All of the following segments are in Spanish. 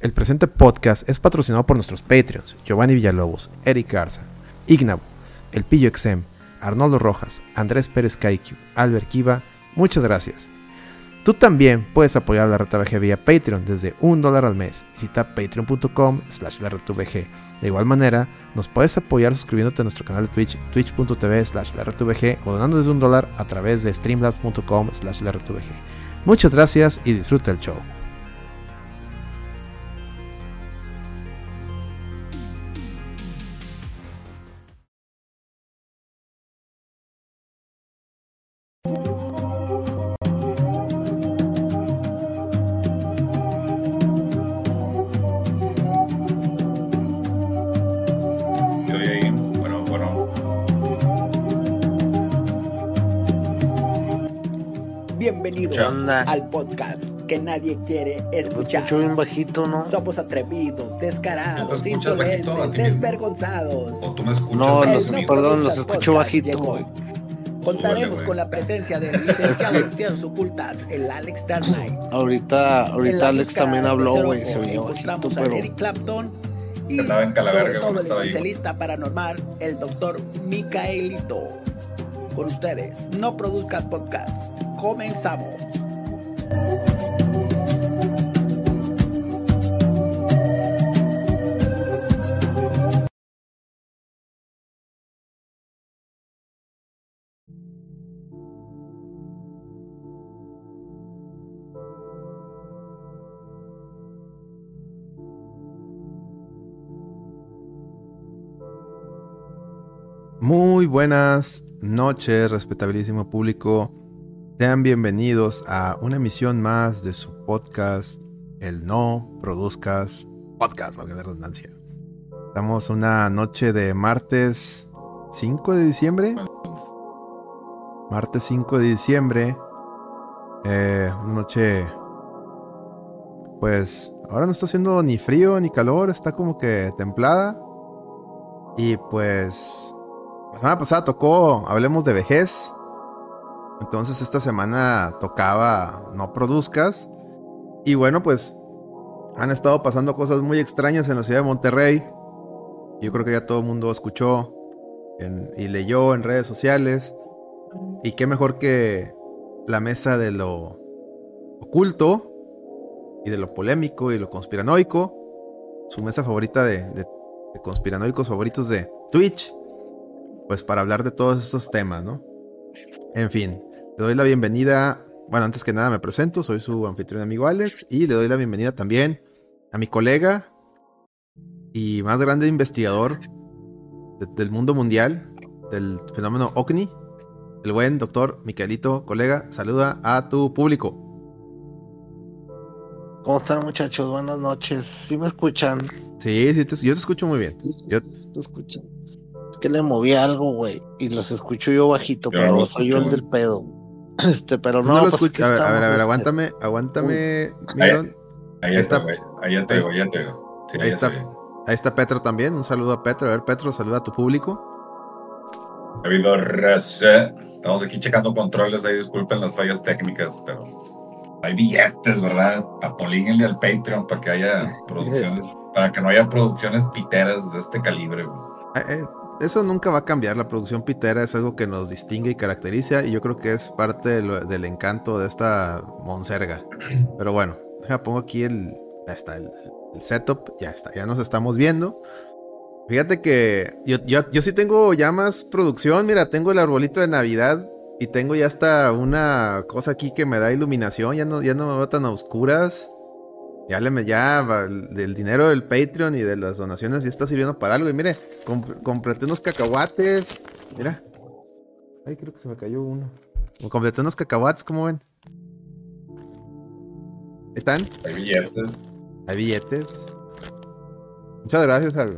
El presente podcast es patrocinado por nuestros Patreons, Giovanni Villalobos, Eric Garza, Ignabo, El Pillo Exem, Arnoldo Rojas, Andrés Pérez Kaiku, Albert Kiva, muchas gracias. Tú también puedes apoyar a la RTVG vía Patreon desde un dólar al mes. Visita patreon.com slash la De igual manera, nos puedes apoyar suscribiéndote a nuestro canal de Twitch, twitch.tv slash la o donando desde un dólar a través de streamlabs.com slash la Muchas gracias y disfruta el show. Nadie quiere escuchar. escucho bien bajito, ¿no? Somos atrevidos, descarados, insolentes, desvergonzados. ¿O tú me escuchas no, los, perdón, los escucho bajito, Contaremos con la presencia del licenciado en ciencias ocultas, el Alex Dark Ahorita, ahorita Alex también habló, güey, se oye bajito, pero... Eric Clapton y todo el especialista paranormal, el doctor Micaelito. Con ustedes, no produzcas podcast. Comenzamos. Buenas noches, respetabilísimo público. Sean bienvenidos a una emisión más de su podcast, El No Produzcas Podcast, valga la redundancia. Estamos una noche de martes 5 de diciembre. Martes 5 de diciembre. Eh, una noche. Pues ahora no está haciendo ni frío ni calor, está como que templada. Y pues. La semana pasada tocó Hablemos de Vejez entonces esta semana tocaba No Produzcas. Y bueno, pues han estado pasando cosas muy extrañas en la ciudad de Monterrey. Yo creo que ya todo el mundo escuchó y leyó en redes sociales. Y qué mejor que la mesa de lo oculto y de lo polémico y lo conspiranoico. Su mesa favorita de, de conspiranoicos favoritos de Twitch. Pues para hablar de todos estos temas, ¿no? En fin, le doy la bienvenida. Bueno, antes que nada me presento, soy su anfitrión amigo Alex y le doy la bienvenida también a mi colega y más grande investigador del mundo mundial del fenómeno OVNI, el buen doctor Miquelito, colega, saluda a tu público. ¿Cómo están muchachos? Buenas noches. ¿Sí me escuchan? Sí, sí, yo te escucho muy bien. yo... te escuchan. Es que le moví algo, güey, y los escucho yo bajito, pero soy yo el del pedo. Este, pero no, no pues, a, ver, a ver, a ver, aguántame, aguántame, Ahí, ahí, está, güey. Ahí ya te digo, ya te digo. ahí, está, ahí está Petro también. Un saludo a Petro. A ver, Petro, saluda a tu público. habido raza. Estamos aquí checando controles. Ahí disculpen las fallas técnicas, pero hay billetes, ¿verdad? Apolíguenle al Patreon para que haya producciones, para que no haya producciones piteras de este calibre, güey. Eh, eh, eso nunca va a cambiar. La producción pitera es algo que nos distingue y caracteriza. Y yo creo que es parte del encanto de esta monserga. Pero bueno, ya pongo aquí el. Ya está, el, setup. Ya está, ya nos estamos viendo. Fíjate que yo, yo, sí tengo ya más producción. Mira, tengo el arbolito de Navidad. Y tengo ya hasta una cosa aquí que me da iluminación. Ya no, ya no me veo tan a oscuras. Ya le ya del dinero del Patreon y de las donaciones ya está sirviendo para algo. Y mire, completé unos cacahuates. Mira. Ay, creo que se me cayó uno. Completé unos cacahuates, ¿cómo ven? ¿Están? Hay billetes. Hay billetes. Muchas gracias a,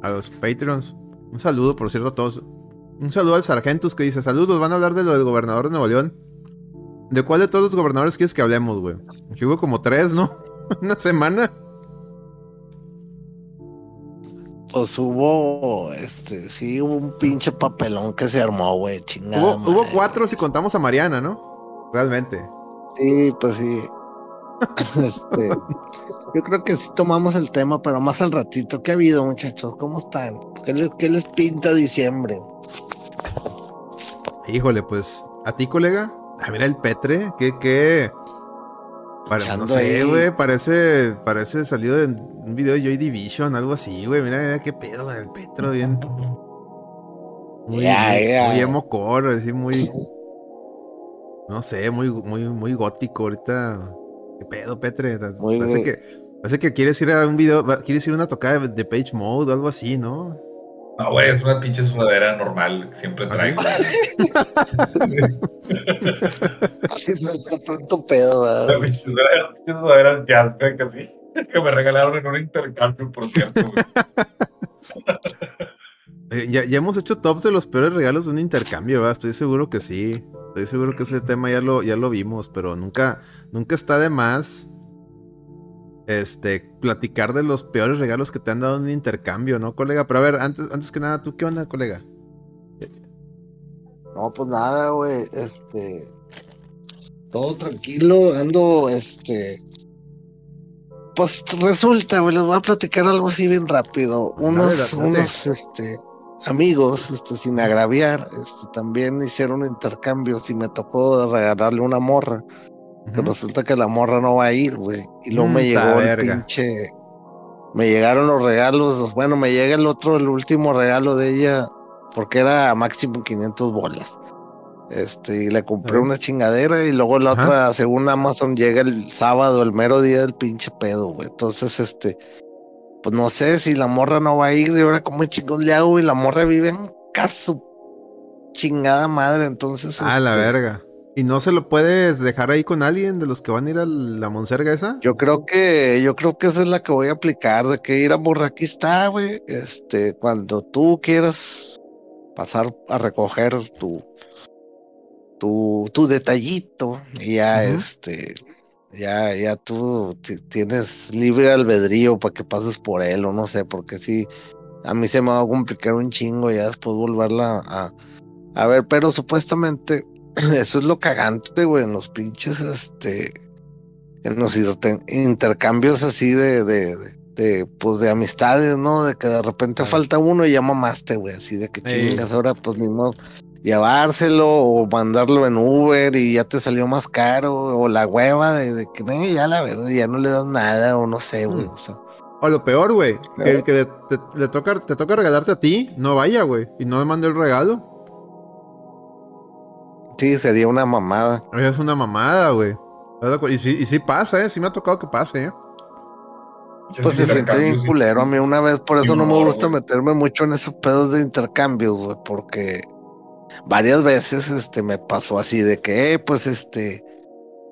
a los Patreons. Un saludo, por cierto, a todos. Un saludo al Sargentus que dice: Saludos, van a hablar de lo del gobernador de Nuevo León. ¿De cuál de todos los gobernadores quieres que hablemos, güey? Aquí hubo como tres, ¿no? ¿Una semana? Pues hubo, este, sí, hubo un pinche papelón que se armó, güey, chingada. Hubo, hubo, cuatro si contamos a Mariana, ¿no? Realmente. Sí, pues sí. este, yo creo que sí tomamos el tema, pero más al ratito. ¿Qué ha habido, muchachos? ¿Cómo están? ¿Qué les, qué les pinta diciembre? Híjole, pues, ¿a ti, colega? A ver, el Petre, ¿qué, qué? No sé, güey, parece, parece salido de un video de Joy Division, algo así, güey. Mira, mira qué pedo el Petro, bien. Muy, muy, emo core, así muy. No sé, muy, muy, muy gótico ahorita. ¿Qué pedo, Petre? parece, Que, parece que quieres ir a un video, quieres ir a una tocada de Page Mode o algo así, ¿no? No, güey, es una pinche sudadera normal que siempre ¿Ah, traigo. tanto pedo, ¿verdad? Mis sudaderas ya, casi. Que me regalaron en un intercambio, por cierto. Eh, ya, ya, hemos hecho tops de los peores regalos de un intercambio, ¿verdad? Estoy seguro que sí. Estoy seguro que ese tema ya lo, ya lo vimos, pero nunca, nunca está de más este, platicar de los peores regalos que te han dado en un intercambio, ¿no, colega? Pero a ver, antes, antes que nada, ¿tú qué onda, colega? No, pues nada, güey, este, todo tranquilo, ando, este, pues resulta, güey, les voy a platicar algo así bien rápido. Unos, unos, este, amigos, este, sin agraviar, este, también hicieron un intercambio, si me tocó regalarle una morra. Que resulta que la morra no va a ir, güey. Y luego me mm, llegó el pinche. Me llegaron los regalos. Bueno, me llega el otro, el último regalo de ella. Porque era máximo 500 bolas. Este, y le compré una chingadera. Y luego la otra, según Amazon, llega el sábado, el mero día del pinche pedo, güey. Entonces, este. Pues no sé si la morra no va a ir. Y ahora, ¿cómo chingón le hago? Y la morra vive en casa. Chingada madre. Entonces. Ah, la este, verga. ¿Y no se lo puedes dejar ahí con alguien de los que van a ir a la Monserga esa? Yo creo que, yo creo que esa es la que voy a aplicar, de que ir a Aquí está, güey. Este, cuando tú quieras pasar a recoger tu, tu, tu detallito, y ya este, ya, ya tú tienes libre albedrío para que pases por él, o no sé, porque si a mí se me va a complicar un chingo ya después volverla a, a ver, pero supuestamente eso es lo cagante, güey, en los pinches, este, en los intercambios así de, de, de, pues de amistades, ¿no? De que de repente falta uno y ya mamaste, güey, así de que chingas, ahora pues ni modo llevárselo o mandarlo en Uber y ya te salió más caro, o la hueva de, que ya la veo, ya no le das nada, o no sé, güey, mm. o sea. O lo peor, güey, que el que te, le toca, te toca regalarte a ti, no vaya, güey, y no me mande el regalo. Sí, sería una mamada. Es una mamada, güey. Y sí, y sí pasa, ¿eh? Sí me ha tocado que pase, ¿eh? Pues se siente bien culero a mí una vez, por eso no me gusta meterme mucho en esos pedos de intercambios, güey, porque varias veces este me pasó así de que, eh, pues este,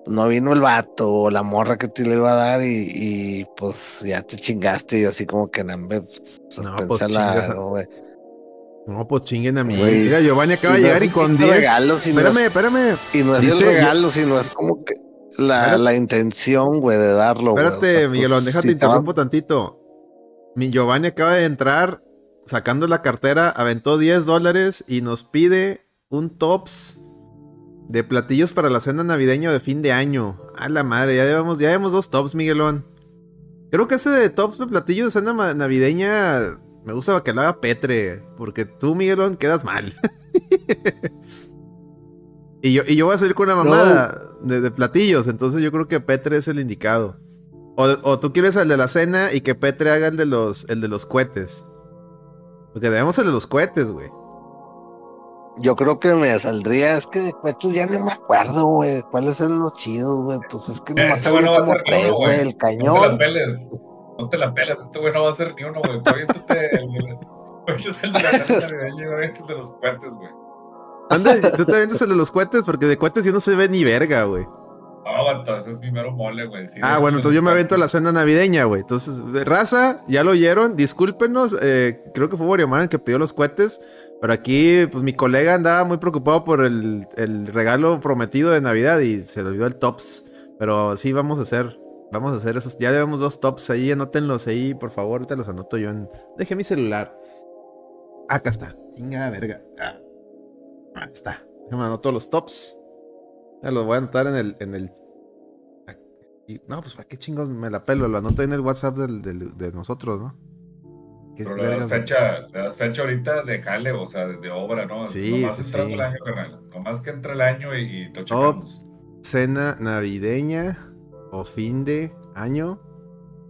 no vino el vato o la morra que te le iba a dar y, pues ya te chingaste y así como que nambe, pues, no, pues, güey. No, pues chinguen a mí. Mira, Giovanni acaba de llegar y con 10. espérame, espérame. Y no es el regalo, sino es como que la, la intención, güey, de darlo. Espérate, Miguel, pues, déjate interrumpo tantito. Mi Giovanni acaba de entrar sacando la cartera, aventó 10 dólares y nos pide un tops de platillos para la cena navideña de fin de año. A la madre, ya llevamos, ya llevamos dos tops, Miguelón. Creo que ese de tops de platillos de cena navideña me gusta que lo haga Petre, porque tú, Miguelón, quedas mal. y, yo, y yo voy a salir con una mamada de, platillos, entonces yo creo que Petre es el indicado. O, tú quieres el de la cena y que Petre haga el de los, el de los cohetes. Porque debemos el de los cohetes, güey. Yo creo que me saldría, es que de cohetes ya no me acuerdo, güey. ¿Cuáles eran los chidos, güey? Pues es que nomás eh, había como tres, güey. El cañón no te la pelas, este güey no va a ser ni uno, güey. Tú aviéntate el, el de la el de los cohetes, güey. Anda, tú te avientas el de los cohetes porque de cohetes ya no se ve ni verga, güey. No, entonces es mi mero mole, güey. ah, bueno, entonces yo me avento la cena navideña, güey. Entonces, raza, ya lo oyeron, discúlpenos. Eh, creo que fue Boriomán el que pidió los cohetes. Pero aquí, pues mi colega andaba muy preocupado por el, el regalo prometido de Navidad y se le olvidó el tops. Pero sí, vamos a hacer Vamos a hacer esos. Ya debemos dos tops ahí. Anótenlos ahí, por favor. Te los anoto yo en. Deje mi celular. Acá está. Chinga verga. Ah. Ahí está. Déjame anoto los tops. Ya los voy a anotar en el. En el no, pues para qué chingos me la pelo, lo anoto en el WhatsApp del, de nosotros, ¿no? Pero le das, fecha, le das fecha ahorita de jale, o sea, de, obra, ¿no? Sí, Nomás sí, el año, carnal. Nomás que entre el año y, y te. Cena navideña o fin de año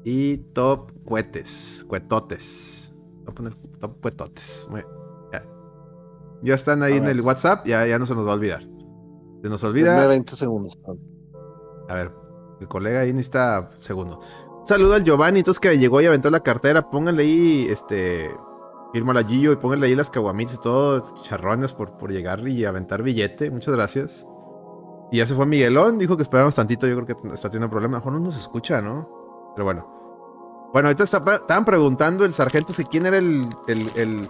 y top cuetes, cuetotes. Voy a poner top cuetotes. Ya. ya. están ahí en el WhatsApp, ya, ya no se nos va a olvidar. Se nos olvida. 20 segundos. A ver, el colega ahí necesita segundo. Un saludo al Giovanni, entonces que llegó y aventó la cartera. Pónganle ahí, este. Firma la Gillo y pónganle ahí las caguamitas y todo, charrones por, por llegar y aventar billete. Muchas gracias. Y ya se fue Miguelón, dijo que esperamos tantito. Yo creo que está teniendo problemas. Mejor no nos escucha, ¿no? Pero bueno. Bueno, ahorita estaban preguntando el sargento si quién era el, el, el,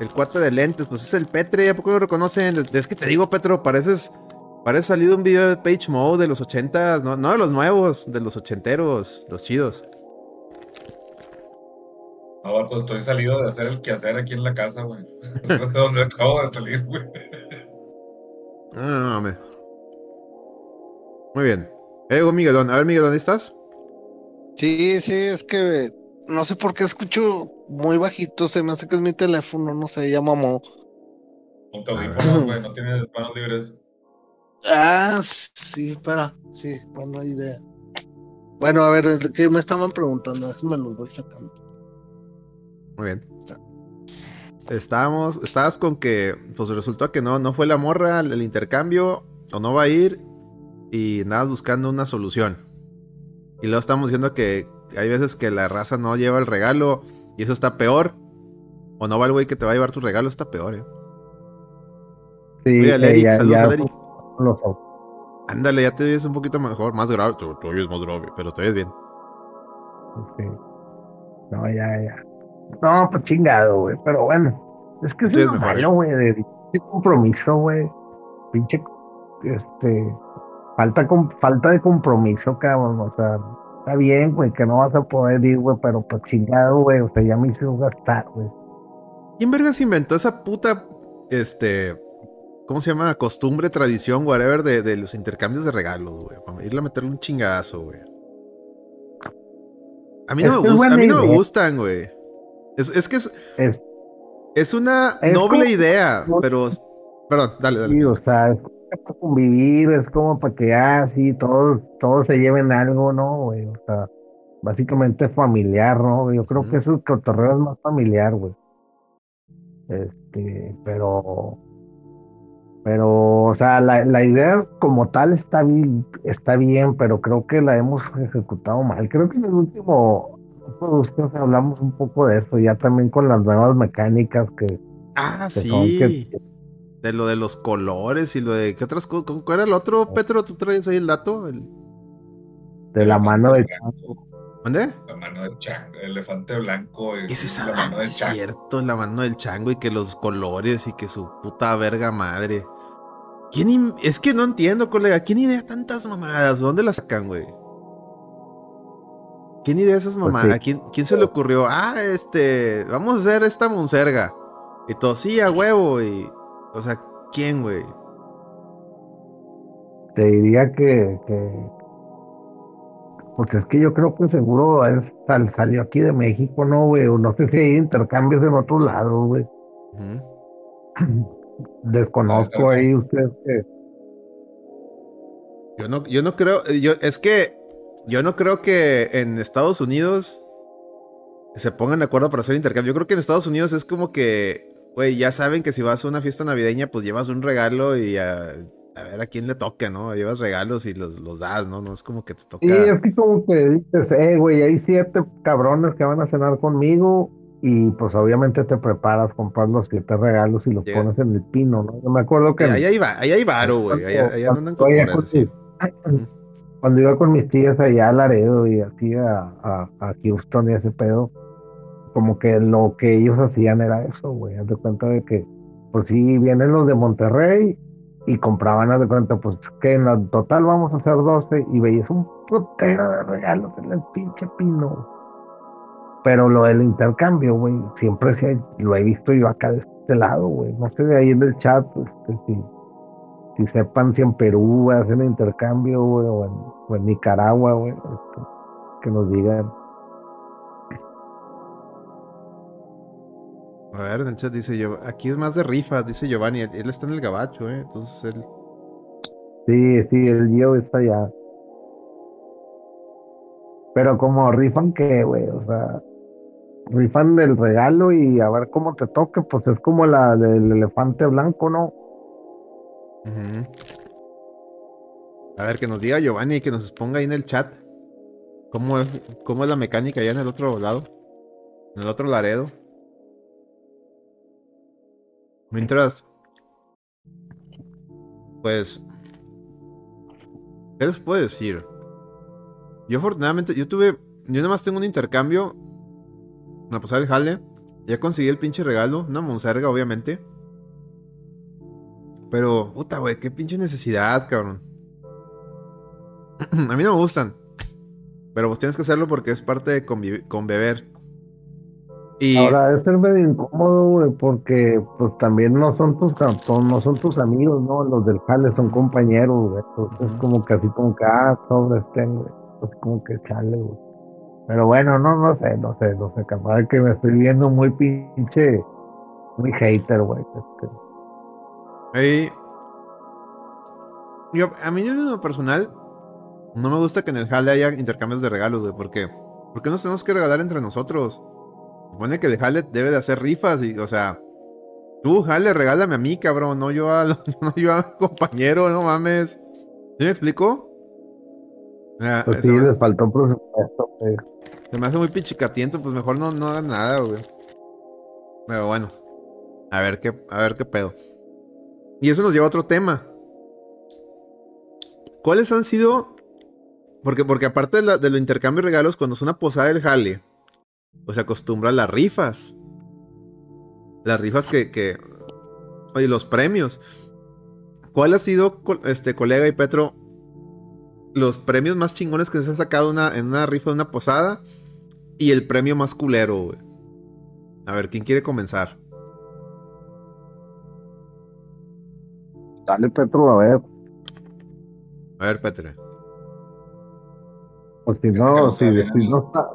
el cuate de lentes. Pues es el Petre, ¿a poco lo reconocen? Es que te digo, Petro, pareces. Parece salido un video de Page Mode de los ochentas, no, no de los nuevos, de los ochenteros, los chidos. No, pues estoy salido de hacer el quehacer aquí en la casa, güey. donde acabo de salir, güey. No, no, no, Muy bien. Eh, Miguelón. A ver, Miguel, ¿dónde estás? Sí, sí, es que no sé por qué escucho muy bajito. Se me hace que es mi teléfono, no sé, ya mamó. Ponte audífonos, güey, no tienes manos libres. Ah, sí, espera, sí, buena idea. Bueno, a ver, ¿qué me estaban preguntando? me los voy sacando. Muy bien. Estábamos, estabas con que, pues resultó que no, no fue la morra el intercambio, o no va a ir, y nada buscando una solución. Y luego estamos diciendo que hay veces que la raza no lleva el regalo, y eso está peor. O no va el güey que te va a llevar tu regalo, está peor, eh. Sí, Mira, Eric, saludos Eric los Ándale, ya te oyes un poquito mejor, más grave. Tú, oyes más grave, pero te oyes bien. No, ya, ya. No, pues chingado, güey. Pero bueno, es que es malo, güey, de, compromiso, güey. Pinche, este, falta, con, falta de compromiso, cabrón. O sea, está bien, güey, que no vas a poder ir, güey, pero pues chingado, güey. O sea, ya me hizo gastar, güey. ¿Quién vergas inventó esa puta, este, ¿Cómo se llama? Costumbre, tradición, whatever, de, de los intercambios de regalos, güey. Para irle a meterle un chingazo, güey. A mí no me gusta, a mí no me gustan, güey. Es, es que es. Es, una noble idea, pero. Perdón, dale, dale. Sí, o sea, es para convivir, es como para que, ah, sí, todos, todos se lleven algo, ¿no, güey? O sea, básicamente familiar, ¿no? Yo creo que eso cotorreo es más familiar, güey. Este, pero pero, o sea, la, la, idea como tal está bien, está bien, pero creo que la hemos ejecutado mal. Creo que en el último podcast hablamos un poco de eso, ya también con las nuevas mecánicas que... Ah, sí. De lo de los colores y lo de... ¿Qué otras cosas? ¿Cuál era el otro, Petro? ¿Tú traes ahí el dato? De la mano de ¿Dónde? La mano del chango, el elefante blanco. Es esa la mano del chango. cierto, la mano del chango y que los colores y que su puta verga madre. ¿Quién es que no entiendo, colega. ¿Quién idea tantas mamadas? ¿Dónde las sacan, güey? ¿Quién idea esas pues mamadas? ¿Quién, ¿Quién, se le ocurrió? Ah, este, vamos a hacer esta monserga. Y todo, sí, a huevo. Y, o sea, ¿quién, güey? Te diría que, que, Porque es que yo creo que seguro es, salió aquí de México, ¿no, güey? O no sé si hay intercambios en otro lado, güey. Desconozco ahí usted Yo no, yo no creo, yo, es que yo no creo que en Estados Unidos se pongan de acuerdo para hacer intercambio. Yo creo que en Estados Unidos es como que, güey, ya saben que si vas a una fiesta navideña, pues llevas un regalo y a, ver a quién le toca, ¿no? Llevas regalos y los, los das, ¿no? No es como que te toca. Sí, es que como que dices, eh, güey, hay siete cabrones que van a cenar conmigo y pues obviamente te preparas, compras los siete regalos y los pones en el pino, ¿no? Yo me acuerdo que... Ahí, ahí, va, ahí hay varo, güey, ahí, andan con Cuando iba con mis tías allá a Laredo y así a, a, a, Houston y ese pedo, como que lo que ellos hacían era eso, güey, haz de cuenta de que, pues sí, vienen los de Monterrey y compraban, haz de cuenta, pues que en total vamos a hacer 12 y veías un putero de regalos en el pinche pino, pero lo del intercambio, güey, siempre se, lo he visto yo acá de este lado, güey. No sé de ahí en el chat, este, si, si sepan si en Perú hacen intercambio, güey, o en, Nicaragua, güey, este, que nos digan. A ver, en el chat dice yo, aquí es más de rifas, dice Giovanni, él está en el gabacho, eh, entonces él. Sí, sí, el Gio está allá. Pero como rifan que, güey, o sea, rifan del regalo y a ver cómo te toque, pues es como la del elefante blanco, ¿no? A ver, que nos diga Giovanni y que nos ponga ahí en el chat cómo es, cómo es la mecánica allá en el otro lado, en el otro Laredo. Mientras, pues, ¿qué les puedo decir? Yo afortunadamente, yo tuve, yo nada más tengo un intercambio, me pasaba el jale, ya conseguí el pinche regalo, una monserga obviamente. Pero, puta, güey, qué pinche necesidad, cabrón. A mí no me gustan. Pero vos tienes que hacerlo porque es parte de con beber. Y... Ahora, es ser medio incómodo, güey, porque pues también no son tus no son tus amigos, ¿no? Los del jale son compañeros, güey. Entonces es como que así como que, ah, sobres güey. Así como que chale, güey. Pero bueno, no, no sé, no sé, no sé, capaz que me estoy viendo muy pinche, muy hater, güey. Este. Yo, a mí en lo personal, no me gusta que en el jale haya intercambios de regalos, güey, porque ¿por qué nos tenemos que regalar entre nosotros? Supone que el jale debe de hacer rifas y, o sea, tú, jale, regálame a mí, cabrón, no yo a, no yo a compañero, no mames. ¿Sí me explico? pues sí, les faltó presupuesto, güey. Se me hace muy pichicatiento, pues mejor no, no hagan nada, güey. Pero bueno. A ver qué, a ver qué pedo. Y eso nos lleva a otro tema. ¿Cuáles han sido? Porque, porque aparte de, de los intercambios de regalos, cuando es una posada del jale, pues se acostumbra a las rifas. Las rifas que, que. Oye, los premios. ¿Cuál ha sido, este, colega y Petro, los premios más chingones que se han sacado una, en una rifa de una posada? Y el premio más culero, güey. A ver, ¿quién quiere comenzar? Dale, Petro, a ver. A ver, Petre. Pues si no, si, no está.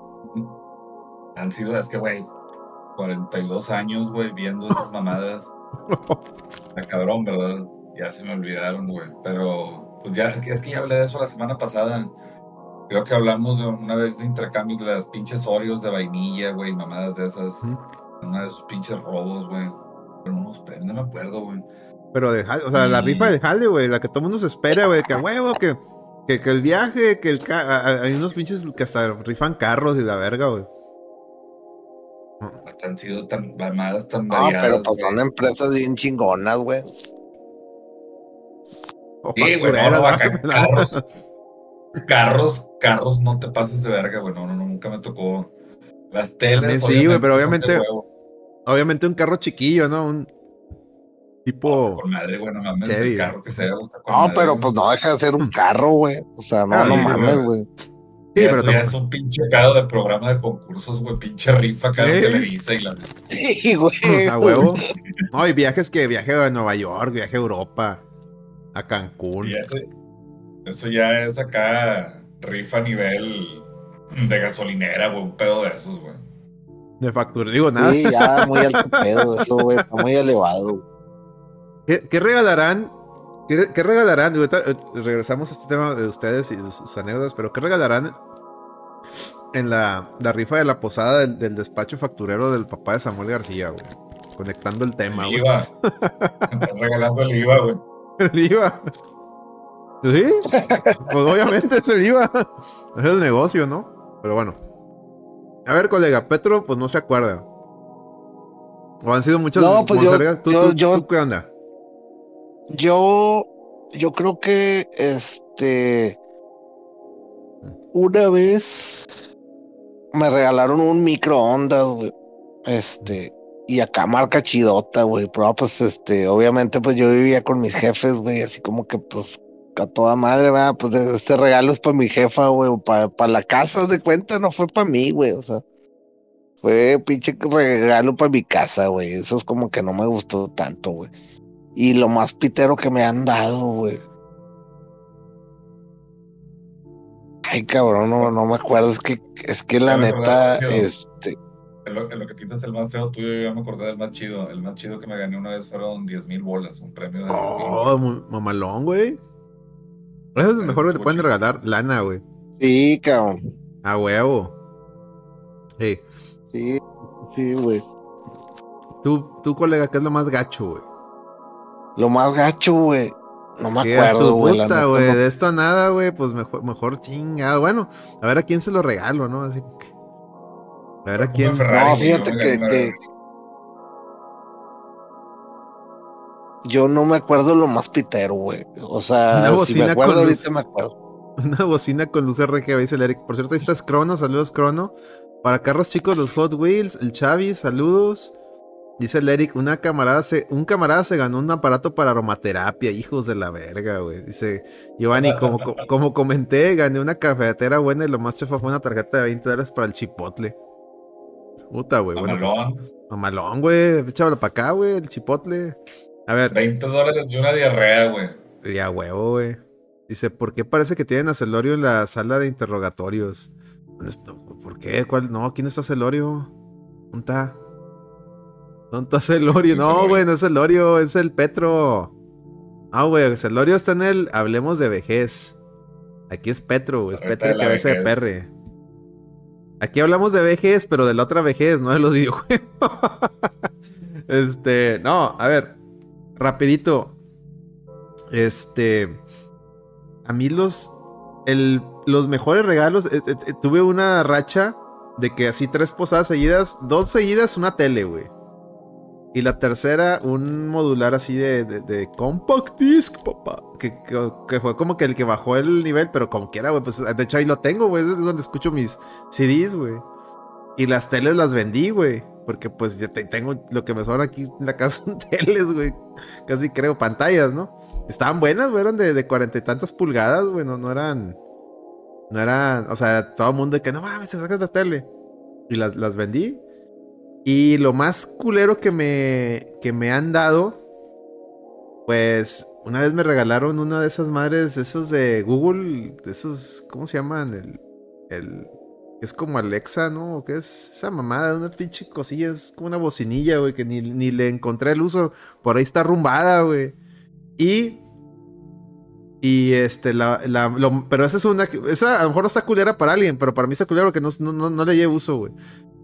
Han sido, es que, güey, 42 años, güey, viendo esas mamadas. Está cabrón, ¿verdad? Ya se me olvidaron, güey. Pero, pues ya, es que ya hablé de eso la semana pasada. Creo que hablamos de una vez de intercambios de las pinches Oreos de vainilla, güey, mamadas de esas. Una de esos pinches robos, güey. Pero no, no me acuerdo, güey. Pero de o sea, la rifa del jale, güey, la que todo el mundo se espera, güey, que a huevo, que, que, que, el viaje, que el hay unos pinches que hasta rifan carros y la verga, güey. Han sido tan armadas, tan No, pero pues son empresas bien chingonas, güey. Sí, güey, no, carros, carros, carros, no te pases de verga, güey, no, no, nunca me tocó. Las teles. Sí, güey, pero obviamente, obviamente un carro chiquillo, ¿no? Un, Tipo. con madre, güey, no mames. El carro que sea, gusta con No, pero pues no deja de ser un carro, güey. O sea, no, ah, no mames, güey. Sí, pero ya es un pinche cado de programa de concursos, güey, pinche rifa acá de Televisa y la. Sí, güey. A huevo. No, y viajes que viaje a Nueva York, viaje a Europa, a Cancún. Eso, eso, ya es acá rifa a nivel de gasolinera, güey, un pedo de esos, güey. De factura, digo nada. Sí, ya muy alto pedo, eso, güey, está muy elevado. ¿Qué, regalarán? ¿Qué, regalarán? Eh, regresamos a este tema de ustedes y de sus anécdotas, pero ¿qué regalarán en la, rifa de la posada del, despacho facturero del papá de Samuel García, güey? Conectando el tema, el IVA. Están regalando el IVA, güey. El IVA. ¿Sí? pues obviamente es el IVA. Es el negocio, ¿no? Pero bueno. A ver, colega, Petro, pues no se acuerda. ¿O han sido muchas no, pues yo, ¿Tú qué onda? Yo, yo creo que este, una vez me regalaron un microondas, güey. Este, y acá marca chidota, güey. Pero pues, este, obviamente, pues yo vivía con mis jefes, güey, así como que, pues, a toda madre, va, pues este regalo es para mi jefa, güey, para, para la casa de cuenta, no fue para mí, güey, o sea. Fue pinche regalo para mi casa, güey. Eso es como que no me gustó tanto, güey. Y lo más pitero que me han dado, güey. Ay, cabrón, no, no me acuerdo. Es que, es que la neta, este. En lo, lo, que pintas el más feo tuyo, yo me acordé del más chido. El más chido que me gané una vez fueron 10 mil bolas, un premio de. Oh, mamalón, güey. Eso es lo mejor que te pueden regalar, lana, güey. Sí, cabrón. A huevo. Sí. Sí, sí, güey. Tú, tú, colega, ¿qué es lo más gacho, güey? Lo más gacho, güey. No me acuerdo, güey. güey. De esto a nada, güey. Pues mejor, mejor chingado. Bueno, a ver a quién se lo regalo, ¿no? Así que. A ver a quién. no, fíjate que, que, Yo no me acuerdo lo más pitero, güey. O sea, si me acuerdo ahorita me acuerdo. Una bocina con luz RGB, dice el Eric. Por cierto, ahí estás Crono, saludos Crono. Para carros chicos, los Hot Wheels, el Chavi, saludos. Dice el Eric, una camarada se, un camarada se ganó un aparato para aromaterapia, hijos de la verga, güey. Dice Giovanni, como, como comenté, gané una cafetera buena y lo más chafa fue una tarjeta de 20 dólares para el chipotle. Puta, güey. Mamalón. Bueno, pues, mamalón, güey. Échamelo para acá, güey, el chipotle. A ver. 20 dólares y una diarrea, güey. Ya, huevo, güey. Dice, ¿por qué parece que tienen a Celorio en la sala de interrogatorios? ¿Por qué? ¿Cuál? No, ¿quién está Celorio? ¿Dónde está? ¿Dónde está Celorio? No, güey, no es Celorio, es el Petro. Ah, güey, Celorio está en el Hablemos de Vejez. Aquí es Petro, güey. Es Petro cabeza de perre. Aquí hablamos de vejez, pero de la otra vejez, no de los videojuegos. este, no, a ver rapidito. Este. A mí los. El, los mejores regalos. Eh, eh, tuve una racha de que así tres posadas seguidas. Dos seguidas, una tele, güey. Y la tercera, un modular así de, de, compact disc, papá. Que, que, fue como que el que bajó el nivel, pero como quiera, güey. Pues de hecho ahí lo tengo, güey. Es donde escucho mis CDs, güey. Y las teles las vendí, güey. Porque pues ya tengo lo que me sobra aquí en la casa son teles, güey. Casi creo, pantallas, ¿no? Estaban buenas, güey, eran de cuarenta y tantas pulgadas, güey. No, no, eran. No eran. O sea, todo el mundo de que no mames, te sacas la tele. Y las, las vendí. Y lo más culero que me, que me han dado. Pues una vez me regalaron una de esas madres, esos de Google, de esos, ¿cómo se llaman? El, el es como Alexa, ¿no? ¿Qué es esa mamada? Una pinche cosilla, es como una bocinilla, güey, que ni, ni le encontré el uso. Por ahí está arrumbada, güey. Y. Y este, la, la pero esa es una. Esa a lo mejor no está culera para alguien, pero para mí está culero que no, no, no le lleve uso, güey.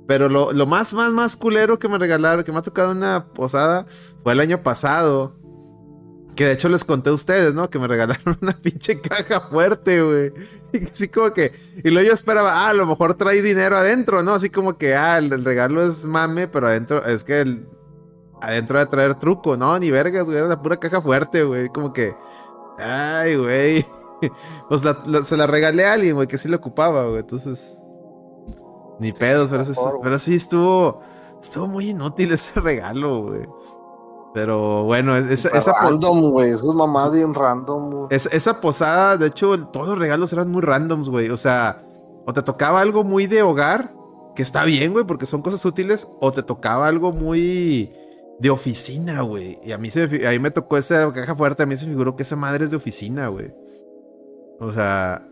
Pero lo, lo, más, más, más culero que me regalaron, que me ha tocado una posada, fue el año pasado. Que de hecho les conté a ustedes, ¿no? Que me regalaron una pinche caja fuerte, güey. Y así como que. Y luego yo esperaba, ah, a lo mejor trae dinero adentro, ¿no? Así como que, ah, el, regalo es mame, pero adentro. Es que el, adentro de traer truco, ¿no? Ni vergas, güey. Era la pura caja fuerte, güey. Como que. Ay, güey. Pues se la regalé a alguien, güey, que sí le ocupaba, güey. Entonces. Ni pedos, pero, pero sí estuvo. Estuvo muy inútil ese regalo, güey. Pero bueno, esa, esa random, güey. Eso es mamá bien random, güey. esa posada, de hecho, todos los regalos eran muy randoms, güey. O sea, o te tocaba algo muy de hogar, que está bien, güey, porque son cosas útiles, o te tocaba algo muy de oficina, güey. Y a mí, se, a mí me tocó esa caja fuerte, a mí se figuró que esa madre es de oficina, güey. O sea,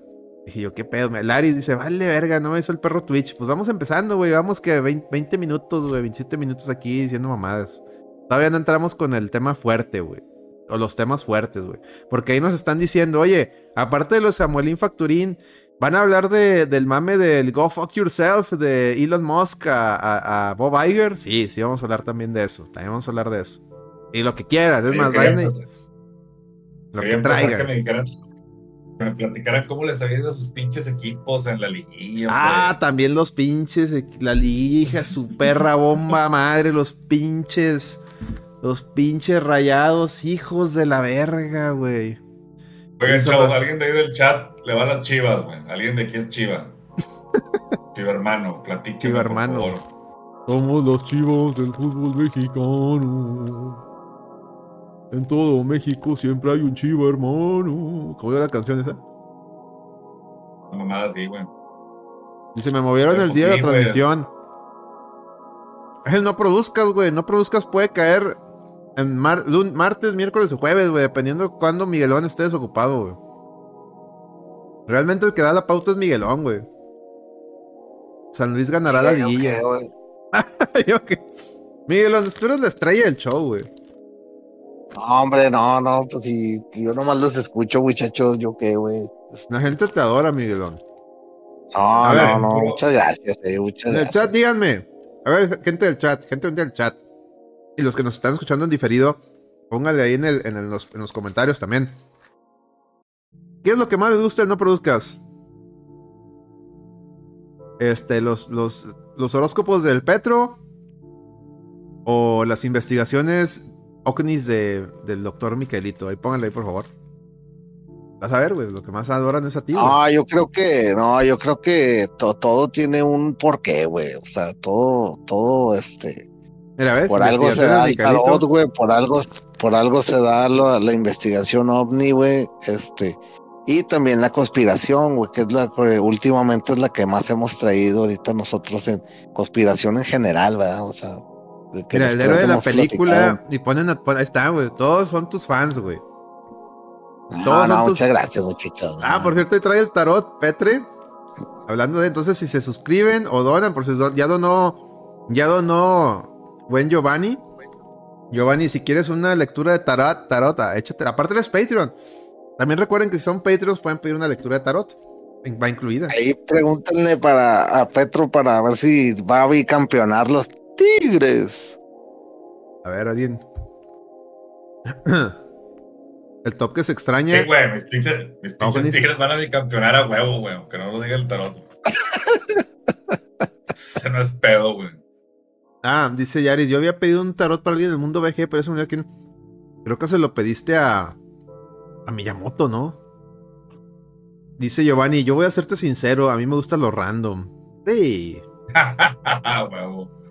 dije yo, ¿qué pedo? Larry dice, vale, verga, no me hizo el perro Twitch. Pues vamos empezando, güey. Vamos que 20, 20 minutos, güey, 27 minutos aquí diciendo mamadas. Todavía no entramos con el tema fuerte, güey. O los temas fuertes, güey. Porque ahí nos están diciendo, oye, aparte de los Samuelín Facturín, ¿van a hablar de, del mame del Go Fuck Yourself de Elon Musk a, Bob Iger? Sí, sí, vamos a hablar también de eso. También vamos a hablar de eso. Y lo que quieran, es más, vayan Lo que traigan. Que me, platicaran cómo les había ido a sus pinches equipos en la liguilla. Ah, también los pinches, la liguilla, su perra bomba madre, los pinches los pinches rayados, hijos de la verga, güey. Oigan, chavos, alguien de ahí del chat le va a las chivas, güey. Alguien de aquí es chiva. chiva hermano, platíqueme, Chiva hermano. Por favor. Somos los chivos del fútbol mexicano. En todo México siempre hay un chivo hermano. ¿Cómo era la canción esa? Mamada así, güey. Dice, me movieron el día de la transmisión. no produzcas, güey. No produzcas, puede caer En martes, miércoles o jueves, güey, dependiendo de cuándo Miguelón esté desocupado, güey. Realmente el que da la pauta es Miguelón, güey. San Luis ganará la liguilla. Yo qué. Miguelón, tú eres la estrella del show, güey. No, hombre, no, no, pues si yo nomás los escucho, muchachos, yo qué, güey. La gente te adora, Miguelón. No, no, no, muchas gracias, eh, muchas en el chat, díganme. A ver, gente del chat, gente del chat. Y los que nos están escuchando en diferido, póngale ahí en, el, en, los, en los comentarios también. ¿Qué es lo que más les gusta no produzcas? Este, los, los, los horóscopos del Petro. O las investigaciones OCNIS de, del doctor Miquelito. Ahí pónganle ahí, por favor. Vas a ver, güey, lo que más adoran es a ti. No, yo creo que, no, yo creo que todo tiene un porqué, güey. O sea, todo, todo, este. Mira, ¿ves? Por algo se da el tarot, güey. Por algo, por algo se da la investigación ovni, güey. Este. Y también la conspiración, güey, que es la que últimamente es la que más hemos traído ahorita nosotros en conspiración en general, ¿verdad? O sea, Mira, el héroe de la película y ponen a, ahí está, güey. Todos son tus fans, güey. No, no, muchas gracias, muchachos. Ah, por cierto, trae el tarot, Petre. Hablando de entonces, si se suscriben o donan, por si ya donó, ya donó buen Giovanni. Giovanni, si quieres una lectura de tarot, tarot, ah, échate. Aparte eres Patreon. También recuerden que si son Patreons pueden pedir una lectura de tarot. Va incluida. Ahí pregúntenle para a Petro para ver si va a bicampeonar los Tigres. A ver, alguien. El top que se extraña. Sí, güey, mis pinches, mis pinches tigres van a bicampeonar a huevo, güey, aunque no lo diga el tarot. Ese no es pedo, güey. Ah, dice Yaris, yo había pedido un tarot para alguien del mundo VG, pero eso no quien. Creo que se lo pediste a. a Miyamoto, ¿no? Dice Giovanni, yo voy a serte sincero, a mí me gusta lo random. Sí.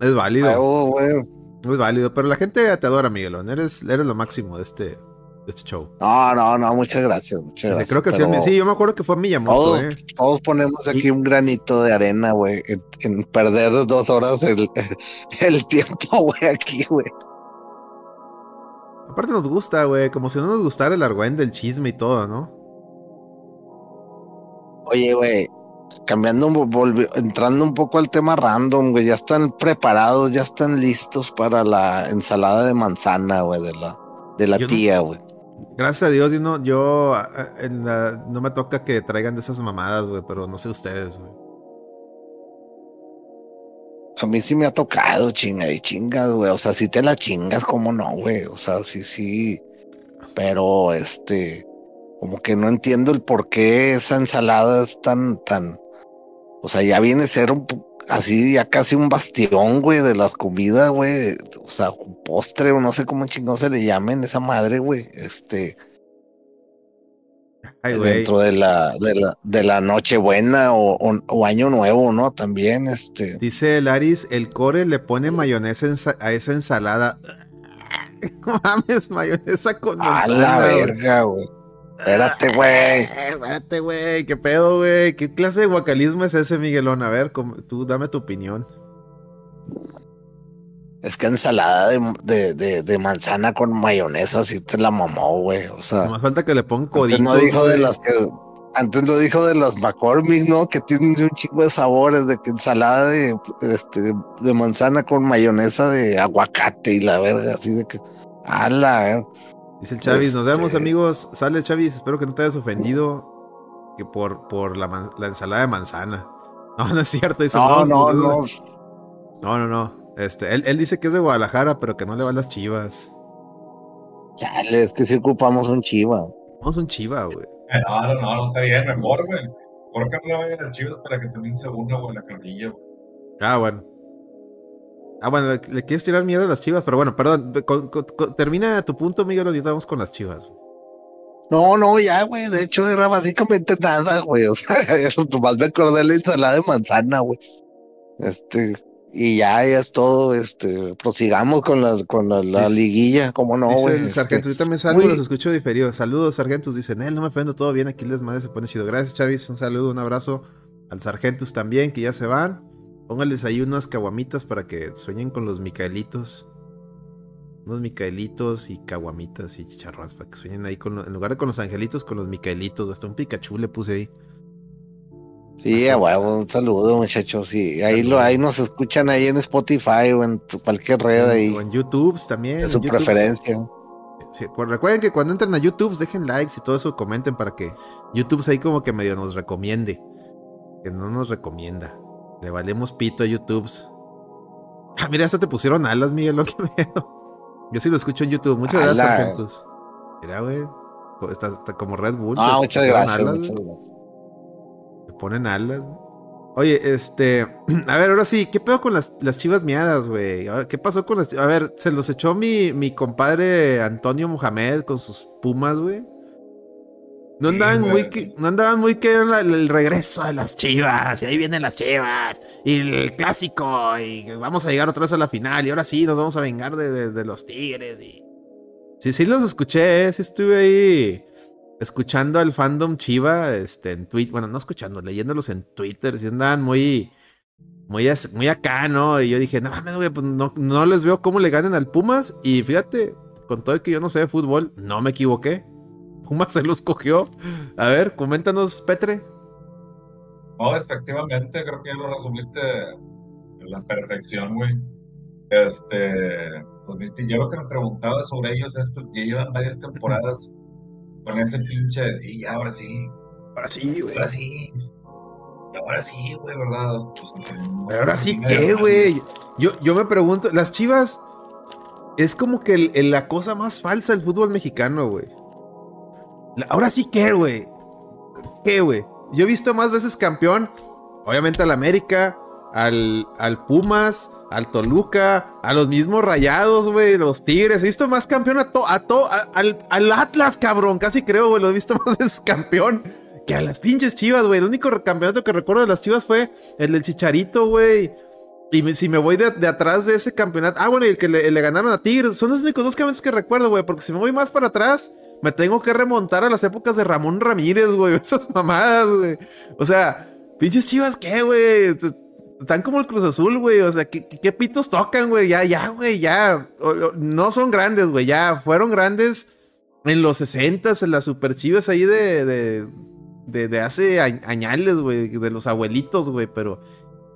Es válido. Es válido, pero la gente te adora, Miguelón. Eres, eres lo máximo de este, de este show. No, no, no, muchas gracias, muchas gracias. Creo que sí, sí, yo me acuerdo que fue Miyamoto, todos, eh. Todos ponemos aquí un granito de arena, güey, en, perder dos horas el, el tiempo, güey, aquí, güey. Aparte nos gusta, güey, como si no nos gustara el argüen del chisme y todo, ¿no? Oye, güey, cambiando, entrando un poco al tema random, güey, ya están preparados, ya están listos para la ensalada de manzana, güey, de la, de la tía, güey. Gracias a Dios, yo no, yo no me toca que traigan de esas mamadas, güey, pero no sé ustedes, güey. A mí sí me ha tocado, chinga y chingas, güey. O sea, si te la chingas, ¿cómo no, güey? O sea, sí, sí. Pero, este, como que no entiendo el por qué esa ensalada es tan, tan, o sea, ya viene a ser un, así, ya casi un bastión, güey, de las comidas, güey. O sea, un postre, o no sé cómo chingón se le llamen esa madre, güey. Este. dentro de la, de la, de la Nochebuena o, o, Año Nuevo, ¿no? También, este. Dice Laris, el core le pone mayonesa a esa ensalada. No mames, mayonesa con A la verga, güey. Espérate, güey. Espérate, güey. ¿Qué pedo, güey? ¿Qué clase de guacalismo es ese, Miguelón? A ver, tú dame tu opinión. Es que ensalada de, de, de, manzana con mayonesa sí te la mamó, güey. O sea. más falta que le pongan coditos. Antes no dijo de las que. Antes lo dijo de las McCormick, ¿no? Que tienen un chingo de sabores, de que ensalada de, este, de manzana con mayonesa de aguacate y la verga, así de que. ¡Hala! Eh. Dice el Chavis, nos vemos este amigos. Sale Chavis, espero que no te hayas ofendido que por, por la, ensalada de manzana. No, no es cierto. no, no, no, no. No, no, Este, él, dice que es de Guadalajara, pero que no le van las chivas. Chale, es que si ocupamos un chiva. Vamos un chiva, güey. No, no, no, no está bien, mejor, güey. ¿Por qué no le vayan las chivas para que también se una, güey, la carrilla, güey? Ah, bueno. Ah, bueno, le, quieres tirar mierda a las chivas, pero bueno, perdón. termina tu punto, Miguel, y vamos con las chivas. No, no, ya, güey. De hecho, era básicamente nada, güey. O sea, más me acordé de la ensalada de manzana, güey. Este, y ya, ya es todo. Este, prosigamos con la, con la, liguilla, ¿cómo no, güey? Este, sargento, yo también salgo, los escucho diferido. Saludos, sargentos. Dicen, él no me ofendo todo bien. Aquí les madre se pone chido. Gracias, Chavis. Un saludo, un abrazo al sargentos también, que ya se van. Póngales ahí unas caguamitas para que sueñen con los Micaelitos. Unos micaelitos y caguamitas y chicharrones para que sueñen ahí con en lugar de con los angelitos, con los micaelitos. Hasta un Pikachu le puse ahí. Sí, a huevo, un saludo muchachos. Y ahí lo, ahí nos escuchan ahí en Spotify o en cualquier red ahí. O en YouTube también. De su preferencia. recuerden que cuando entren a YouTube dejen likes y todo eso comenten para que YouTube ahí como que medio nos recomiende. Que no nos recomienda. Le valemos pito a YouTube. Ah, mira, hasta te pusieron alas, Miguel, lo que veo. Yo sí lo escucho en YouTube. Muchas gracias, Argentus. Mira, güey. Está, como Red Bull. Ah, muchas gracias, muchas gracias ponen alas. Oye, este. A ver, ahora sí, ¿qué pedo con las, las chivas miadas, güey? ¿Qué pasó con las. A ver, se los echó mi, mi compadre Antonio Mohamed con sus pumas, güey. No andaban, muy que, no andaban muy que era el regreso de las chivas, y ahí vienen las chivas, y el clásico, y vamos a llegar otra vez a la final, y ahora sí nos vamos a vengar de, de, los tigres. Y... Sí, sí los escuché, sí estuve ahí escuchando al fandom Chiva este, en Twitter, bueno, no escuchando, leyéndolos en Twitter, si andaban muy, muy, muy acá, ¿no? Y yo dije, no mames, güey, pues no, no les veo cómo le ganen al Pumas. Y fíjate, con todo que yo no sé de fútbol, no me equivoqué. Pumas se los cogió. A ver, coméntanos, Petre. No, efectivamente, creo que ya lo resumiste en la perfección, güey. Este, pues yo lo que me preguntaba sobre ellos es que llevan varias temporadas con ese pinche de sí, ahora sí. Ahora sí, güey. Ahora sí. Ahora sí, güey, ¿verdad? Pero ahora sí, ¿qué, güey? Yo, yo me pregunto, las chivas es como que la cosa más falsa del fútbol mexicano, güey. Ahora sí, ¿qué, güey? ¿Qué, güey? Yo he visto más veces campeón, obviamente al América, al, al Pumas, al Toluca, a los mismos rayados, güey, los Tigres. He visto más campeón a todo, a todo, al, al, Atlas, cabrón. Casi creo, güey, lo he visto más veces campeón que a las pinches chivas, güey. El único campeonato que recuerdo de las chivas fue el del Chicharito, güey. Y si me voy de, atrás de ese campeonato. Ah, bueno, y el que le, ganaron a Tigres. Son los únicos dos campeonatos que recuerdo, güey. Porque si me voy más para atrás, me tengo que remontar a las épocas de Ramón Ramírez, güey. Esas mamadas, güey. O sea, pinches chivas, ¿qué, güey? Están como el Cruz Azul, güey. O sea, ¿qué, pitos tocan, güey? Ya, ya, güey, ya. no son grandes, güey. Ya fueron grandes en los 60 en las super chivas ahí de, de, de, hace añales, güey. De los abuelitos, güey. Pero,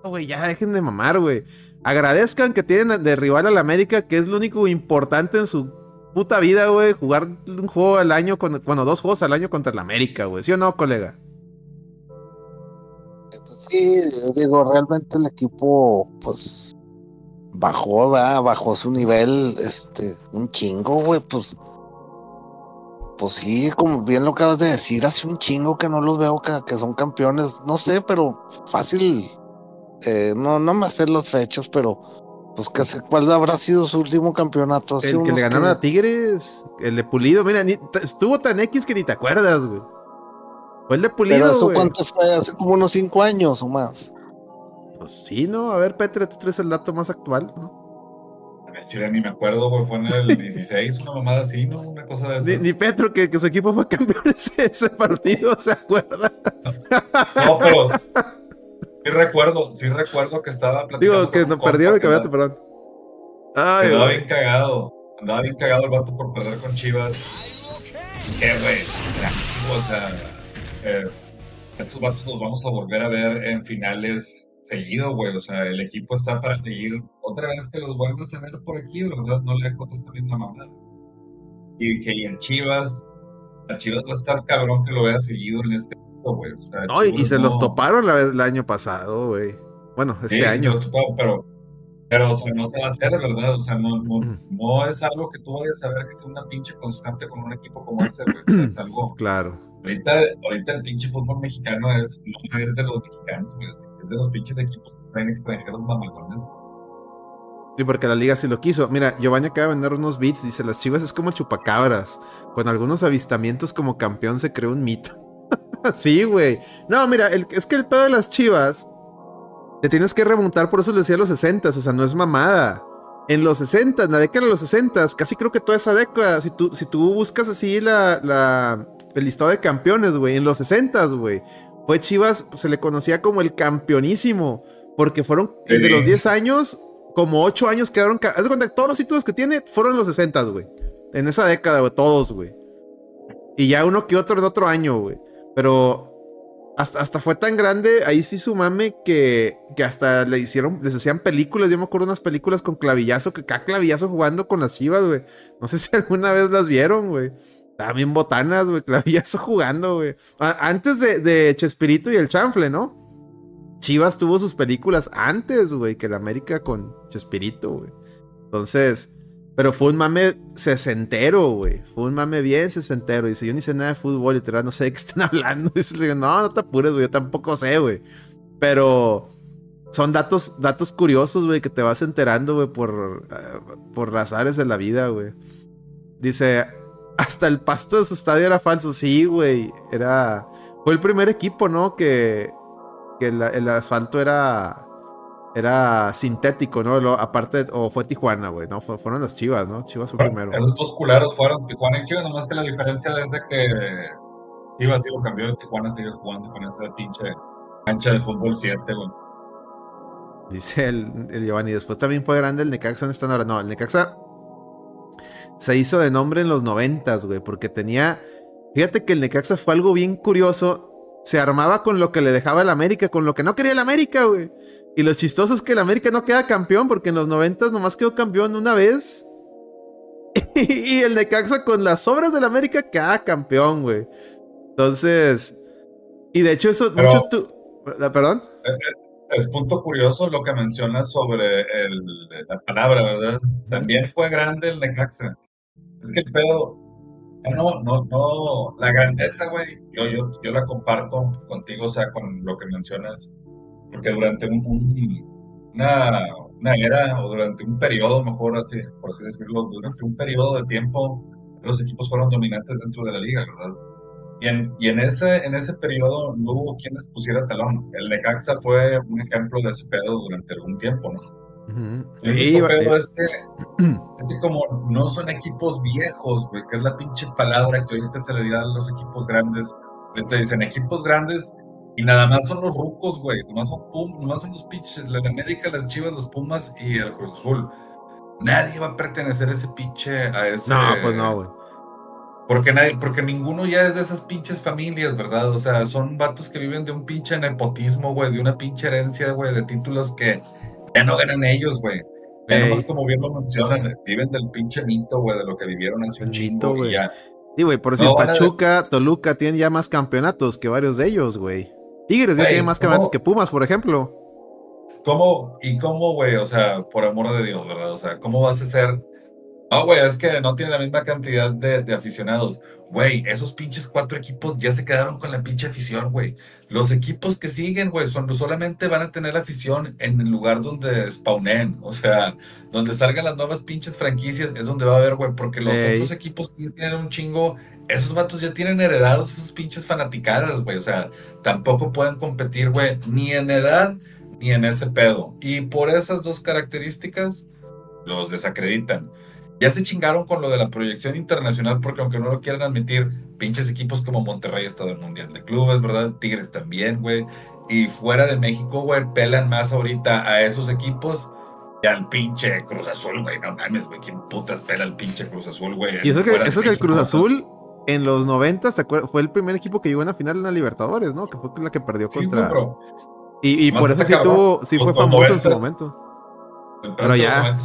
güey, ya dejen de mamar, güey. Agradezcan que tienen de rival al América, que es lo único importante en su puta vida, güey. Jugar un juego al año, cuando, bueno, dos juegos al año contra el América, güey. ¿Sí o no, colega? Sí, digo, realmente el equipo, pues, bajó, ¿verdad? Bajó su nivel, este, un chingo, güey, pues. Pues sí, como bien lo acabas de decir, hace un chingo que no los veo que, son campeones, no sé, pero fácil, eh, no, no me sé los fechos, pero pues que cuál habrá sido su último campeonato. El que le ganaron a Tigres, el de Pulido, mira, estuvo tan X que ni te acuerdas, güey. Fue el de Pulido. ¿Pero eso cuánto fue? Hace como unos cinco años o más. Pues sí, ¿no? A ver, Petre, tú traes el dato más actual, ¿no? Chile ni me acuerdo, güey, fue en el 16, una mamada así, ¿no? Una cosa de eso. Ni, Petro, que, que, su equipo fue campeón ese, ese partido, ¿se acuerda? No, pero sí recuerdo, sí recuerdo que estaba platicando. Digo, que no perdieron el campeonato, perdón. Ay, andaba bien cagado. Andaba bien cagado el vato por perder con Chivas. Qué, güey. O sea eh, estos vatos los vamos a volver a ver en finales seguido, güey. O sea, el equipo está para seguir otra vez que los vuelvas a ver por aquí, ¿verdad? No le contesta esta misma mamada. Y que en Chivas, a Chivas va a estar cabrón que lo vea seguido en este güey. O sea, no, y se los toparon el año pasado, güey. Bueno, este año. pero, pero o sea, no se va a hacer, ¿verdad? O sea, no, no, no, es algo que tú vayas a ver que sea una pinche constante con un equipo como ese, güey. es algo. Claro Ahorita, ahorita el pinche fútbol mexicano es, no es de los mexicanos, es de los pinches equipos que traen extranjeros mamacones. Sí, porque la liga sí lo quiso. Mira, Giovanni acaba de vender unos beats. Dice: Las chivas es como chupacabras. Con algunos avistamientos como campeón se creó un mito. sí, güey. No, mira, es que el pedo de las chivas te tienes que remontar. Por eso le decía los 60 O sea, no es mamada. En los 60, en la década de los 60, casi creo que toda esa década, si tú, si tú buscas así la, la el listado de campeones, güey, en los 60, güey. Fue Chivas, se le conocía como el campeonísimo, porque fueron de los 10 años, como ocho años quedaron. Haz de cuenta que todos los títulos que tiene fueron en los 60, güey. En esa década, güey, todos, güey. Y ya uno que otro en otro año, güey. Pero hasta, hasta, fue tan grande, ahí sí su mame, que, que hasta le hicieron, les hacían películas. Yo me acuerdo unas películas con clavillazo, que cada clavillazo jugando con las chivas, güey. No sé si alguna vez las vieron, güey. También botanas, güey, clavillazo jugando, güey. Antes de, de Chespirito y el chanfle, ¿no? Chivas tuvo sus películas antes, güey, que la América con Chespirito, güey. Entonces, pero fue un mame sesentero, güey. Fue un mame bien sesentero. Dice, yo ni sé nada de fútbol, literal, no sé de qué están hablando. Dice, le digo, no, no te apures, güey, yo tampoco sé, güey. Pero son datos, datos curiosos, güey, que te vas enterando, güey, por, uh, por razares de la vida, güey. Dice, hasta el pasto de su estadio era falso. Sí, güey, era... Fue el primer equipo, ¿no? Que, que el, asfalto era era sintético, ¿no? aparte, o fue Tijuana, güey, ¿no? fueron las Chivas, ¿no? Chivas fue primero. Esos dos culeros fueron Tijuana y Chivas, nomás que la diferencia es de que Chivas sí lo cambió de Tijuana, sigue jugando con esa pinche cancha de fútbol 7, güey. Dice el, el, Giovanni, después también fue grande el Necaxa, ¿dónde están ahora? No, el Necaxa se hizo de nombre en los noventas, güey, porque tenía... Fíjate que el Necaxa fue algo bien curioso se armaba con lo que le dejaba el América, con lo que no quería el América, güey. Y lo chistoso es que el América no queda campeón, porque en los noventas nomás quedó campeón una vez. y el Necaxa con las obras del América queda campeón, güey. Entonces. Y de hecho, eso. muchos ah, ¿Perdón? Es, punto curioso lo que mencionas sobre la palabra, ¿verdad? También fue grande el Necaxa. Es que el pedo, no, no, no, la grandeza, güey, yo, yo, yo la comparto contigo, o sea, con lo que mencionas, porque durante un, una, una, era o durante un periodo, mejor así, por así decirlo, durante un periodo de tiempo, los equipos fueron dominantes dentro de la liga, ¿verdad? Y en, y en, ese, en ese periodo no hubo quien les pusiera talón. El Necaxa fue un ejemplo de ese pedo durante algún tiempo, ¿no? El pedo es que, es que como no son equipos viejos, güey, que es la pinche palabra que ahorita se le da a los equipos grandes. Te dicen equipos grandes y nada más son los rucos, güey. Nomás son, Pum, nomás son los pinches, la de América, las Chivas, los Pumas y el Cruz Azul. Nadie va a pertenecer a ese pinche, a ese... No, pues no, güey. Porque, nadie, porque ninguno ya es de esas pinches familias, ¿verdad? O sea, son vatos que viven de un pinche nepotismo, güey, de una pinche herencia, güey, de títulos que ya no ganan ellos, güey. Hey. como bien lo mencionan, viven del pinche mito, güey, de lo que vivieron hace un chingo, güey. Sí, güey, por decir, Pachuca, Toluca tienen ya más campeonatos que varios de ellos, güey. Tigres ya tiene más campeonatos que Pumas, por ejemplo. ¿Cómo? ¿Y cómo, güey? O sea, por amor de Dios, ¿verdad? O sea, ¿cómo vas a ser no, güey, es que no tiene la misma cantidad de, aficionados. Güey, esos pinches cuatro equipos ya se quedaron con la pinche afición, güey. Los equipos que siguen, güey, son, solamente van a tener afición en el lugar donde spawnen. O sea, donde salgan las nuevas pinches franquicias es donde va a haber, güey. Porque los otros equipos que tienen un chingo, esos vatos ya tienen heredados esas pinches fanaticadas, güey. O sea, tampoco pueden competir, güey, ni en edad ni en ese pedo. Y por esas dos características, los desacreditan. Ya se chingaron con lo de la proyección internacional porque aunque no lo quieran admitir, pinches equipos como Monterrey ha estado en Mundial de Clubes, ¿verdad? Tigres también, güey. Y fuera de México, güey, pelan más ahorita a esos equipos que al pinche Cruz Azul, güey. No mames, güey. ¿Quién putas pela al pinche Cruz Azul, güey? Y eso que, eso que el Cruz Azul en los 90 fue el primer equipo que llegó en la final en la Libertadores, ¿no? Que fue la que perdió contra. Sí, y, y por eso sí tuvo, sí fue famoso en su momento. Pero ya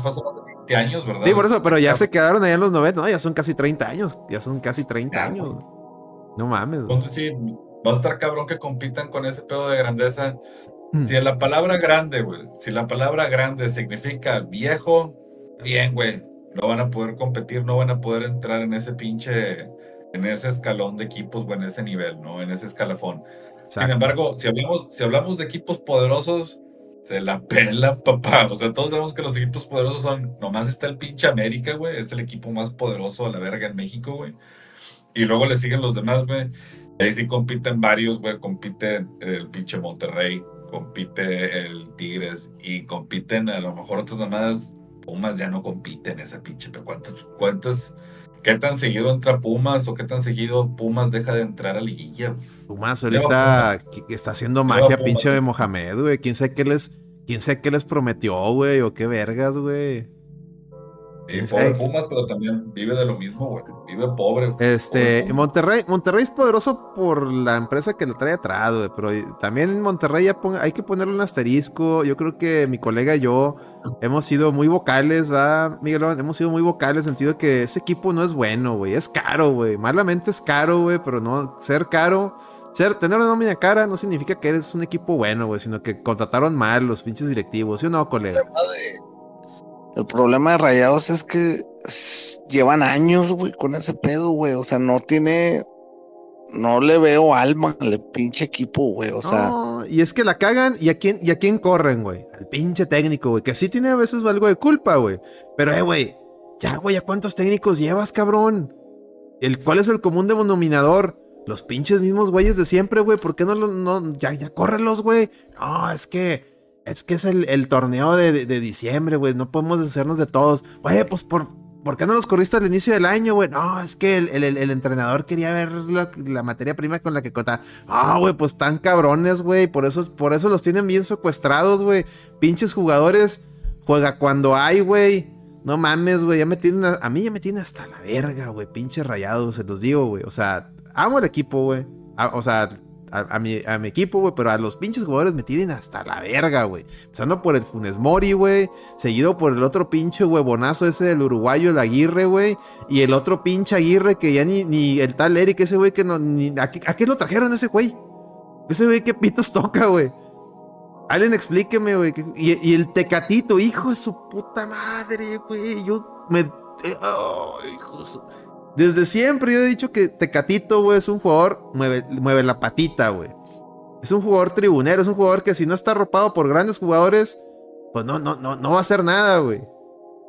años, ¿verdad? Sí, por eso, pero ya se quedaron allá en los 90, no, ya son casi 30 años, ya son casi 30 años. No mames. Entonces sí, va a estar cabrón que compitan con ese pedo de grandeza. Mm. Si la palabra grande, güey, si la palabra grande significa viejo, bien, güey, no van a poder competir, no van a poder entrar en ese pinche, en ese escalón de equipos o en ese nivel, ¿no? En ese escalafón. Sin embargo, si hablamos, si hablamos de equipos poderosos, se la pela, papá. O sea, todos sabemos que los equipos poderosos son. Nomás está el pinche América, güey. Es el equipo más poderoso a la verga en México, güey. Y luego le siguen los demás, güey. Ahí sí compiten varios, güey. Compite el pinche Monterrey, compite el Tigres y compiten a lo mejor otros demás. Pumas ya no compiten ese pinche. Pero ¿cuántos, cuántos, qué tan seguido entra Pumas o qué tan seguido Pumas deja de entrar a liguilla, güey? Pumas ahorita está haciendo magia, pinche de Mohamed, güey. Quién sabe qué les, quién sabe qué les prometió, güey, o qué vergas, güey. Sí, pobre Pumas, pero también vive de lo mismo, güey. Vive pobre. Este, Monterrey, Monterrey es poderoso por la empresa que lo trae atrás, güey. Pero también en Monterrey ya hay que ponerle un asterisco. Yo creo que mi colega y yo hemos sido muy vocales, ¿va, Miguel? Hemos sido muy vocales en el sentido de que ese equipo no es bueno, güey. Es caro, güey. Malamente es caro, güey, pero no ser caro. Ser, tener una nómina cara no significa que eres un equipo bueno, güey, sino que contrataron mal los pinches directivos, ¿sí o no, colega? El problema de Rayados es que llevan años, güey, con ese pedo, güey. O sea, no tiene. No le veo alma al pinche equipo, güey. O sea. No, y es que la cagan y a quién, y a quién corren, güey. Al pinche técnico, güey. Que sí tiene a veces algo de culpa, güey. Pero, eh, güey. Ya, güey, ¿a cuántos técnicos llevas, cabrón? El, ¿Cuál es el común denominador? Los pinches mismos güeyes de siempre, güey. ¿Por qué no los. No, ya, ya, córrelos, güey. No, es que es que es el, torneo de, diciembre, güey. No podemos hacernos de todos. Güey, pues por, ¿por qué no los corriste al inicio del año, güey? No, es que el, entrenador quería ver la, materia prima con la que contaba. Ah, güey, pues tan cabrones, güey. Por eso, por eso los tienen bien secuestrados, güey. Pinches jugadores. Juega cuando hay, güey. No mames, güey. Ya me tienen. A, a, mí ya me tienen hasta la verga, güey. Pinches rayados, se los digo, güey. O sea, amo el equipo, güey. O sea, a, mi, equipo, güey, pero a los pinches jugadores me tienen hasta la verga, güey. Empezando por el Funes Mori, güey, seguido por el otro pinche huevonazo ese del uruguayo, el Aguirre, güey, y el otro pinche Aguirre que ya ni, ni el tal Eric, ese güey que no, ni, ¿a qué, lo trajeron ese güey? Ese güey que pitos toca, güey. Alguien explíqueme, güey. Y, el Tecatito, hijo de su puta madre, güey. Yo me... Eh, hijo de su... Desde siempre yo he dicho que Tecatito, güey, es un jugador, mueve, mueve la patita, güey. Es un jugador tribunero, es un jugador que si no está arropado por grandes jugadores, pues no, no, no, no va a hacer nada, güey.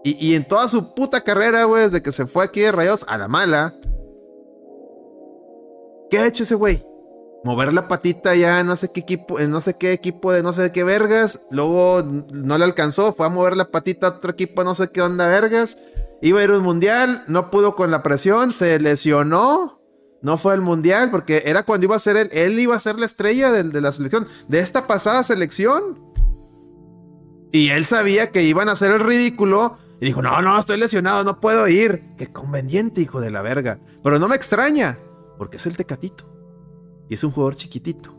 Y, en toda su puta carrera, güey, desde que se fue aquí de Rayos a la mala, ¿qué ha hecho ese güey? Mover la patita ya no sé qué equipo, en no sé qué equipo de no sé qué vergas. Luego no le alcanzó, fue a mover la patita a otro equipo, no sé qué onda vergas. Iba a ir a un mundial, no pudo con la presión, se lesionó. No fue al mundial porque era cuando iba a ser él. Él iba a ser la estrella de, la selección, de esta pasada selección. Y él sabía que iban a hacer el ridículo. Y dijo: No, no, estoy lesionado, no puedo ir. Qué conveniente, hijo de la verga. Pero no me extraña, porque es el Tecatito. Y es un jugador chiquitito.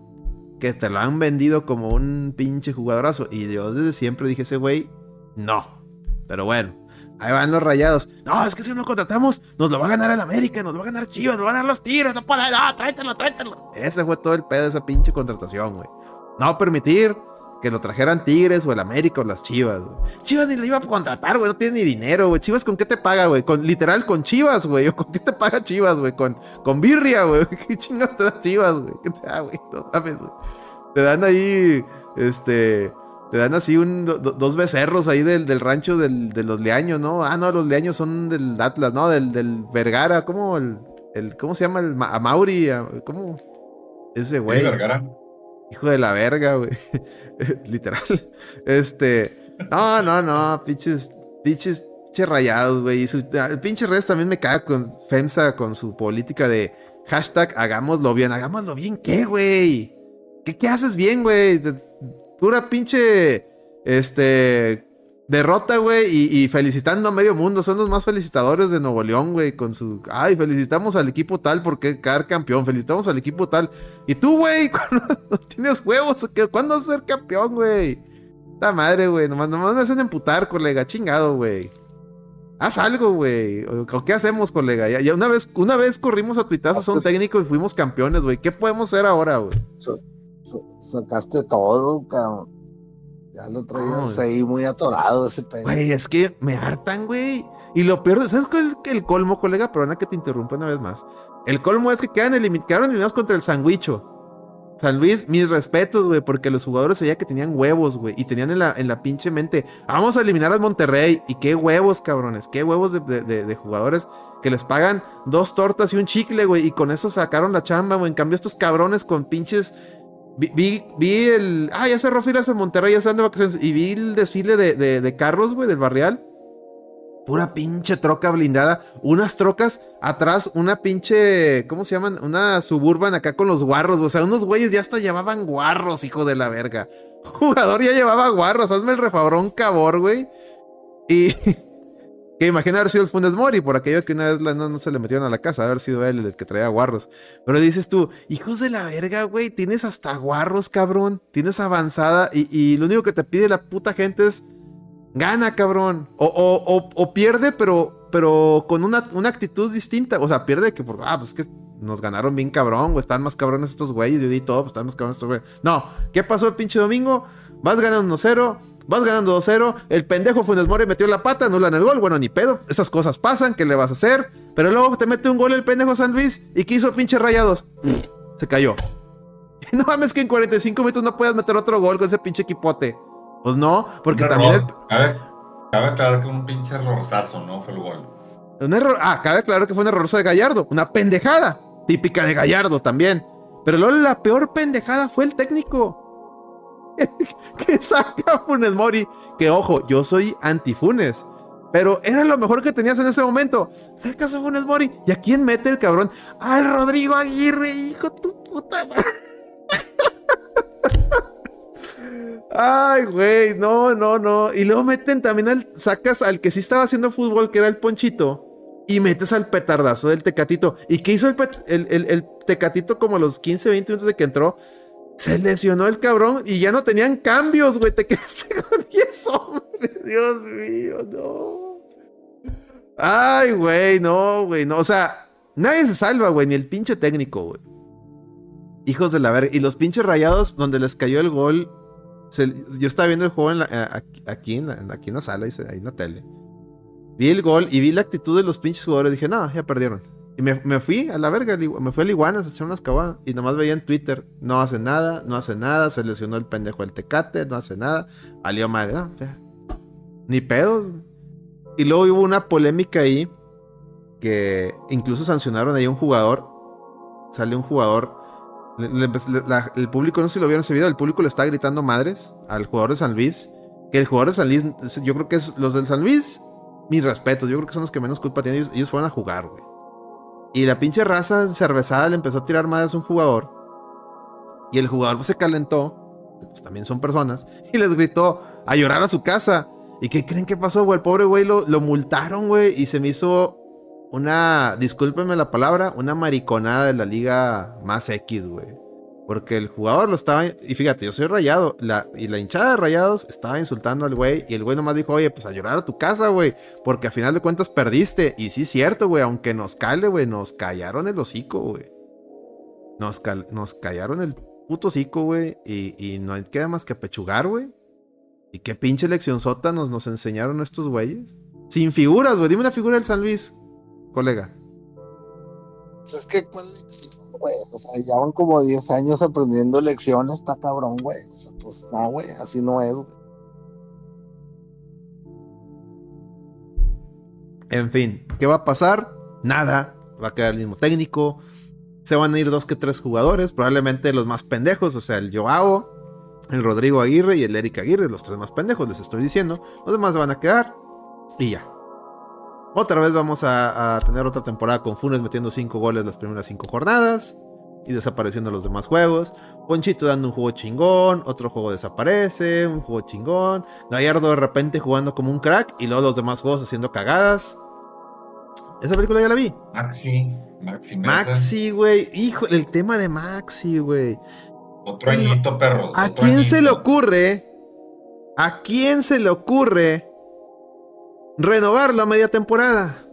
Que te lo han vendido como un pinche jugadorazo. Y yo desde siempre dije: Ese güey, no. Pero bueno. Ahí van los rayados. No, es que si no lo contratamos, nos lo va a ganar el América, nos va a ganar Chivas, nos va a ganar los tiros, no puede, no, tráetelo, tráetelo. Ese fue todo el pedo de esa pinche contratación, güey. No permitir que lo trajeran Tigres o el América o las Chivas, güey. Chivas ni le iba a contratar, güey, no tiene ni dinero, güey. Chivas, ¿con qué te paga, güey? Con, literal, con Chivas, güey. ¿Con qué te paga Chivas, güey? Con, con birria, güey. ¿Qué chingados te da Chivas, güey? ¿Qué te da, güey? No mames, güey. Te dan ahí, este te dan así un, dos becerros ahí del, del rancho del, de los leaños, ¿no? Ah, no, los leaños son del Atlas, ¿no? Del, del Vergara, ¿cómo? El, el, ¿Cómo se llama? El a Mauri, ¿cómo? Ese güey. Vergara. Hijo de la verga, güey. Literal. Este. No, no, no. Pinches. Pinches rayados, güey. El pinche Reyes también me caga con FEMSA con su política de hashtag hagámoslo bien. ¿Hagámoslo bien qué, güey? ¿Qué, ¿Qué haces bien, güey? Pura pinche, este, derrota, güey, y, felicitando a medio mundo. Son los más felicitadores de Nuevo León, güey, con su, ay, felicitamos al equipo tal porque quedar campeón, felicitamos al equipo tal. Y tú, güey, no tienes huevos, ¿cuándo vas a ser campeón, güey? Esta madre, güey, nomás, nomás me hacen emputar, colega, chingado, güey. Haz algo, güey. ¿O qué hacemos, colega? Ya, una, vez, una vez corrimos a tuitazos a un técnico y fuimos campeones, güey. ¿Qué podemos hacer ahora, güey? Sacaste todo, cabrón. Ya lo traías ahí muy atorado ese pedo. Güey, es que me hartan, güey. Y lo peor, ¿sabes qué el, el colmo, colega? Perdona que te interrumpa una vez más. El colmo es que quedan quedaron eliminados contra el sandwicho. San Luis, mis respetos, güey, porque los jugadores sabía que tenían huevos, güey, y tenían en la, en la pinche mente, vamos a eliminar al Monterrey, y qué huevos, cabrones, qué huevos de, de jugadores que les pagan dos tortas y un chicle, güey, y con eso sacaron la chamba, güey, en cambio estos cabrones con pinches Vi, vi, el. Ah, ya cerró filas en Monterrey, ya están de vacaciones. Y vi el desfile de, de, carros, güey, del barrial. Pura pinche troca blindada. Unas trocas atrás, una pinche. ¿Cómo se llaman? Una suburban acá con los guarros. O sea, unos güeyes ya hasta llamaban guarros, hijo de la verga. jugador ya llevaba guarros. Hazme el refabrón cabor, güey. Y que imagina haber sido el Funes Mori, por aquello que una vez no, se le metieron a la casa, haber sido él el que traía guarros. Pero dices tú, hijos de la verga, güey, tienes hasta guarros, cabrón. Tienes avanzada y, lo único que te pide la puta gente es gana, cabrón. O, o, o, pierde, pero, pero con una, una, actitud distinta. O sea, pierde que, ah, pues que nos ganaron bien cabrón, güey, están más cabrones estos güeyes, yo todo, pues están más cabrones estos güeyes. No, ¿qué pasó el pinche domingo? Vas ganando 1-0, vas ganando 2-0, el pendejo Funes Mori metió la pata, anulan el gol, bueno, ni pedo, esas cosas pasan, ¿qué le vas a hacer? Pero luego te mete un gol el pendejo San Luis y ¿qué hizo pinche Rayados? Se cayó. No mames que en 45 minutos no puedas meter otro gol con ese pinche equipote. Pues no, porque también... Cabe, aclarar que un pinche errorzazo, ¿no? Fue el gol. Un error... Ah, cabe aclarar que fue un errorzazo de Gallardo, una pendejada típica de Gallardo también. Pero luego la peor pendejada fue el técnico. que saca Funes Mori. Que ojo, yo soy anti-Funes. Pero era lo mejor que tenías en ese momento. Sacas a Funes Mori. ¿Y a quién mete el cabrón? Al Rodrigo Aguirre, hijo tu puta madre. Ay, güey, no, no, no. Y luego meten también al. Sacas al que sí estaba haciendo fútbol, que era el Ponchito y metes al petardazo del Tecatito. ¿Y qué hizo el, el, Tecatito como a los 15, 20 minutos de que entró? Se lesionó el cabrón y ya no tenían cambios, güey. Te quedaste con 10 hombres. Dios mío, no. Ay, güey, no, güey, no. O sea, nadie se salva, güey, ni el pinche técnico, güey. Hijos de la verga. Y los pinches rayados, donde les cayó el gol. yo estaba viendo el juego en eh, aquí, en la, aquí en la sala, ahí en la tele. Vi el gol y vi la actitud de los pinches jugadores. Dije, no, ya perdieron. Y me, fui a la verga, me fui a Iguanas a echar unas cabanas. Y nomás veía en Twitter, no hace nada, no hace nada, se lesionó el pendejo el tecate, no hace nada. Alió madre, Ni pedos. Y luego hubo una polémica ahí que incluso sancionaron ahí un jugador. Salió un jugador. el público, no sé si lo vieron ese video, el público le está gritando madres al jugador de San Luis. Que el jugador de San Luis, yo creo que es los del San Luis mis respetos, yo creo que son los que menos culpa tienen. Ellos, ellos fueron a jugar, güey. Y la pinche raza cervezada le empezó a tirar madres a un jugador. Y el jugador pues, se calentó. Pues también son personas. Y les gritó a llorar a su casa. ¿Y qué creen que pasó, güey? El pobre güey lo, lo multaron, güey. Y se me hizo una, discúlpenme la palabra, una mariconada de la liga más X, güey. Porque el jugador lo estaba. Y fíjate, yo soy rayado. Y la hinchada de rayados estaba insultando al güey. Y el güey nomás dijo, oye, pues a llorar a tu casa, güey. Porque a final de cuentas perdiste. Y sí, es cierto, güey. Aunque nos cale, güey. Nos callaron el hocico, güey. Nos, callaron el puto hocico, güey. Y, y no queda más que pechugar, güey. Y qué pinche lección sota nos, enseñaron estos güeyes. Sin figuras, güey. Dime una figura del San Luis, colega. Pues es que, pues, güey. O sea, ya van como 10 años aprendiendo lecciones, está cabrón, güey. O sea, pues no, güey, así no es, güey. En fin, ¿qué va a pasar? Nada. Va a quedar el mismo técnico. Se van a ir dos que tres jugadores, probablemente los más pendejos, o sea, el Joao, el Rodrigo Aguirre y el Eric Aguirre, los tres más pendejos, les estoy diciendo. Los demás van a quedar y ya. Otra vez vamos a, tener otra temporada con Funes metiendo 5 goles las primeras 5 jornadas y desapareciendo los demás juegos. Ponchito dando un juego chingón, otro juego desaparece, un juego chingón. Gallardo de repente jugando como un crack y luego los demás juegos haciendo cagadas. Esa película ya la vi. Maxi, Maxi. Maxi, güey. Hijo, el tema de Maxi, güey. Otro añito, perro. ¿A quién se le ocurre? ¿A quién se le ocurre renovar la media temporada.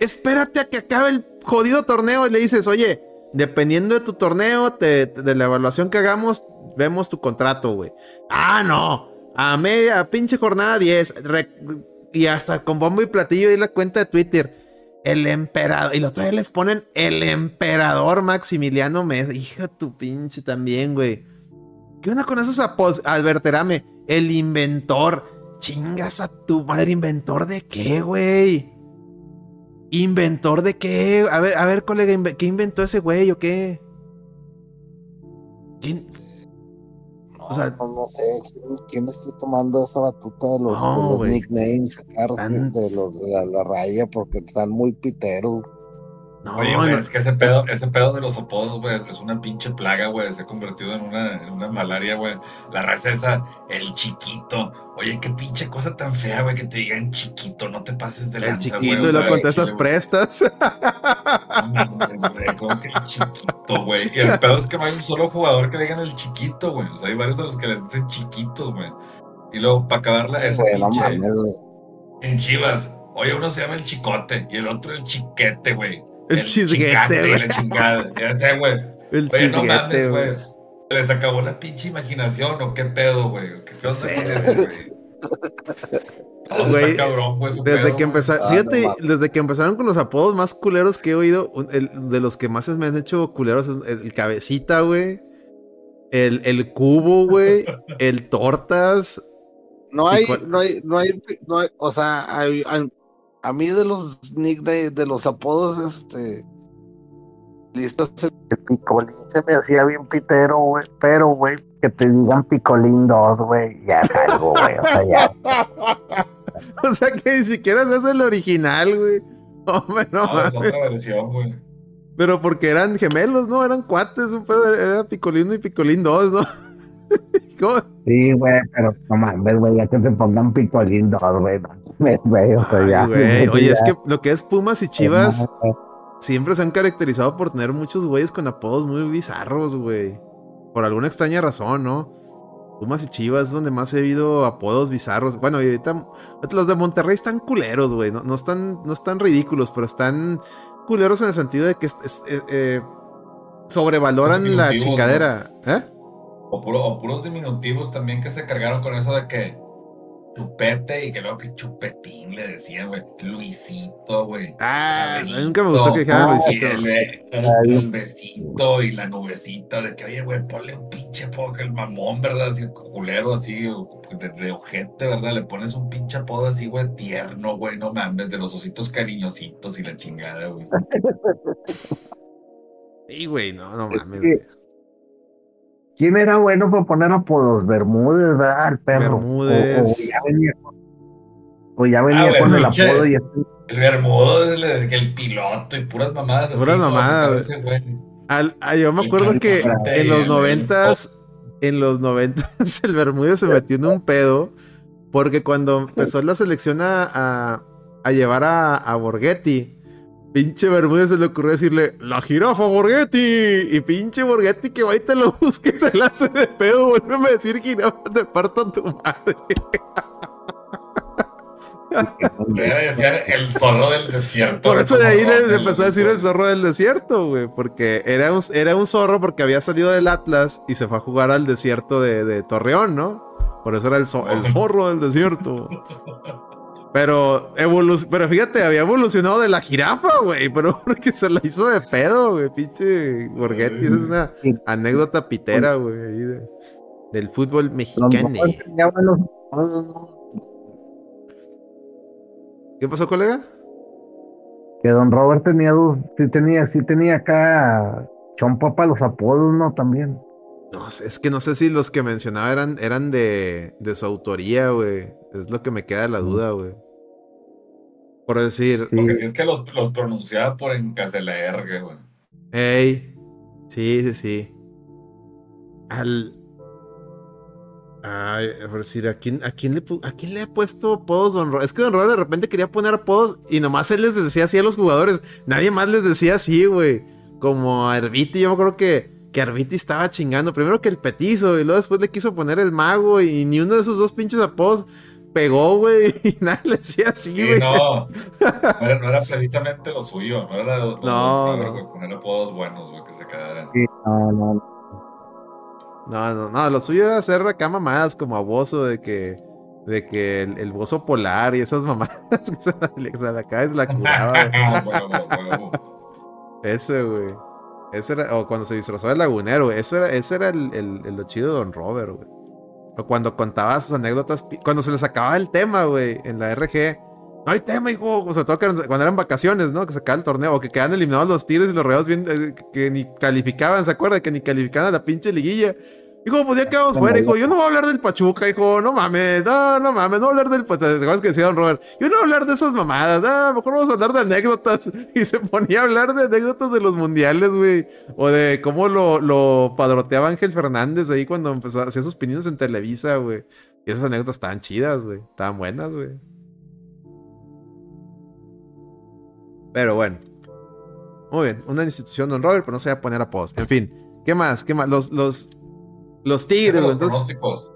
Espérate a que acabe el jodido torneo y le dices, oye, dependiendo de tu torneo, de la evaluación que hagamos, vemos tu contrato, güey. Ah, no. A media, pinche jornada 10. y hasta con bombo y platillo y la cuenta de Twitter. El emperador. Y los tres les ponen el emperador Maximiliano Mesa. Hija tu pinche también, güey. ¿Qué onda con esos? Alberterame. El inventor. Chingas a tu madre, inventor de qué, güey. ¿Inventor de qué? A ver, a ver, colega, ¿qué inventó ese güey o qué? ¿Quién? No, o sea, no, sé ¿quién, está tomando esa batuta de los, nicknames, de, los, de la, raya, porque están muy piteros. Oye, es que ese pedo, ese pedo de los apodos, güey, es una pinche plaga, güey. Se ha convertido en una, en una malaria, güey. La raza esa, el chiquito. Oye, qué pinche cosa tan fea, güey, que te digan chiquito, no te pases de lanza, El chiquito y lo contestas prestas. güey, como que el chiquito, güey. Y el pedo es que no hay un solo jugador que le digan el chiquito, güey. O sea, hay varios de los que les dicen chiquitos, güey. Y luego, para acabarla, es En Chivas, oye, uno se llama el chicote y el otro el chiquete, güey. El, el chisguete, güey. La chingada. Ya sé, güey. El Oye, no mames, güey. Se les acabó la pinche imaginación o qué pedo, güey. ¿Qué onda sí. güey? Güey, cabrón, pues, desde pedo, que empezaron, ah, fíjate, desde que empezaron con los apodos más culeros que he oído, el, de los que más me han hecho culeros es el, cabecita, güey. El, el cubo, güey. el tortas. No hay, no hay, no hay, no hay, o sea, hay, hay, a mí de los nicknames, de los apodos, este. Listas. El picolín se me hacía bien pitero, güey. Pero, güey, que te digan picolín 2, güey. Ya es algo, güey. O sea, ya. o sea que ni siquiera es el original, güey. Hombre, no, no es otra versión, güey. Pero porque eran gemelos, ¿no? Eran cuates, un pedo, era Picolino y Picolín 2, ¿no? ¿Cómo? Sí, güey, pero no mames, güey, ya que te pongan Picolín 2, güey. Oye, es que lo que es Pumas y Chivas siempre se han caracterizado por tener muchos güeyes con apodos muy bizarros, güey. Por alguna extraña razón, ¿no? Pumas y Chivas es donde más he oído apodos bizarros. Bueno, y ahorita los de Monterrey están culeros, güey. No, están, no están ridículos, pero están culeros en el sentido de que eh, eh, sobrevaloran la chingadera. ¿Eh? O, o puros diminutivos también que se cargaron con eso de que Chupete y que luego que Chupetín le decían, güey. Luisito, güey. Ah, nunca me gustó que dijeran Luisito. Y el, besito y la nubecita de que, oye, güey, ponle un pinche apodo el mamón, ¿verdad? Así, culero, así, de, ojete, ¿verdad? Le pones un pinche apodo así, güey, tierno, güey, no mames, de los ositos cariñositos y la chingada, güey. Sí, güey, no, no mames. ¿Quién era bueno para poner apodos? Bermúdez, ¿verdad? El perro. Bermúdez. O, ya venía, o ya venía ah, con el apodo y así. El Bermúdez, el piloto y puras mamadas. Puras mamadas. Al, ah, yo me acuerdo que en los noventas, en los noventas, el Bermúdez se metió en un pedo. Porque cuando empezó la selección a, a, llevar a, a Borghetti, Pinche Bermúdez se le ocurrió decirle, la jirafa Borghetti. Y pinche Borghetti que va y te lo busque, se la hace de pedo. Vuelve a decir jirafa, te parto a tu madre. decir el zorro del desierto. Por eso de ahí le empezó a decir el zorro del desierto, güey. Porque era un, era un zorro porque había salido del Atlas y se fue a jugar al desierto de, de Torreón, ¿no? Por eso era el, el zorro del desierto. Pero, pero fíjate, había evolucionado de la jirafa, güey. Pero porque se la hizo de pedo, güey. Pinche Borghetti. Esa es una anécdota pitera, güey. del fútbol mexicano. ¿Qué pasó, colega? Que don Robert tenía dos, sí tenía, sí tenía acá chompa para los apodos, ¿no? También. No, es que no sé si los que mencionaba eran, eran de, de su autoría, güey. Es lo que me queda la duda, güey. Por decir. Lo que sí es que los, los pronunciaba por R, güey. Ey. Sí, sí, sí. Al. Ay, por decir, ¿a quién, a quién, le, ¿a quién le ha puesto apodos Don Robert? Es que Don Robert de repente quería poner apodos y nomás él les decía así a los jugadores. Nadie más les decía así, güey. Como a Herbiti, yo me acuerdo que, que Herbiti estaba chingando. Primero que el petizo y luego después le quiso poner el mago y ni uno de esos dos pinches apodos pegó, güey, y nada le decía así, güey. no, no era, precisamente lo suyo, no era lo, no, no, no. poner apodos buenos, güey, que se quedaran. no, no. No, no, no, lo suyo era hacer acá mamadas como a Bozo de que, de que el, el Bozo polar y esas mamadas que se, se la cae la curaba. Ese, güey. Ese era, o cuando se disfrazó de lagunero, eso era, ese era el, el, el lo chido de Don Robert, güey. O cuando contaba sus anécdotas, cuando se les acababa el tema, güey, en la RG. No hay tema, hijo. O sea, todo cuando eran vacaciones, ¿no? Que se acaba el torneo. O que quedan eliminados los tiros y los reos bien, eh, que ni calificaban, ¿se acuerda? Que ni calificaban a la pinche liguilla. Hijo, pues ya quedamos fuera, hijo. Yo no voy a hablar del Pachuca, hijo. No mames, no, no mames, no voy a hablar del Pachuca. que decía Don Robert. Yo no voy a hablar de esas mamadas, no, mejor vamos a hablar de anécdotas. Y se ponía a hablar de anécdotas de los mundiales, güey. O de cómo lo, lo padroteaba Ángel Fernández ahí cuando empezó a hacer sus pininos en Televisa, güey. Y esas anécdotas estaban chidas, güey. Estaban buenas, güey. Pero bueno. Muy bien. Una institución, Don Robert, pero no se va a poner a post. En fin. ¿Qué más? ¿Qué más? Los, los, los Tigres, güey. Entonces... Pronósticos.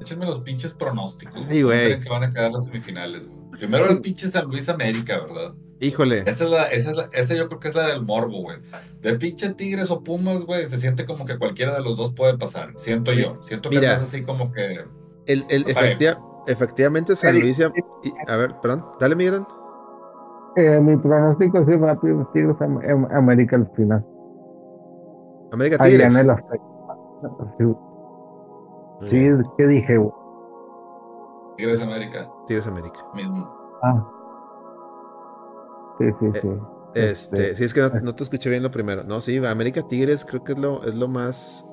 Échenme los pinches pronósticos. Sí, güey. que van a quedar las semifinales, güey. Primero el pinche San Luis América, ¿verdad? Híjole. Esa es la, esa es la, esa yo creo que es la del morbo, güey. De pinche Tigres o Pumas, güey, se siente como que cualquiera de los dos puede pasar. Siento yo. Siento que es así como que. El, el efectivamente San Luis. a ver, perdón. Dale, Miguel. Eh, mi pronóstico sí rápido, Tigres América al final. América Tigres. Sí, ¿qué dije? Tigres América. Tigres América. Mismo. Ah. Sí, sí, eh, sí. Este, sí, es que no, te escuché bien lo primero. No, sí, América Tigres creo que es lo, es lo más.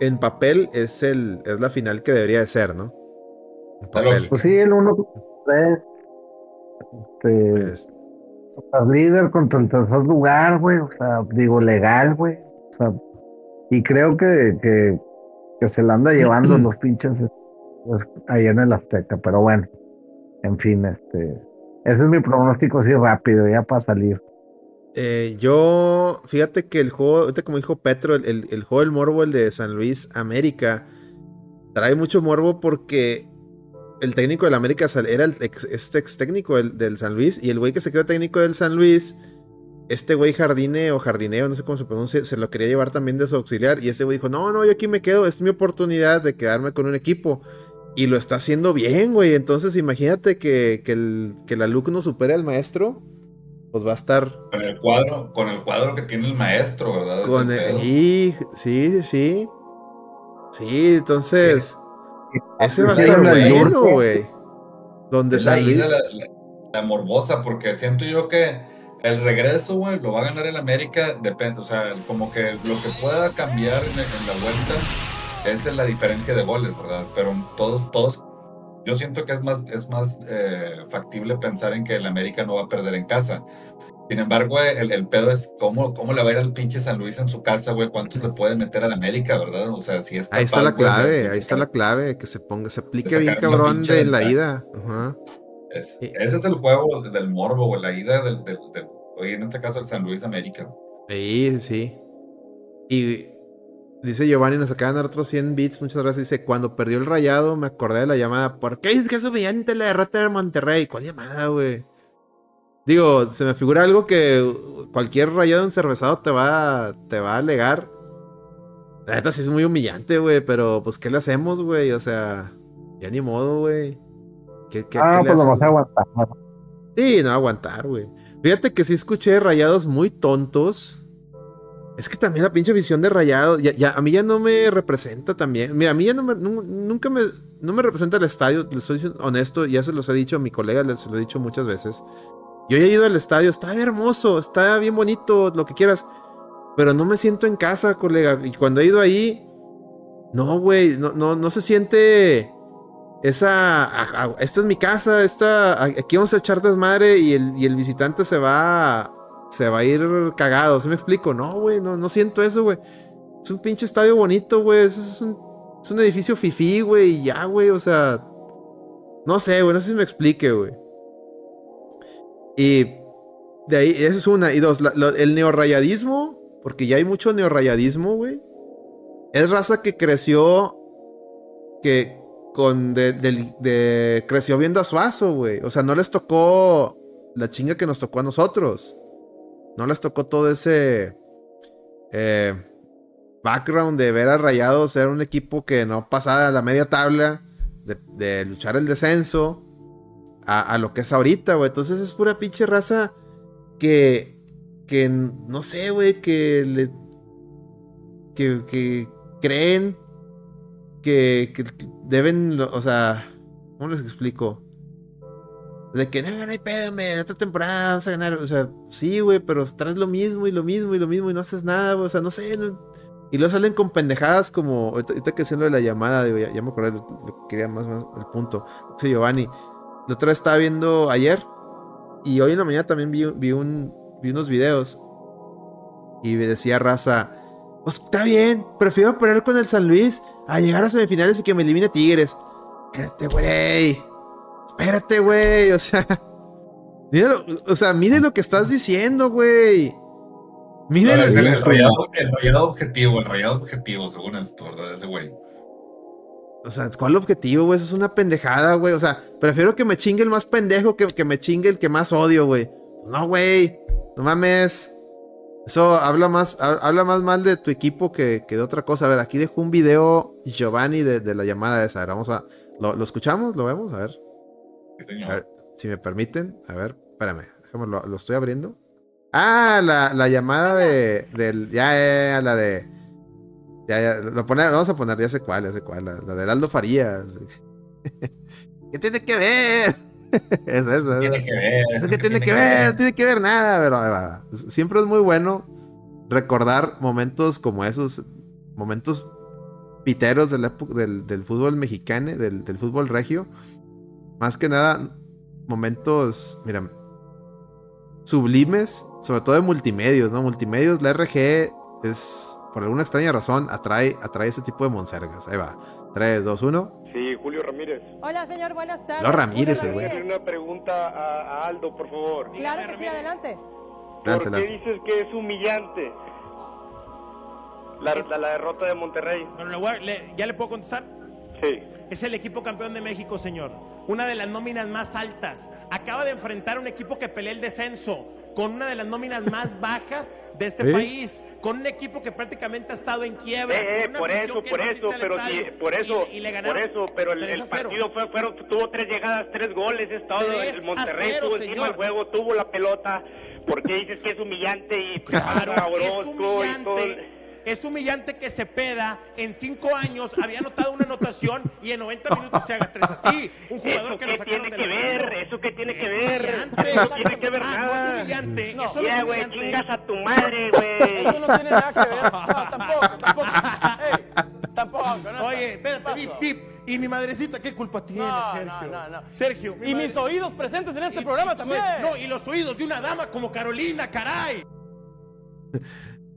En papel es el es la final que debería de ser, ¿no? En papel. Pues sí, el 1 3. Este, pues, líder contra el tercer lugar, güey. O sea, digo, legal, güey. O sea, y creo que, que, se la anda llevando los pinches ahí en el Azteca, pero bueno, en fin, este, ese es mi pronóstico así rápido, ya para salir. Eh, yo, fíjate que el juego, ahorita como dijo Petro, el, el, juego del morbo, el de San Luis América, trae mucho morbo porque el técnico del América era el ex, este ex técnico del, del, San Luis y el güey que se quedó técnico del San Luis este güey Jardine o Jardineo, no sé cómo se pronuncia, se lo quería llevar también de su auxiliar. Y este güey dijo, no, no, yo aquí me quedo, es mi oportunidad de quedarme con un equipo. Y lo está haciendo bien, güey. Entonces imagínate que, que, el, que el alumno supere al maestro, pues va a estar... Con el cuadro, con el cuadro que tiene el maestro, ¿verdad? Con el, sí, sí, sí. Sí, entonces... Ese va a estar bueno, güey. Donde sale la, la morbosa, porque siento yo que el regreso, güey, lo va a ganar el América, depende, o sea, como que lo que pueda cambiar en, la vuelta es la diferencia de goles, ¿verdad? Pero todos, todos, yo siento que es más, es más eh, factible pensar en que el América no va a perder en casa. Sin embargo, el, el, pedo es cómo, cómo le va a ir al pinche San Luis en su casa, güey, cuántos le puede meter al América, ¿verdad? O sea, si está Ahí está la clave, ahí está la clave, que se ponga, se aplique bien cabrón de la ida. Ajá. ese es el juego del morbo, güey, la ida del, del, del Oye, en este caso el San Luis América. Sí, sí. Y dice Giovanni, nos acaban de dar otros 100 bits, muchas gracias. Dice, cuando perdió el rayado me acordé de la llamada. ¿Por qué es que es humillante la derrota de Monterrey? ¿Cuál llamada, güey? Digo, se me figura algo que cualquier rayado encervezado te va, te va a alegar. La neta sí es muy humillante, güey, pero pues ¿qué le hacemos, güey? O sea, ya ni modo, güey. ¿Qué, qué, ah, pues lo vas a aguantar. Sí, no aguantar, güey. Fíjate que sí escuché rayados muy tontos. Es que también la pinche visión de rayado, ya, a mí ya no me representa también. Mira, a mí ya no me, nunca me, no me representa el estadio, les soy honesto, ya se los he dicho a mi colega, les lo he dicho muchas veces. Yo he ido al estadio, está hermoso, está bien bonito, lo que quieras, pero no me siento en casa, colega. Y cuando he ido ahí, no, güey, no, no, no se siente esa, esta es mi casa, esta, aquí vamos a echar desmadre y el, y el visitante se va, se va a ir cagado, ¿sí me explico? No, güey, no, no siento eso, güey. Es un pinche estadio bonito, güey, es, un, es un edificio fifí, güey, y ya, güey, o sea, no sé, güey, no sé si me explique, güey. Y de ahí, eso es una. Y dos, el neorrayadismo, porque ya hay mucho neorrayadismo, güey. Es raza que creció, que, con creció viendo a Suazo, güey. O sea, no les tocó la chinga que nos tocó a nosotros. No les tocó todo ese eh, background de ver a Rayados ser un equipo que no pasaba la media tabla, de, luchar el descenso, a, lo que es ahorita, güey. Entonces es pura pinche raza que, que no sé, güey, que le... Que creen que, deben, o sea, ¿cómo les explico? De que, no, no hay pedo, en otra temporada vas a ganar. O sea, sí, güey, pero traes lo mismo y lo mismo y lo mismo y no haces nada, güey. O sea, no sé, Y luego salen con pendejadas como. Ahorita, que haciendo la llamada, digo, ya, me acordé lo, que quería más, más el punto. Dice Giovanni. La otra vez estaba viendo ayer. Y hoy en la mañana también vi, vi, un, vi unos videos. Y me decía raza. Pues está bien, prefiero pelear con el San Luis a llegar a semifinales y que me elimine Tigres. Espérate, güey. Espérate, güey. O sea. o sea, mire lo que estás diciendo, güey. Miren el, rayado, objetivo, el rayado objetivo, según esto, ¿verdad? Ese güey. O sea, ¿cuál objetivo, güey? Eso es una pendejada, güey. O sea, prefiero que me chingue el más pendejo que, que me chingue el que más odio, güey. No, güey. No mames. Eso habla más, habla más mal de tu equipo que, que, de otra cosa. A ver, aquí dejo un video Giovanni de, de la llamada esa. A ver, vamos a. ¿lo, ¿lo, escuchamos? ¿Lo vemos? A ver. Sí, señor. A ver, si me permiten. A ver, espérame. Déjame, lo, lo estoy abriendo. Ah, la, la llamada de. Del, ya, ya, la de. Ya, ya, lo pone, vamos a poner, ya sé cuál, ya sé cuál, la, de Aldo Farías. ¿Qué tiene que ver? es eso. Tiene que ver. Es que tiene que ver, no tiene que ver nada, pero siempre es muy bueno recordar momentos como esos, momentos piteros del, del, del fútbol mexicano, del, del fútbol regio. Más que nada, momentos, mira, sublimes, sobre todo de multimedios, ¿no? Multimedios, la RG es, por alguna extraña razón, atrae, atrae ese tipo de monsergas. Ahí va. 3, 2, 1. Sí, Julio. Hola, señor, buenas tardes. No, Ramírez, güey. Una pregunta a, Aldo, por favor. Claro que sí, adelante. ¿Por qué dices que es humillante la, la, derrota de Monterrey? Bueno, ¿ya le puedo contestar? Sí. Es el equipo campeón de México, señor. Una de las nóminas más altas. Acaba de enfrentar un equipo que pelea el descenso con una de las nóminas más bajas de este país, con un equipo que prácticamente ha estado en quiebra. Eh, por eso, por eso, pero por eso, por eso, pero el, partido fue, tuvo tres llegadas, tres goles, es todo. El Monterrey tuvo encima el juego, tuvo la pelota. ¿Por qué dices que es humillante y claro, es humillante. y todo? Es humillante que Cepeda en cinco años había anotado una anotación y en 90 minutos te haga tres a ti. Un jugador ¿Eso que qué tiene que ver? ¿Eso qué tiene que ver? Eso tiene que ver nada. No es humillante. No. Eso ya, güey, chingas a tu madre, güey. Eso no tiene nada que ver. No, tampoco, tampoco. tampoco. No Oye, espérate, Pip, Pip. ¿Y mi madrecita qué culpa tiene, Sergio? No, no, no. Sergio. y mis oídos presentes en este programa también. No, y los oídos de una dama como Carolina, caray.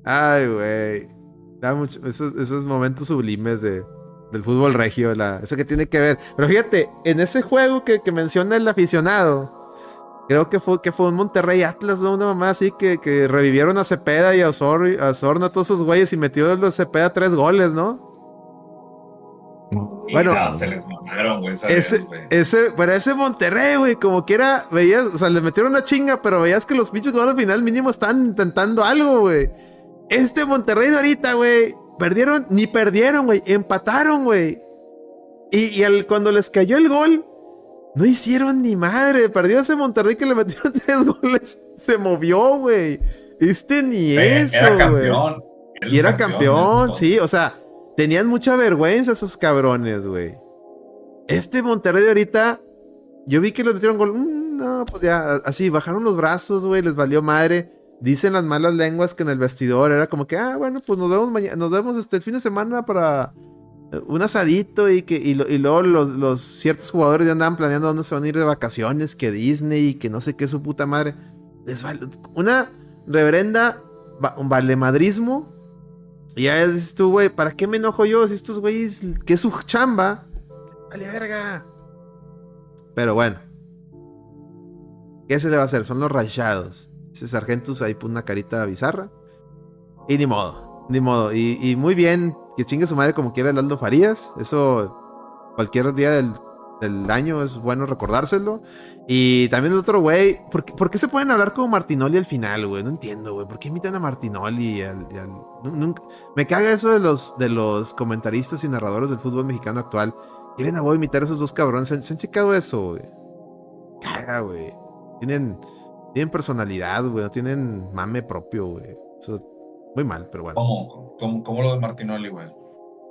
Ay, güey. Da mucho, esos, esos momentos sublimes de, del fútbol regio, la, eso que tiene que ver. Pero fíjate, en ese juego que, que menciona el aficionado, creo que fue, que fue un Monterrey Atlas, ¿no? una mamá así que, que revivieron a Cepeda y a, Osor, a Osorno, a todos esos güeyes y metió a Cepeda tres goles, ¿no? bueno, se les mamaron, güey. Ese, ese, pero ese Monterrey, güey, como quiera, veías, o sea, le metieron una chinga, pero veías que los pinches goles al final mínimo están intentando algo, güey. Este Monterrey de ahorita, güey, perdieron, ni perdieron, güey, empataron, güey. Y, y cuando les cayó el gol, no hicieron ni madre. Perdió ese Monterrey que le metieron tres goles. Se movió, güey. Este ni eso, güey. Y era campeón, sí. O sea, tenían mucha vergüenza esos cabrones, güey. Este Monterrey de ahorita, yo vi que les metieron gol. Mm, no, pues ya, así, bajaron los brazos, güey, les valió madre. Dicen las malas lenguas que en el vestidor era como que, ah, bueno, pues nos vemos mañana, nos vemos este el fin de semana para eh, un asadito y que y, luego los, ciertos jugadores ya andaban planeando dónde se van a ir de vacaciones, que Disney y que no sé qué su puta madre. Una reverenda valemadrismo. Y ya dices tú, güey, ¿para qué me enojo yo si estos güeyes, que es su chamba? Vale, verga. Pero bueno. ¿Qué se le va a hacer? Son los rayados. Sargentus ahí puso una carita bizarra. Y ni modo, ni modo. Y, muy bien, que chingue su madre como quiera el Aldo Farías. Eso cualquier día del, año es bueno recordárselo. Y también el otro güey, ¿por, qué se pueden hablar como Martinoli al final, güey? No entiendo, güey. ¿Por qué imitan a Martinoli? me caga eso de los, comentaristas y narradores del fútbol mexicano actual. Quieren a vos imitar a esos dos cabrones. ¿Se, han checado eso, güey? Caga, güey. Tienen tienen personalidad, güey. No tienen mame propio, güey. muy mal, pero bueno. ¿Cómo? ¿Cómo, lo de Martinoli, güey?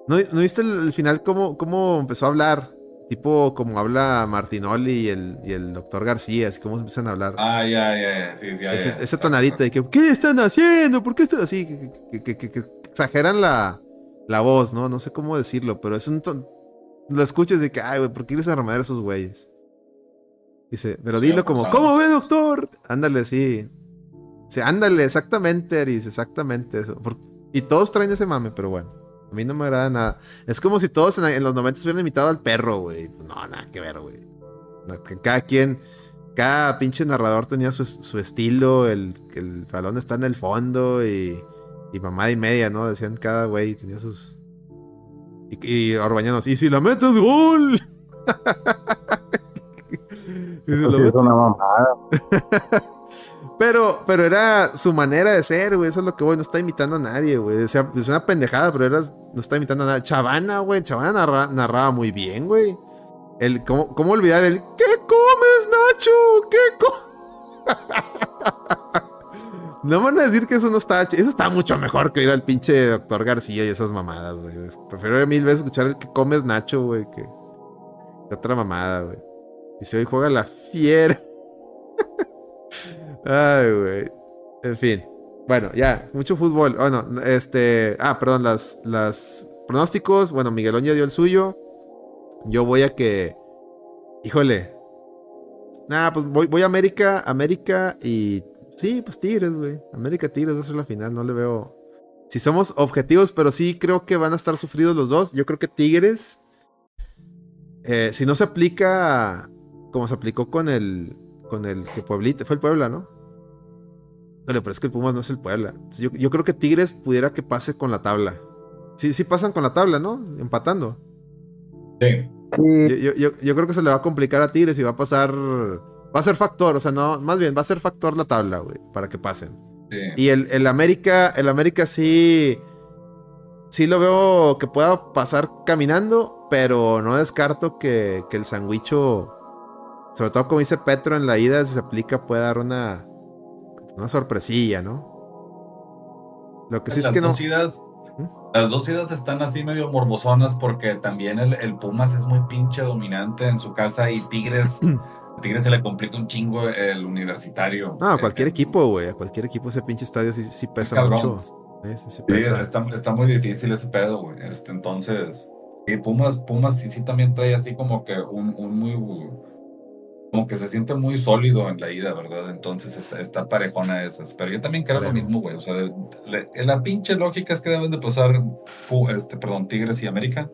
¿No, viste el, final cómo, cómo empezó a hablar? Tipo como habla Martinoli y el, y el doctor García, así como empiezan a hablar. Ah, ya, ya, sí, ya, Ese, tonadito de que, ¿qué están haciendo? ¿Por qué están así? Que, exageran la, la voz, ¿no? No sé cómo decirlo, pero es un... Lo escuchas de que, ay, güey, ¿por qué quieres armar a esos güeyes? Dice, pero dilo como, ¿cómo ve, doctor? Ándale, sí. Sí, ándale, exactamente, Aris, exactamente eso. y todos traen ese mame, pero bueno. A mí no me agrada nada. Es como si todos en, los 90 hubieran imitado al perro, güey. No, nada que ver, güey. Cada quien, cada pinche narrador tenía su, estilo, el, el, balón está en el fondo y, y mamada y media, ¿no? Decían cada güey tenía sus... Y, y Orbañanos, y si la metes, gol. es una mamada. Pero, pero era su manera de ser, güey. Eso es lo que, güey, no está imitando a nadie, güey. Es una pendejada, pero era, no está imitando a nadie. Chavana, güey. Chavana narraba muy bien, güey. El, ¿cómo, ¿Cómo olvidar el ¿Qué comes, Nacho? ¿Qué comes? no van a decir que eso no está... Eso está mucho mejor que ir al pinche doctor García y esas mamadas, güey. Prefiero mil veces escuchar el que comes, Nacho, güey, que, que otra mamada, güey. Y si hoy juega la fiera. Ay, güey. En fin. Bueno, ya, mucho fútbol. Bueno, este. Ah, perdón, las, las pronósticos. Bueno, Miguelón ya dio el suyo. Yo voy a que. Híjole. Nah, pues voy, voy a América, América y. Sí, pues Tigres, güey. América Tigres va a ser la final, no le veo. Si somos objetivos, pero sí creo que van a estar sufridos los dos. Yo creo que Tigres. Eh, si no se aplica como se aplicó con el. Con el que Pueblita. Fue el Puebla, ¿no? No, pero es que el Pumas no es el Puebla. Yo, creo que Tigres pudiera que pase con la tabla. Sí, sí pasan con la tabla, ¿no? Empatando. Sí. Yo, creo que se le va a complicar a Tigres y va a pasar. Va a ser factor, o sea, no, más bien va a ser factor la tabla, güey, para que pasen. Sí. Y el, el, América, el América sí. Sí lo veo que pueda pasar caminando, pero no descarto que, que el sandwicho. Sobre todo como dice Petro en la ida, si se aplica, puede dar una una sorpresilla, ¿no? Lo que sí es que no. ¿Mm? Las dos idas están así medio morbosonas porque también el, Pumas es muy pinche dominante en su casa y Tigres. Tigres se le complica un chingo el universitario. No, a cualquier equipo, güey. A cualquier equipo ese pinche estadio sí, pesa mucho. Sí, está, muy difícil ese pedo, güey. Este, entonces, y Pumas, Pumas sí, sí también trae así como que un, un muy como que se siente muy sólido en la ida, ¿verdad? Entonces está, está parejona esas. Pero yo también creo lo mismo, güey. O sea, la pinche lógica es que deben de pasar, este, perdón, Tigres y América.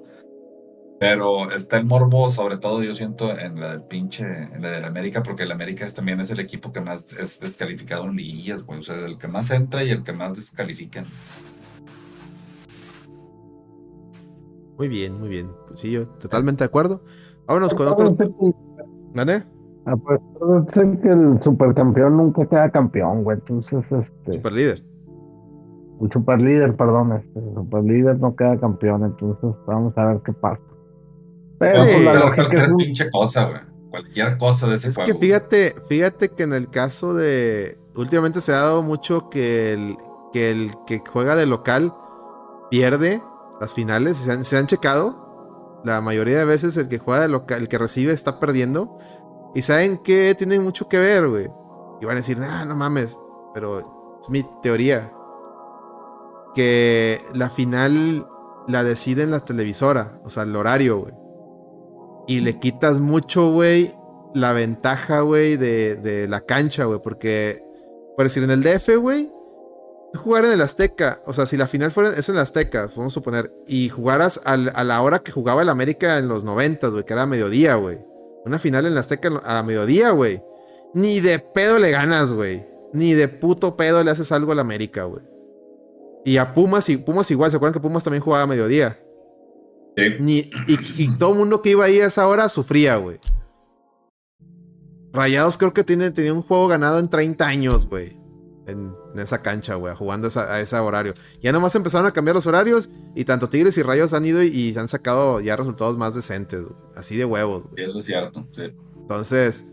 Pero está el morbo, sobre todo yo siento en la del pinche, en la del América, porque el América es, también es el equipo que más es descalificado en liguillas, güey. O sea, el que más entra y el que más descalifican. Muy bien, muy bien. Pues sí, yo totalmente de acuerdo. Vámonos con otro. ¿Vale? Ah, pues dicen que el supercampeón nunca queda campeón, güey. Entonces, este. Superlíder. El superlíder, perdón, este. El superlíder no queda campeón, entonces vamos a ver qué pasa. Pero pues, la lógica cualquier es pinche cosa, güey. Cualquier cosa de ese Es que fíjate, fíjate que en el caso de. Últimamente se ha dado mucho que el que, el que juega de local pierde las finales. Se han, se han checado. La mayoría de veces el que juega de local, el que recibe está perdiendo. Y saben que tiene mucho que ver, güey. Y van a decir, nah, no mames. Pero es mi teoría. Que la final la deciden las televisoras. O sea, el horario, güey. Y le quitas mucho, güey, la ventaja, güey, de, de, la cancha, güey. Porque, por decir, en el DF, güey, jugar en el Azteca. O sea, si la final fuera, es en el Azteca, vamos a suponer. Y jugaras a la hora que jugaba el América en los 90, güey, que era mediodía, güey una final en la Azteca a mediodía, güey. Ni de pedo le ganas, güey. Ni de puto pedo le haces algo al América, güey. Y a Pumas, y Pumas igual, ¿se acuerdan que Pumas también jugaba a mediodía? Sí. Ni, y, todo el mundo que iba ahí a esa hora sufría, güey. Rayados creo que tiene, tenía un juego ganado en 30 años, güey en, esa cancha, güey, jugando a ese horario. Ya nomás empezaron a cambiar los horarios y tanto Tigres y Rayos han ido y, han sacado ya resultados más decentes, Así de huevos, güey. Eso es cierto, sí. Entonces,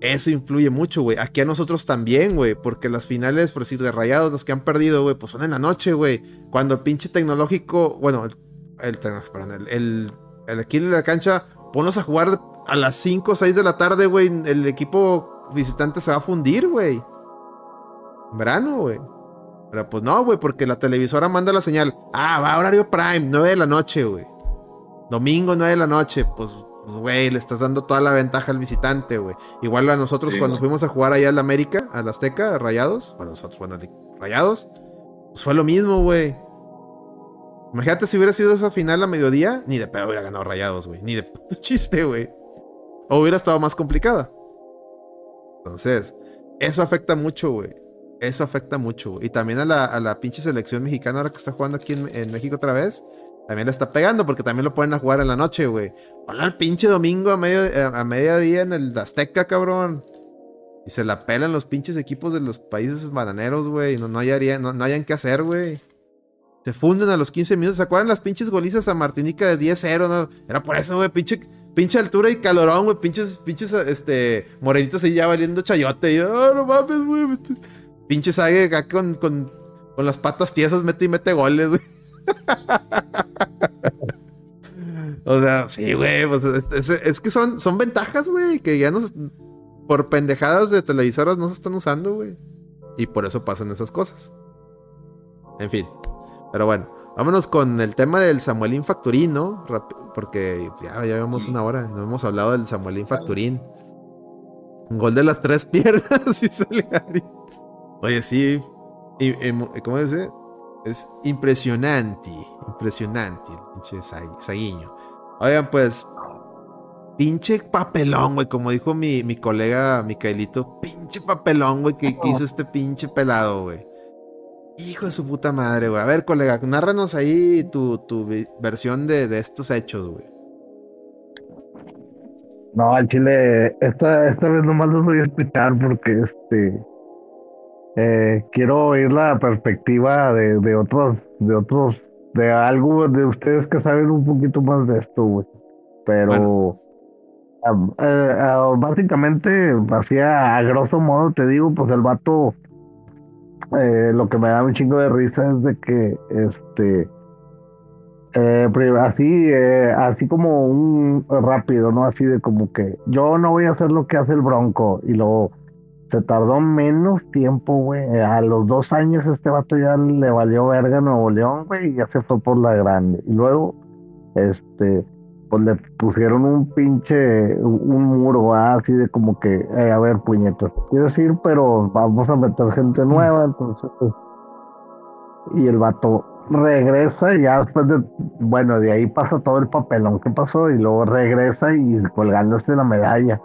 eso influye mucho, güey. Aquí a nosotros también, güey, porque las finales, por decir, de Rayados, los que han perdido, güey, pues son en la noche, güey. Cuando el pinche tecnológico, bueno, el, el, perdón, el, el, aquí en la cancha, ponlos a jugar a las 5 o 6 de la tarde, güey. El equipo visitante se va a fundir, güey verano, güey. Pero pues no, güey, porque la televisora manda la señal. Ah, va a horario prime, 9 de la noche, güey. Domingo, 9 de la noche. Pues, pues, güey, le estás dando toda la ventaja al visitante, güey. Igual a nosotros cuando fuimos a jugar allá en la América, a la Azteca, a Rayados. Bueno, nosotros, bueno, Rayados. Pues fue lo mismo, güey. Imagínate si hubiera sido esa final a mediodía, ni de pedo hubiera ganado Rayados, güey. Ni de puto chiste, güey. O hubiera estado más complicada. Entonces, eso afecta mucho, güey. Eso afecta mucho. Y también a la, a la pinche selección mexicana ahora que está jugando aquí en, México otra vez. También le está pegando porque también lo ponen a jugar en la noche, güey. Ponlo el pinche domingo a, medio, eh, mediodía en el Azteca, cabrón. Y se la pelan los pinches equipos de los países bananeros, güey. No, no, hayan, no, no hayan qué hacer, güey. Se funden a los 15 minutos. ¿Se acuerdan las pinches golizas a Martinica de 10-0? No? Era por eso, güey. Pinche, pinche altura y calorón, güey. Pinches, pinches, este, morenitos ahí ya valiendo chayote. Oh, no mames, güey. Pinche Sague acá con, con, con las patas tiesas mete y mete goles, güey. o sea, sí, güey. Pues, es, que son, son ventajas, güey. Que ya nos. Por pendejadas de televisoras no se están usando, güey. Y por eso pasan esas cosas. En fin. Pero bueno, vámonos con el tema del Samuelín Facturín, ¿no? Porque ya, ya llevamos una hora. No hemos hablado del Samuelín Facturín. Gol de las tres piernas y sale Oye, sí. ¿Cómo dice? Es impresionante. Impresionante. Pinche Saguiño. Oigan, pues. Pinche papelón, güey. Como dijo mi, mi colega Micaelito. Pinche papelón, güey. Que, hizo este pinche pelado, güey. Hijo de su puta madre, güey. A ver, colega, nárranos ahí tu, tu versión de, de estos hechos, güey. No, al chile, esta, esta vez nomás los voy a escuchar porque este eh, quiero oír la perspectiva de, de otros, de otros, de algo de ustedes que saben un poquito más de esto, güey. Pero eh, básicamente, así a, grosso modo te digo, pues el vato, eh, lo que me da un chingo de risa es de que, este, así, así como un rápido, ¿no? Así de como que yo no voy a hacer lo que hace el Bronco y luego se tardó menos tiempo, güey. A los dos años este vato ya le valió verga a Nuevo León, güey, y ya se fue por la grande. Y luego, este, pues le pusieron un pinche, un muro, así de como que, eh, a ver, puñetas, quiero decir, pero vamos a meter gente nueva, entonces, pues, y el vato regresa y ya después de, bueno, de ahí pasa todo el papelón que pasó y luego regresa y colgándose la medalla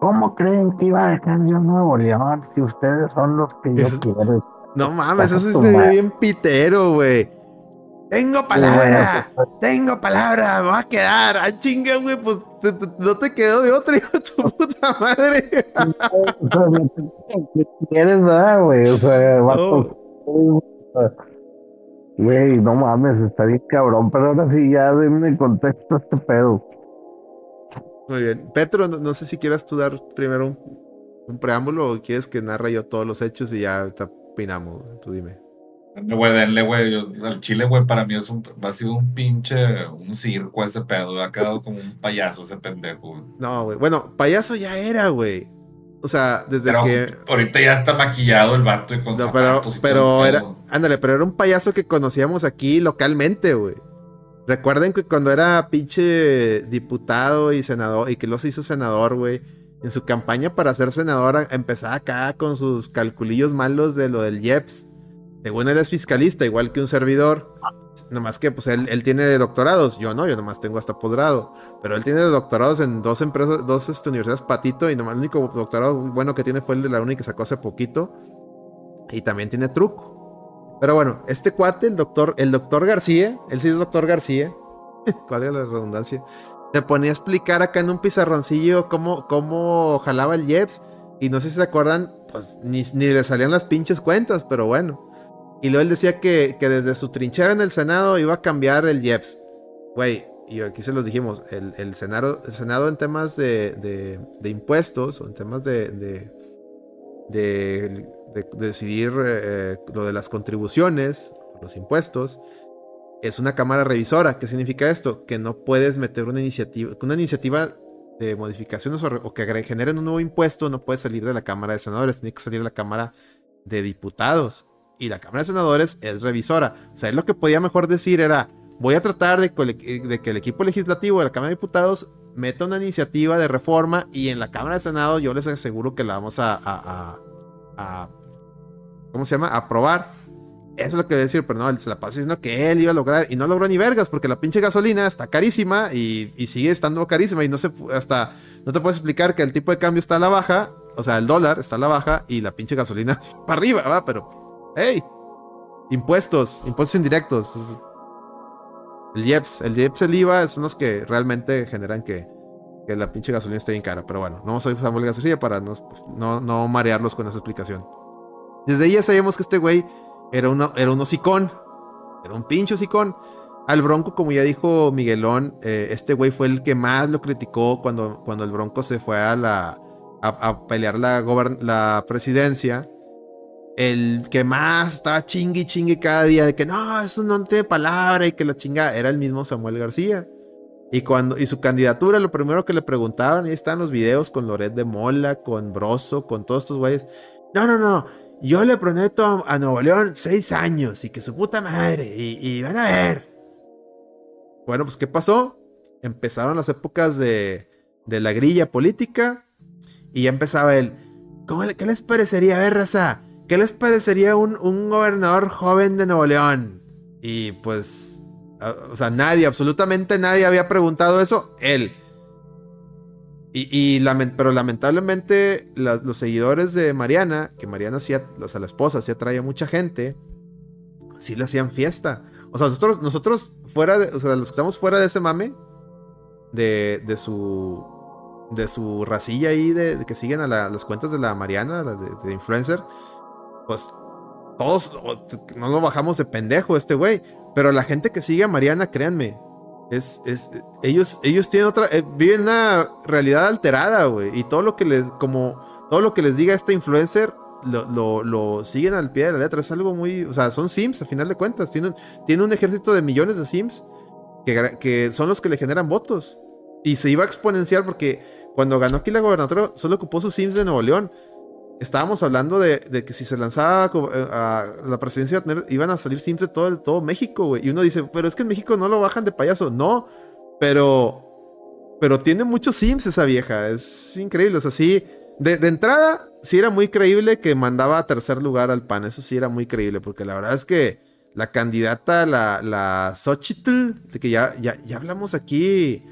¿Cómo creen que iba a dejar yo Nuevo León si ustedes son los que yo quiero? No mames, eso es bien pitero, güey. Tengo palabra, pues, tengo palabra, me va a quedar. Al chinga, güey, pues no te quedó de otra, hijo de tu puta madre. ¿Qué quieres, verdad, güey? O sea, vato. Güey, no mames, está bien cabrón, pero ahora sí ya denme contexto a este pedo. Muy bien. Petro, no, sé si quieras tú dar primero un, preámbulo o quieres que narre yo todos los hechos y ya te opinamos. Tú dime. Denle, güey, denle, güey. El Chile, güey, para mí es un, ha sido un pinche, un circo ese pedo. Ha quedado como un payaso ese pendejo. No, güey. Bueno, payaso ya era, güey. O sea, desde que. Ahorita ya está maquillado el vato y con no, pero, pero era. Ándale, pero era un payaso que conocíamos aquí localmente, güey. Recuerden que cuando era pinche diputado y senador, y que los hizo senador, güey, en su campaña para ser senador empezaba acá con sus calculillos malos de lo del IEPS. Según él es fiscalista, igual que un servidor. Nomás que pues él, tiene doctorados, yo no, yo nomás tengo hasta posgrado. Pero él tiene doctorados en dos empresas, dos este, universidades patito, y nomás el único doctorado bueno que tiene fue el de la única que sacó hace poquito. Y también tiene truco. Pero bueno, este cuate, el doctor, el doctor García, él sí es doctor García. ¿Cuál es la redundancia? Se ponía a explicar acá en un pizarroncillo cómo, cómo jalaba el Jeps. Y no sé si se acuerdan, pues ni, le salían las pinches cuentas, pero bueno. Y luego él decía que, que desde su trinchera en el Senado iba a cambiar el Jeps. Güey, y aquí se los dijimos, el, el, Senado, el Senado en temas de, de, de, impuestos o en temas de, de, de de, decidir eh, lo de las contribuciones, los impuestos, es una cámara revisora. ¿Qué significa esto? Que no puedes meter una iniciativa, una iniciativa de modificaciones o, que generen un nuevo impuesto, no puede salir de la Cámara de Senadores, tiene que salir de la Cámara de Diputados. y la Cámara de Senadores es revisora. O sea, él lo que podía mejor decir era, voy a tratar de, que el equipo legislativo de la Cámara de Diputados meta una iniciativa de reforma y en la Cámara de Senado yo les aseguro que la vamos a, ¿cómo se llama? A aprobar. Eso es lo que decir, pero no, él se la pasa diciendo que él iba a lograr y no logró ni vergas porque la pinche gasolina está carísima y, sigue estando carísima y no se hasta no te puedes explicar que el tipo de cambio está a la baja, o sea, el dólar está a la baja y la pinche gasolina para arriba, ¿va? Pero, hey, impuestos, impuestos indirectos. El IEPS, el IEPS, el IVA son los que realmente generan que, la pinche gasolina esté bien cara. Pero bueno, no soy Samuel Gasolina para no, no, no, marearlos con esa explicación. Desde ahí sabíamos que este güey era, era un hocicón. Era un pinche hocicón. Al Bronco, como ya dijo Miguelón, eh, este güey fue el que más lo criticó cuando, cuando el Bronco se fue a, la, a, pelear la, la presidencia. El que más estaba chingue y chingue cada día de que no, eso no tiene palabra y que la chinga era el mismo Samuel García. Y, cuando, y su candidatura, lo primero que le preguntaban, ahí están los videos con Loret de Mola, con Broso, con todos estos güeyes. No, no, no, yo le prometo a Nuevo León seis años y que su puta madre, y, van a ver. Bueno, pues ¿qué pasó? Empezaron las épocas de, de la grilla política y ya empezaba el, ¿cómo, ¿qué les parecería, a ver, raza? ¿Qué les parecería un, un gobernador joven de Nuevo León? Y pues, o sea, nadie, absolutamente nadie había preguntado eso, él. Y, y pero lamentablemente los seguidores de Mariana, que Mariana hacía, o sea, la esposa, sí atraía mucha gente, sí le hacían fiesta. O sea, nosotros, nosotros fuera de, o sea, los que estamos fuera de ese mame, de, de su, de su racilla ahí, de, que siguen a las cuentas de la Mariana, de, influencer, pues todos no lo bajamos de pendejo este güey. Pero la gente que sigue a Mariana, créanme, es, es, ellos, ellos tienen otra, eh, viven una realidad alterada, güey. Y todo lo que les, como, todo lo que les diga este influencer, lo, lo, siguen al pie de la letra. Es algo muy. O sea, son Sims a final de cuentas. Tienen, tienen un ejército de millones de Sims que, que, son los que le generan votos. Y se iba a exponenciar porque cuando ganó aquí la gobernatura solo ocupó sus Sims de Nuevo León. Estábamos hablando de, que si se lanzaba eh, a, la presidencia iban a salir Sims de todo, el, todo México, güey. Y uno dice, pero es que en México no lo bajan de payaso. No, pero. Pero tiene muchos Sims esa vieja. Es increíble. O sea, sí de, entrada, sí era muy creíble que mandaba a tercer lugar al PAN. Eso sí era muy creíble, porque la verdad es que la candidata, la, la Xochitl, de que ya, ya, ya hablamos aquí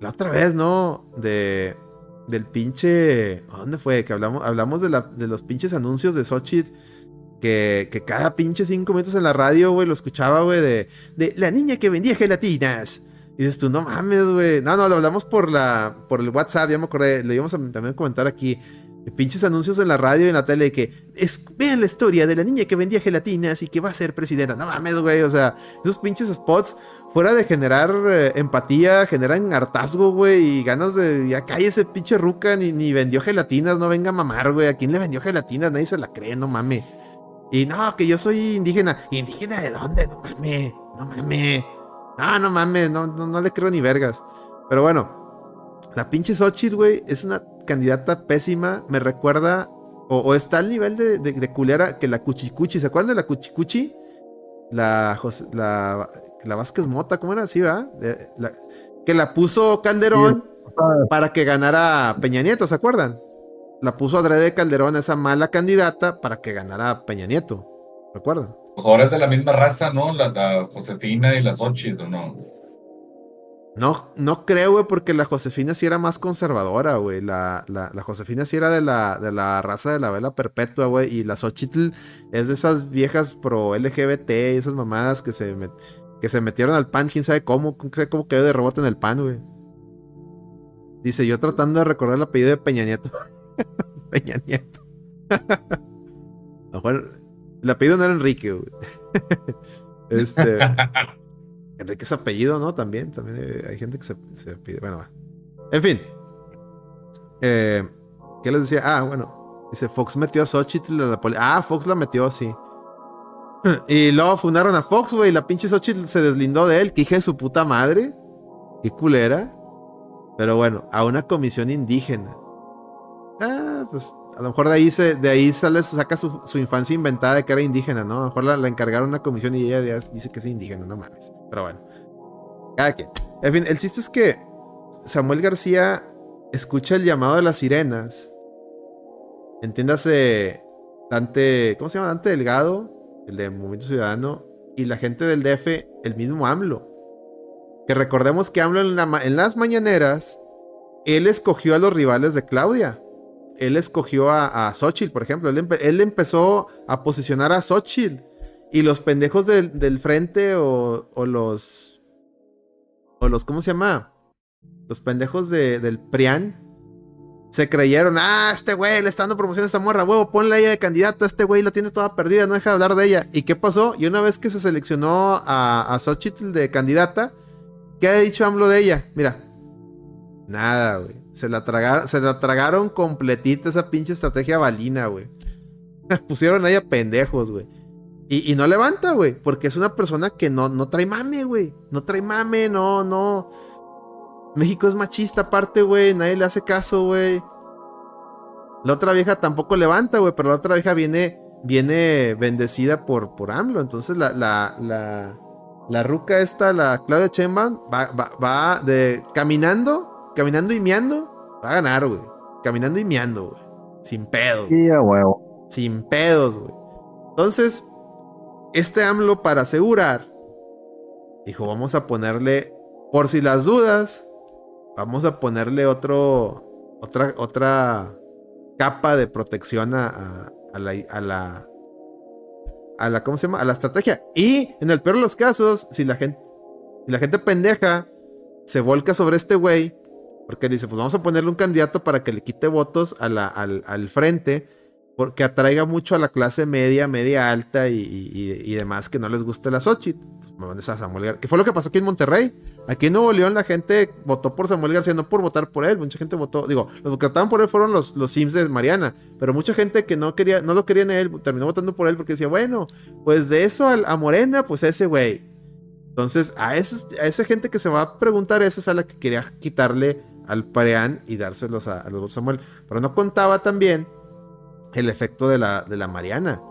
la otra vez, ¿no? De, del pinche. ¿Dónde fue? Que hablamos, hablamos de, la, de los pinches anuncios de Xochitl. Que, que, cada pinche cinco minutos en la radio, güey, lo escuchaba, güey, de, de la niña que vendía gelatinas. Y dices tú, no mames, güey. No, no, lo hablamos por la por el WhatsApp, ya me acordé. Le íbamos a también comentar aquí. Pinches anuncios en la radio y en la tele que es, vean la historia de la niña que vendía gelatinas y que va a ser presidenta. No mames, güey. O sea, esos pinches spots, fuera de generar eh, empatía, generan hartazgo, güey. Y ganas de. Ya ese pinche ruca, ni, ni vendió gelatinas, no venga a mamar, güey. ¿A quién le vendió gelatinas? Nadie se la cree, no mames. Y no, que yo soy indígena. ¿Indígena de dónde? No mames, no mames. Ah, no mames, no, no, le creo ni vergas. Pero bueno, la pinche Xochitl, güey, es una candidata pésima. Me recuerda, o, está al nivel de, de, culera que la Cuchicuchi. ¿Se acuerdan de la Cuchicuchi? La, la, la Vázquez Mota, ¿cómo era así, va? que la puso Calderón para que ganara Peña Nieto, ¿se acuerdan? La puso adrede Calderón, esa mala candidata, para que ganara Peña Nieto. ¿Recuerdan? Pues ahora es de la misma raza, ¿no? La, Josefina y las Xochitl, ¿o no? No, no creo, güey, porque la Josefina sí era más conservadora, güey. La, la, Josefina sí era de la, de la raza de la vela perpetua, güey. Y la Xochitl es de esas viejas pro LGBT, esas mamadas que se, que se metieron al pan, quién sabe cómo, quién sabe cómo quedó de rebote en el pan, güey. Dice, yo tratando de recordar el apellido de Peña Nieto. Peña Nieto. mejor el apellido no era Enrique, güey. este. Enrique es apellido, ¿no? También, también hay gente que se, pide. Bueno, va. En fin. Eh, ¿Qué les decía? Ah, bueno. Dice, Fox metió a Xochitl a la Ah, Fox la metió así. Y luego fundaron a Fox, güey. La pinche Xochitl se deslindó de él. Que hija de su puta madre. Qué culera. Pero bueno, a una comisión indígena. Ah, pues a lo mejor de ahí, se, de ahí sale, saca su, infancia inventada de que era indígena, ¿no? A lo mejor la, encargaron una comisión y ella dice que es indígena, no mames. Pero bueno, cada quien. En fin, el chiste es que Samuel García escucha el llamado de las sirenas. Entiéndase, Dante, ¿cómo se llama? Dante Delgado, el de Movimiento Ciudadano, y la gente del DF, el mismo AMLO. Que recordemos que AMLO en, las mañaneras, él escogió a los rivales de Claudia él escogió a, a Xochitl, por ejemplo. Él, empezó a posicionar a Xochitl. Y los pendejos del, frente o, los. O los. ¿Cómo se llama? Los pendejos del PRIAN. Se creyeron, ah, este güey le está dando promoción a esta morra, huevo, ponle a ella de candidata, este güey la tiene toda perdida, no deja de hablar de ella. ¿Y qué pasó? Y una vez que se seleccionó a, a Xochitl de candidata, ¿qué ha dicho AMLO de ella? Mira, nada, güey. Se la, tragaron, se la tragaron completita esa pinche estrategia balina, güey. Pusieron a pendejos, güey. Y, no levanta, güey. Porque es una persona que no, no trae mame, güey. No trae mame, no, no. México es machista aparte, güey. Nadie le hace caso, güey. La otra vieja tampoco levanta, güey. Pero la otra vieja viene, viene bendecida por, por AMLO. Entonces la, la, la, la ruca esta, la Claudia Chemban, va, va, va de caminando caminando y meando, va a ganar, güey. Caminando y meando, güey. Sin pedos. Sí, a huevo. Sin pedos, güey. Entonces, este AMLO para asegurar, dijo, vamos a ponerle, por si las dudas, vamos a ponerle otro, otra, otra capa de protección a, a, la, a la, a la, ¿cómo se llama? A la estrategia. Y en el peor de los casos, si la gente, si la gente pendeja se volca sobre este güey, porque dice, pues vamos a ponerle un candidato para que le quite votos a la, al, frente, porque atraiga mucho a la clase media, media alta y, demás que no les guste la Xochitl. Pues a Samuel García. Que fue lo que pasó aquí en Monterrey. Aquí en Nuevo León la gente votó por Samuel García, no por votar por él. Mucha gente votó, digo, los que votaban por él fueron los, los Sims de Mariana. Pero mucha gente que no quería, no lo quería en él, terminó votando por él porque decía, bueno, pues de eso a, Morena, pues ese güey. Entonces, a, esos, a esa gente que se va a preguntar eso es a la que quería quitarle al Pareán y dárselos a, los Samuel. Pero no contaba también el efecto de la, de la Mariana.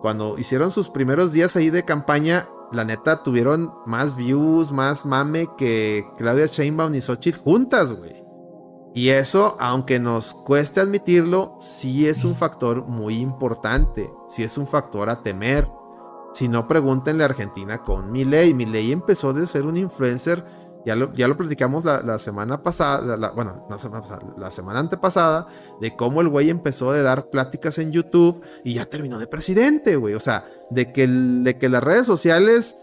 Cuando hicieron sus primeros días ahí de campaña, la neta tuvieron más views, más mame que Claudia Sheinbaum y Xochitl juntas, güey. Y eso, aunque nos cueste admitirlo, sí es un factor muy importante. Sí es un factor a temer. Si no, pregúntenle a Argentina con Milei. Milei empezó de ser un influencer ya lo, ya lo platicamos la, semana pasada, bueno, no semana pasada, la semana antepasada, de cómo el güey empezó a dar pláticas en YouTube y ya terminó de presidente, güey. O sea, de que, de que las redes sociales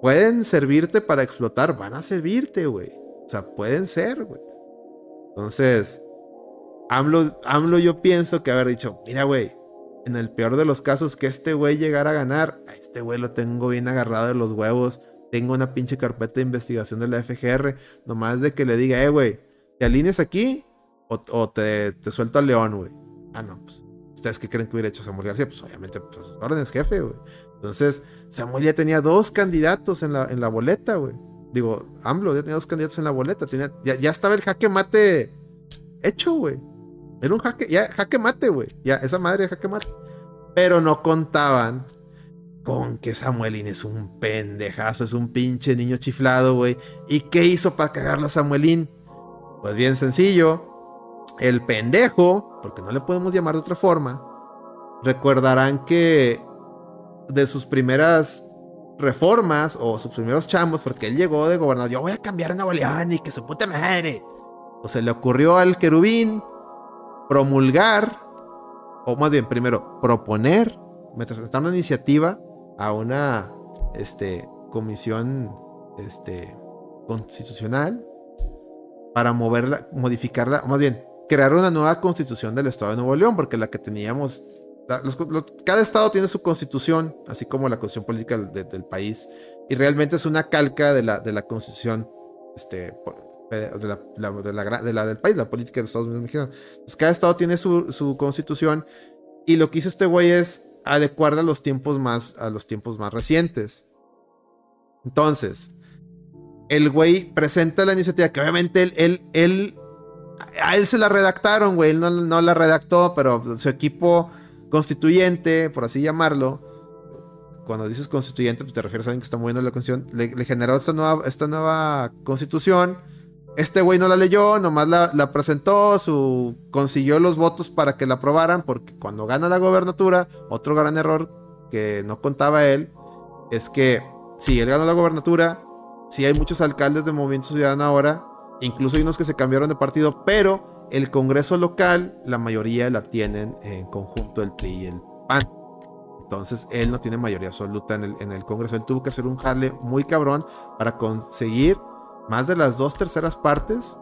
pueden servirte para explotar, van a servirte, güey. O sea, pueden ser, güey. Entonces, AMLO, AMLO yo pienso que haber dicho, mira, güey, en el peor de los casos que este güey llegara a ganar, a este güey lo tengo bien agarrado de los huevos tengo una pinche carpeta de investigación de la FGR, nomás de que le diga, eh, güey, ¿te alineas aquí o, te, suelto al león, güey? Ah, no, pues, ¿ustedes qué creen que hubiera hecho Samuel García? Pues obviamente, pues a sus órdenes, jefe, güey. Entonces, Samuel ya tenía dos candidatos en la, en la boleta, güey. Digo, AMLO ya tenía dos candidatos en la boleta. Tenía, ya, ya estaba el jaque mate hecho, güey. Era un jaque, ya, jaque mate, güey. Ya, esa madre de jaque mate. Pero no contaban con que Samuelín es un pendejazo, es un pinche niño chiflado, güey. ¿Y qué hizo para cagarla Samuelín? Pues bien sencillo. El pendejo, porque no le podemos llamar de otra forma, recordarán que de sus primeras reformas o sus primeros chambos, porque él llegó de gobernador, yo voy a cambiar a Nuevo León y que su puta madre. O se le ocurrió al querubín promulgar, o más bien primero, proponer, está una iniciativa a una este, comisión este, constitucional para moverla, modificarla, más bien, crear una nueva constitución del Estado de Nuevo León, porque la que teníamos, cada estado tiene su constitución, así como la constitución política del país, y realmente es una calca de la, de la constitución este, de, la, del país, la política de Estados Unidos mexicanos. cada estado tiene su, su constitución, y lo que hizo este güey es adecuarla a los tiempos más, a los tiempos más recientes. Entonces, el güey presenta la iniciativa que obviamente él, él, a él se la redactaron, güey. Él no, la redactó, pero su equipo constituyente, por así llamarlo, cuando dices constituyente, pues te refieres a alguien que está moviendo la constitución, le, generó esta nueva, esta nueva constitución. Este güey no la leyó, nomás la, la, presentó, su, consiguió los votos para que la aprobaran, porque cuando gana la gobernatura, otro gran error que no contaba él, es que si él ganó la gobernatura, si hay muchos alcaldes de Movimiento Ciudadano ahora, incluso hay unos que se cambiaron de partido, pero el Congreso local, la mayoría la tienen en conjunto el PRI y el PAN. Entonces él no tiene mayoría absoluta en el, en el Congreso. Él tuvo que hacer un jale muy cabrón para conseguir más de las dos terceras partes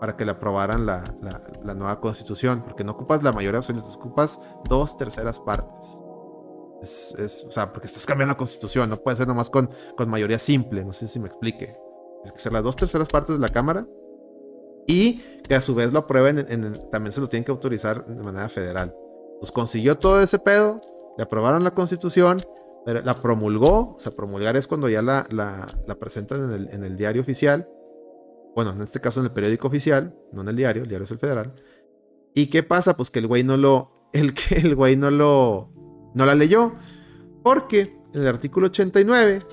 para que le aprobaran la, la, nueva constitución. Porque no ocupas la mayoría absoluta, ocupas dos terceras partes. Es, es, o sea, porque estás cambiando la constitución, no puede ser nomás con, con mayoría simple, no sé si me explique. Es que ser las dos terceras partes de la Cámara y que a su vez lo aprueben, también se lo tienen que autorizar de manera federal. Pues consiguió todo ese pedo, le aprobaron la constitución, la promulgó, o sea, promulgar es cuando ya la, la, presentan en el, en el, diario oficial, bueno, en este caso en el periódico oficial, no en el diario, el diario es el federal. ¿Y qué pasa? Pues que el güey no lo, el que el güey no lo, no la leyó, porque en el artículo 89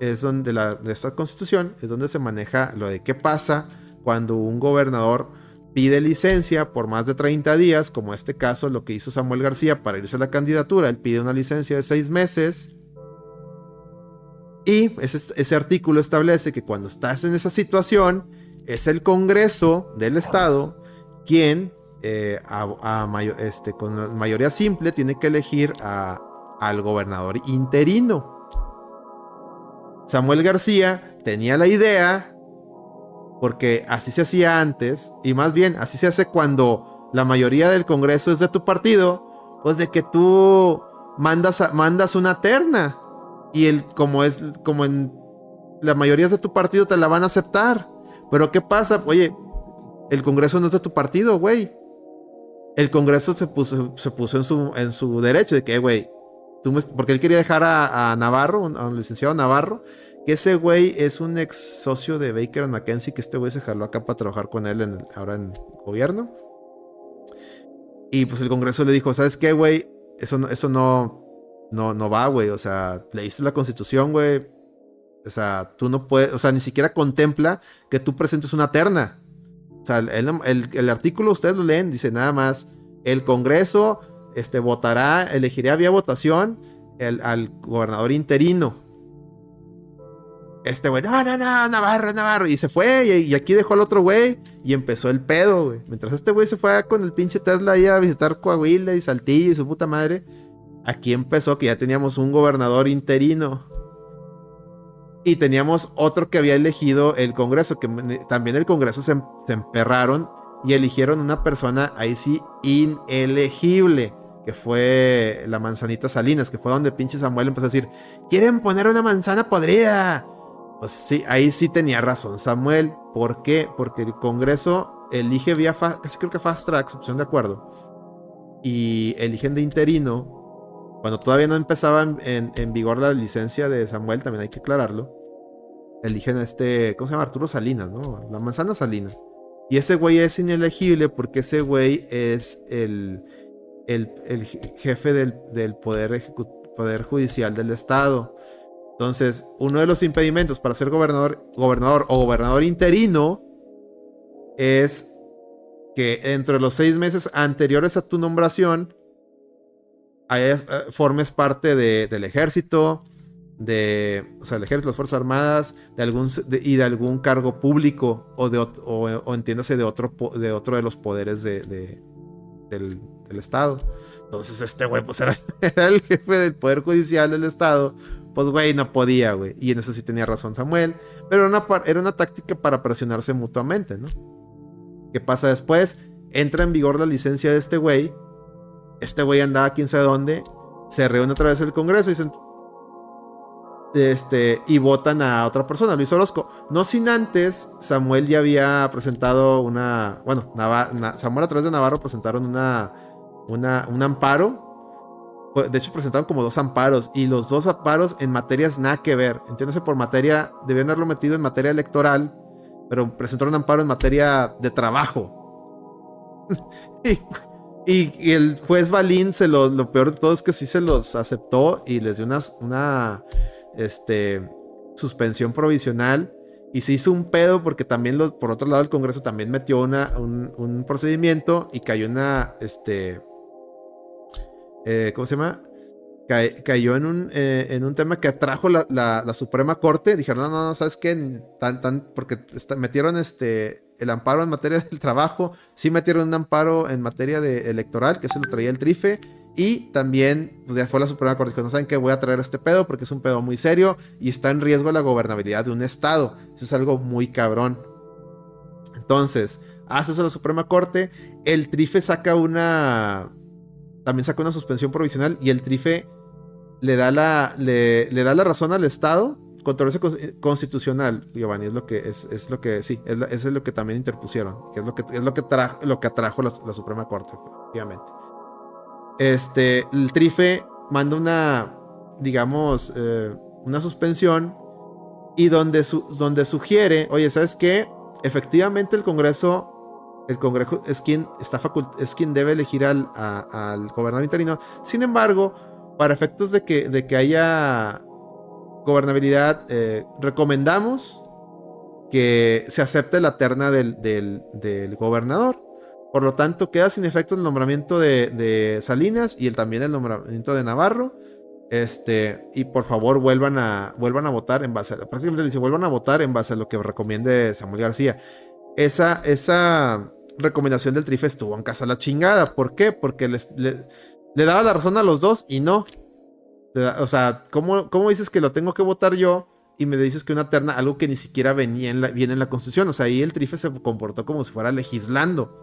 es donde la, de esta constitución es donde se maneja lo de qué pasa cuando un gobernador pide licencia por más de 30 días, como este caso lo que hizo Samuel García para irse a la candidatura, él pide una licencia de 6 meses. Y ese, artículo establece que cuando estás en esa situación, es el Congreso del Estado quien eh, este, con mayoría simple tiene que elegir al gobernador interino. Samuel García tenía la idea porque así se hacía antes, y más bien así se hace cuando la mayoría del Congreso es de tu partido, pues de que tú mandas, una terna. Y el, como es, como en la mayoría de tu partido, te la van a aceptar. Pero ¿qué pasa? Oye, el Congreso no es de tu partido, güey. El Congreso se puso, se puso en, su, en su derecho de que, güey, porque él quería dejar a, Navarro, a un licenciado Navarro, que ese güey es un ex socio de Baker McKenzie, que este güey se jaló acá para trabajar con él en ahora en gobierno. Y pues el Congreso le dijo, ¿sabes qué, güey? Eso no, eso no, no, no va, güey. O sea, leíste la constitución, güey. O sea, tú no puedes, o sea, ni siquiera contempla que tú presentes una terna. O sea, el, artículo ustedes lo leen, dice nada más, el Congreso este, votará, elegirá vía votación al gobernador interino este güey, no, no, no, Navarro, Navarro. Y se fue, y, aquí dejó al otro güey, y empezó el pedo, güey. Mientras este güey se fue con el pinche Tesla ahí a visitar Coahuila y Saltillo y su puta madre, aquí empezó que ya teníamos un gobernador interino. Y teníamos otro que había elegido el Congreso, que también el Congreso se, se emperraron y eligieron una persona ahí sí inelegible que fue la manzanita Salinas, que fue donde pinche Samuel empezó a decir, quieren poner una manzana podrida. Pues sí, ahí sí tenía razón Samuel. ¿Por qué? Porque el Congreso elige vía, casi creo que fast track, opción de acuerdo. Y eligen de interino. Cuando todavía no empezaba en, vigor la licencia de Samuel, también hay que aclararlo. Eligen a este, ¿cómo se llama? Arturo Salinas, ¿no? La manzana Salinas. Y ese güey es inelegible porque ese güey es el, el, jefe del, poder, Judicial del Estado. Entonces, uno de los impedimentos para ser gobernador, gobernador o gobernador interino es que entre los seis meses anteriores a tu nombración formes parte del ejército, de, o sea, el las Fuerzas Armadas, de algún, y de algún cargo público o, de, o, entiéndase de otro, de otro de los poderes de, del, Estado. Entonces este güey pues era, era el jefe del Poder Judicial del Estado pues güey, no podía, güey. Y en eso sí tenía razón Samuel. Pero era una, era una táctica para presionarse mutuamente, ¿no? ¿Qué pasa después? Entra en vigor la licencia de este güey. Este güey andaba quién sabe dónde. Se reúne otra vez el Congreso y dicen. Este, y votan a otra persona, Luis Orozco. No sin antes, Samuel ya había presentado una. Bueno, Samuel a través de Navarro presentaron una, una, un amparo de hecho, presentaron como dos amparos y los dos amparos en materias nada que ver. Entiéndase por materia, debían haberlo metido en materia electoral, pero presentaron un amparo en materia de trabajo. el juez Balín se lo, lo peor de todo es que sí se los aceptó y les dio una, una este, suspensión provisional. Y se hizo un pedo porque también, por otro lado, el Congreso también metió una, un, procedimiento y cayó una, este, eh, ¿cómo se llama? cayó en un, eh, en un tema que atrajo la, la, Suprema Corte. Dijeron, no, no, no, ¿sabes qué? Porque metieron este, el amparo en materia del trabajo, sí metieron un amparo en materia de electoral, que se lo traía el trife. Y también, pues ya fue la Suprema Corte, dijo, no saben qué, voy a traer este pedo porque es un pedo muy serio y está en riesgo la gobernabilidad de un Estado. Eso es algo muy cabrón. Entonces, hace eso la Suprema Corte, el trife saca una... También saca una suspensión provisional y el trife le da la, le, da la razón al Estado. Controversia constitucional, Giovanni, es lo que es, lo que sí, es, es lo que también interpusieron, que es lo que es lo que, lo que atrajo la, Suprema Corte, efectivamente. Este, el Trife manda una, digamos, eh, una suspensión y donde, donde sugiere, oye, ¿sabes qué? Efectivamente el Congreso, el Congreso es quien, está es quien debe elegir al, al gobernador interino. Sin embargo, para efectos de que, de que haya gobernabilidad, eh, recomendamos que se acepte la terna del, del, gobernador. Por lo tanto, queda sin efecto el nombramiento de, Salinas y el, también el nombramiento de Navarro. Este, y por favor vuelvan a, vuelvan a votar en base a, prácticamente vuelvan a votar en base a lo que recomiende Samuel García. Esa, esa recomendación del Trife estuvo en casa la chingada. ¿Por qué? Porque les, le daba la razón a los dos y no. O sea, ¿cómo, ¿cómo, dices que lo tengo que votar yo? Y me dices que una terna, algo que ni siquiera venía en viene en la constitución. O sea, ahí el trife se comportó como si fuera legislando.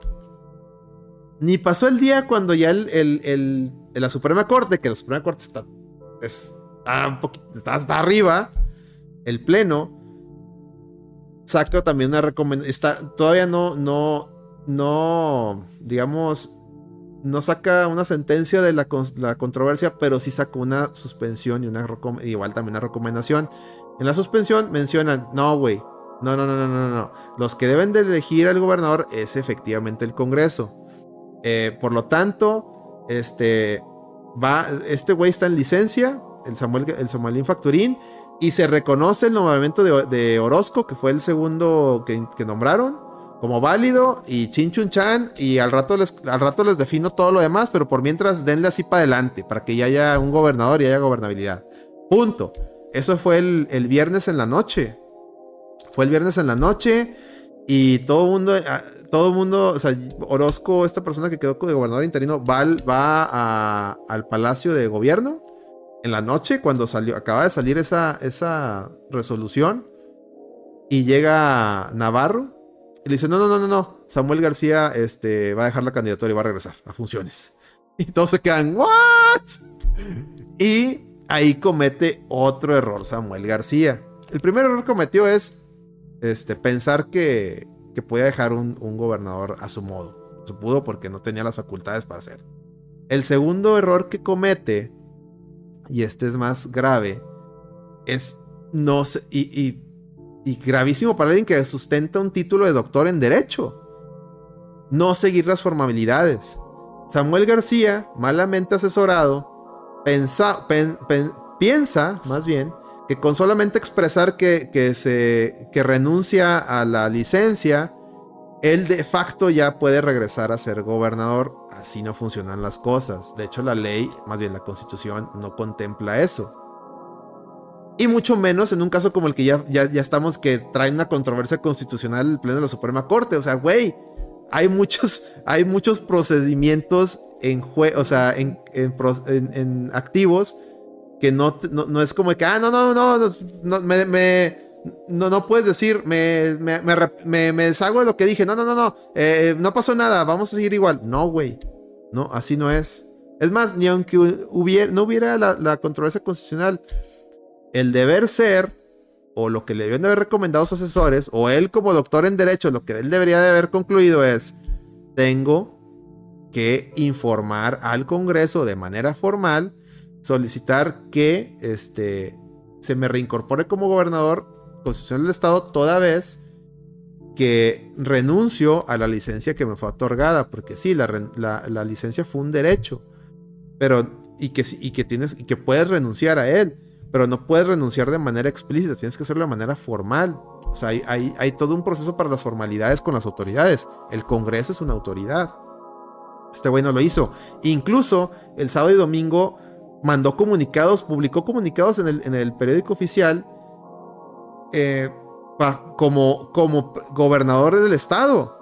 Ni pasó el día cuando ya el, el, la Suprema Corte, que la Suprema Corte está, está está, hasta arriba, el Pleno, saca también una recomendación. Todavía no, no, no, digamos, no saca una sentencia de la, controversia, pero sí saca una suspensión y una igual también una recomendación. En la suspensión mencionan, no, güey, no, no, no, no, no, no. Los que deben de elegir al gobernador es efectivamente el Congreso. Eh, por lo tanto, este va, este güey está en licencia, el Samuel, el Samuelín Facturín, y se reconoce el nombramiento de, Orozco, que fue el segundo que nombraron como válido y chin chun chan y al rato les al rato les defino todo lo demás, pero por mientras denle así para adelante para que ya haya un gobernador y haya gobernabilidad. Punto. Eso fue el, el viernes en la noche. Fue el viernes en la noche y todo el mundo ah, todo mundo, o Orozco, esta persona que quedó de gobernador interino, va, va al palacio de gobierno en la noche cuando salió, acaba de salir esa, esa resolución y llega Navarro y le dice, no, no, no, no, no. Samuel García este, va a dejar la candidatura y va a regresar a funciones. Y todos se quedan, ¿what? Y ahí comete otro error Samuel García. El primer error que cometió es este, pensar que, que podía dejar un, gobernador a su modo. Se pudo porque no tenía las facultades para hacer. El segundo error que comete, y este es más grave, es no y gravísimo para alguien que sustenta un título de doctor en Derecho. No seguir las formabilidades. Samuel García, malamente asesorado, piensa, más bien, que con solamente expresar que, que renuncia a la licencia, él de facto ya puede regresar a ser gobernador. Así no funcionan las cosas. De hecho, la ley, más bien la constitución, no contempla eso. Y mucho menos en un caso como el que ya, ya, ya estamos, que trae una controversia constitucional el pleno de la Suprema Corte. O sea, güey, hay muchos, hay muchos procedimientos en o sea, en, en, activos que no, no, es como que, ah, no, no, no, no, me, no, no puedes decir, me, me, me, deshago de lo que dije, no, no, no, no, eh, no pasó nada, vamos a seguir igual. No, güey, no, así no es. Es más, ni aunque hubiera, no hubiera la, la controversia constitucional, el deber ser, o lo que le deben de haber recomendado sus asesores, o él como doctor en derecho, lo que él debería de haber concluido es, tengo que informar al Congreso de manera formal, solicitar que este, se me reincorpore como gobernador constitucional del Estado toda vez que renuncio a la licencia que me fue otorgada, porque sí, la, la, licencia fue un derecho, pero y que, y que tienes y que puedes renunciar a él, pero no puedes renunciar de manera explícita, tienes que hacerlo de manera formal. O sea, hay, todo un proceso para las formalidades con las autoridades. El Congreso es una autoridad. Este güey no lo hizo. Incluso el sábado y domingo mandó comunicados, publicó comunicados en el, periódico oficial eh, como, como gobernador del estado.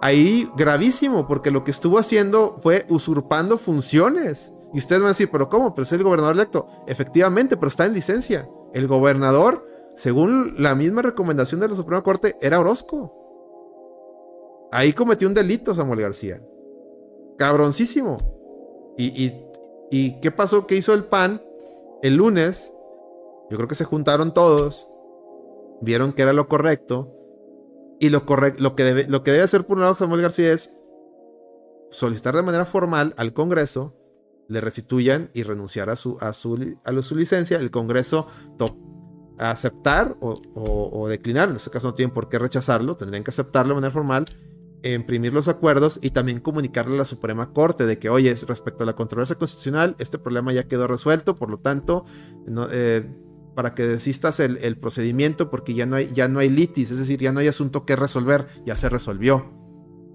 Ahí gravísimo, porque lo que estuvo haciendo fue usurpando funciones. Y ustedes van a decir, pero ¿cómo? Pero es el gobernador electo. Efectivamente, pero está en licencia. El gobernador, según la misma recomendación de la Suprema Corte, era Orozco. Ahí cometió un delito Samuel García. Cabroncísimo. Y, y, y ¿qué pasó? ¿Qué hizo el PAN el lunes? Yo creo que se juntaron todos vieron que era lo correcto. Y lo, lo, que, debe, lo que debe hacer por un lado Samuel García es solicitar de manera formal al Congreso le restituyan y renunciar a su, a su, a su licencia. El Congreso aceptar o, o, declinar, en este caso no tienen por qué rechazarlo, tendrían que aceptarlo de manera formal, imprimir los acuerdos y también comunicarle a la Suprema Corte de que, oye, respecto a la controversia constitucional, este problema ya quedó resuelto, por lo tanto, no, eh, para que desistas el, procedimiento porque ya no, hay, ya no hay litis, es decir, ya no hay asunto que resolver, ya se resolvió.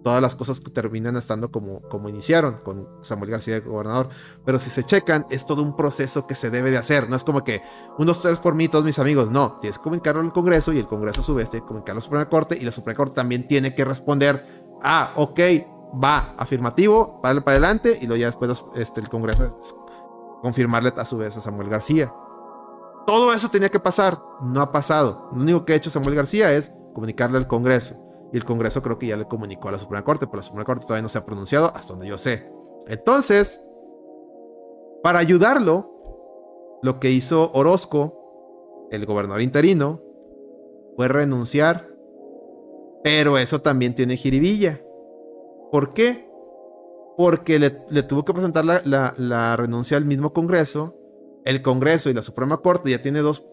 Todas las cosas terminan estando como, como iniciaron con Samuel García de gobernador. Pero si se checan, es todo un proceso que se debe de hacer. No es como que unos tres por mí, todos mis amigos. No, tienes que comunicarlo al Congreso y el Congreso a su vez tiene que comunicarlo a la Suprema Corte y la Suprema Corte también tiene que responder. Ah, ok, va, afirmativo, para, para adelante y luego ya después este, el Congreso confirmarle a su vez a Samuel García. Todo eso tenía que pasar, no ha pasado. Lo único que ha hecho Samuel García es comunicarle al Congreso. Y el Congreso creo que ya le comunicó a la Suprema Corte, pero la Suprema Corte todavía no se ha pronunciado hasta donde yo sé. Entonces, para ayudarlo, lo que hizo Orozco, el gobernador interino, fue renunciar. Pero eso también tiene jiribilla. ¿Por qué? Porque le, tuvo que presentar la, la renuncia al mismo Congreso el Congreso y la Suprema Corte ya tiene dos,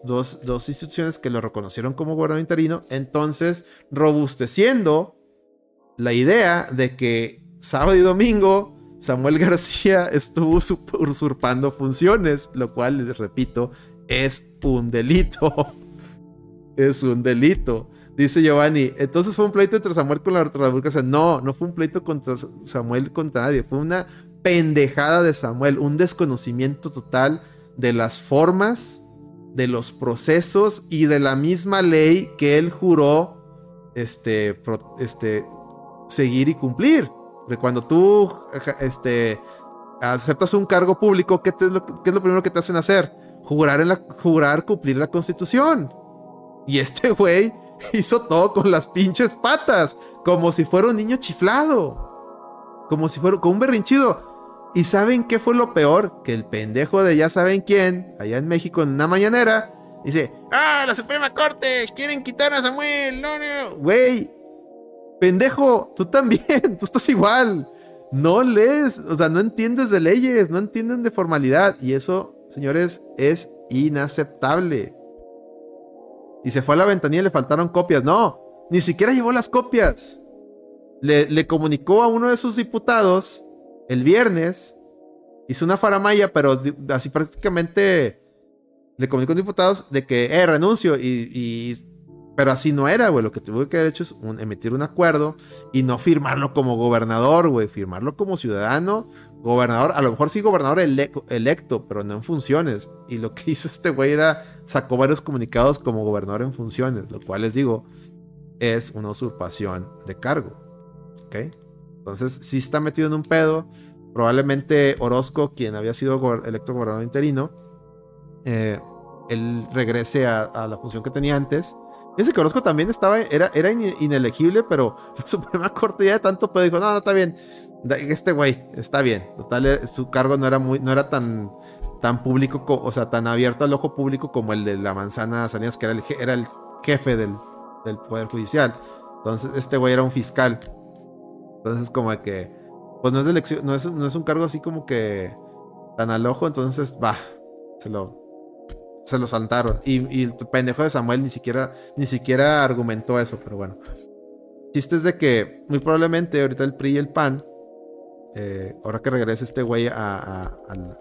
instituciones que lo reconocieron como gobernador interino, entonces robusteciendo la idea de que sábado y domingo Samuel García estuvo usurpando funciones, lo cual, les repito, es un delito. es un delito. Dice Giovanni, entonces fue un pleito entre Samuel con la República. No, no fue un pleito contra Samuel contra nadie, fue una pendejada de Samuel, un desconocimiento total de las formas, de los procesos y de la misma ley que él juró este, este, seguir y cumplir. Cuando tú este, aceptas un cargo público, ¿qué, es lo, ¿qué, es lo, primero que te hacen hacer? Jurar, jurar cumplir la constitución. Y este güey hizo todo con las pinches patas, como si fuera un niño chiflado. Como si fuera con un berrinchido. ¿Y saben qué fue lo peor? Que el pendejo de ya saben quién, allá en México en una mañanera, dice, ah, la Suprema Corte, quieren quitar a Samuel, no, no, no. Güey, pendejo, tú también, tú estás igual. No lees, o sea, no entiendes de leyes, no entienden de formalidad. Y eso, señores, es inaceptable. Y se fue a la ventanilla y le faltaron copias. No, ni siquiera llevó las copias. Le, le comunicó a uno de sus diputados el viernes hizo una faramaya, pero así prácticamente le comunicó a los diputados de que, eh, renuncio. Y, pero así no era, güey. Lo que tuvo que haber hecho es emitir un acuerdo y no firmarlo como gobernador, güey. Firmarlo como ciudadano, gobernador. A lo mejor sí gobernador electo, pero no en funciones. Y lo que hizo este güey era sacó varios comunicados como gobernador en funciones, lo cual les digo es una usurpación de cargo. ¿Ok? Entonces, si está metido en un pedo. Probablemente Orozco, quien había sido electo gobernador interino, eh, él regrese a, la función que tenía antes. Fíjense que Orozco también estaba, era, era inelegible, pero la Suprema Corte ya de tanto pedo dijo, no, no, está bien. Este güey, está bien. Total, eh, su cargo no era tan, público, o sea, tan abierto al ojo público como el de la manzana Sanías, que era el, jefe del Poder Judicial. Entonces, este güey era un fiscal. Entonces, como que, pues no es, elección, no es, no es un cargo así como que tan al ojo, entonces, va, se lo, se lo saltaron. Y, y, el pendejo de Samuel ni siquiera, ni siquiera argumentó eso, pero bueno. Chiste es de que muy probablemente ahorita el PRI y el PAN, eh, ahora que regrese este güey a,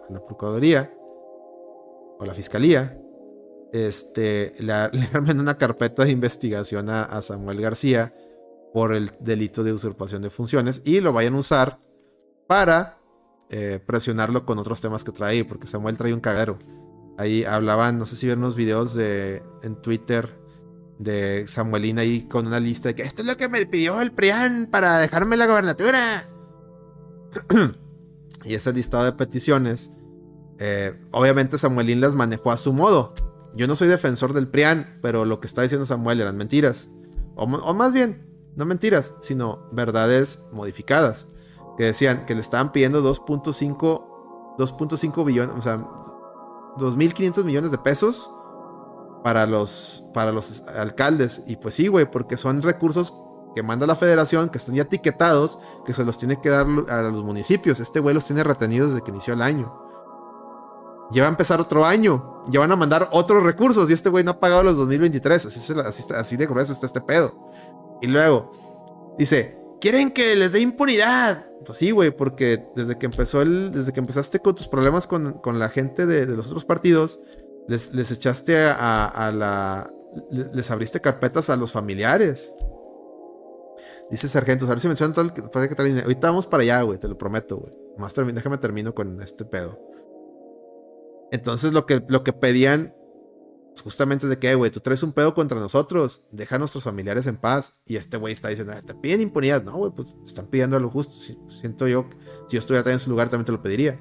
la, Procuraduría o la Fiscalía, este, le, armen una carpeta de investigación a, Samuel García por el delito de usurpación de funciones y lo vayan a usar para eh, presionarlo con otros temas que trae, porque Samuel trae un cagadero. Ahí hablaban, no sé si vieron unos videos de, en Twitter de Samuelina ahí con una lista de que esto es lo que me pidió el PRIAN para dejarme la gobernatura. y ese listado de peticiones, eh, obviamente Samuelín las manejó a su modo. Yo no soy defensor del PRIAN, pero lo que está diciendo Samuel eran mentiras. O más bien, no mentiras, sino verdades modificadas. Que decían que le estaban pidiendo 2.5 2.5 billones, o sea, 2.500 millones de pesos para los, para los alcaldes. Y pues sí, güey, porque son recursos que manda la federación, que están ya etiquetados, que se los tiene que dar a los municipios. Este güey los tiene retenidos desde que inició el año. Ya va a empezar otro año. Ya van a mandar otros recursos y este güey no ha pagado los 2023. Así, así, así de grueso está este pedo. Y luego dice, ¿quieren que les dé impunidad? Pues sí, güey, porque desde que empezó el, desde que empezaste con tus problemas con, con la gente de, de, los otros partidos, les, echaste a, la. Les, abriste carpetas a los familiares. Dice Sargento, a ver si mencionan todo el que Ahorita vamos para allá, güey, te lo prometo, güey. Más déjame termino con este pedo. Entonces lo que, lo que pedían justamente de que, güey, tú traes un pedo contra nosotros, deja a nuestros familiares en paz. Y este güey está diciendo, ah, te piden impunidad. No, güey, pues están pidiendo lo justo. siento yo, si yo estuviera en su lugar, también te lo pediría.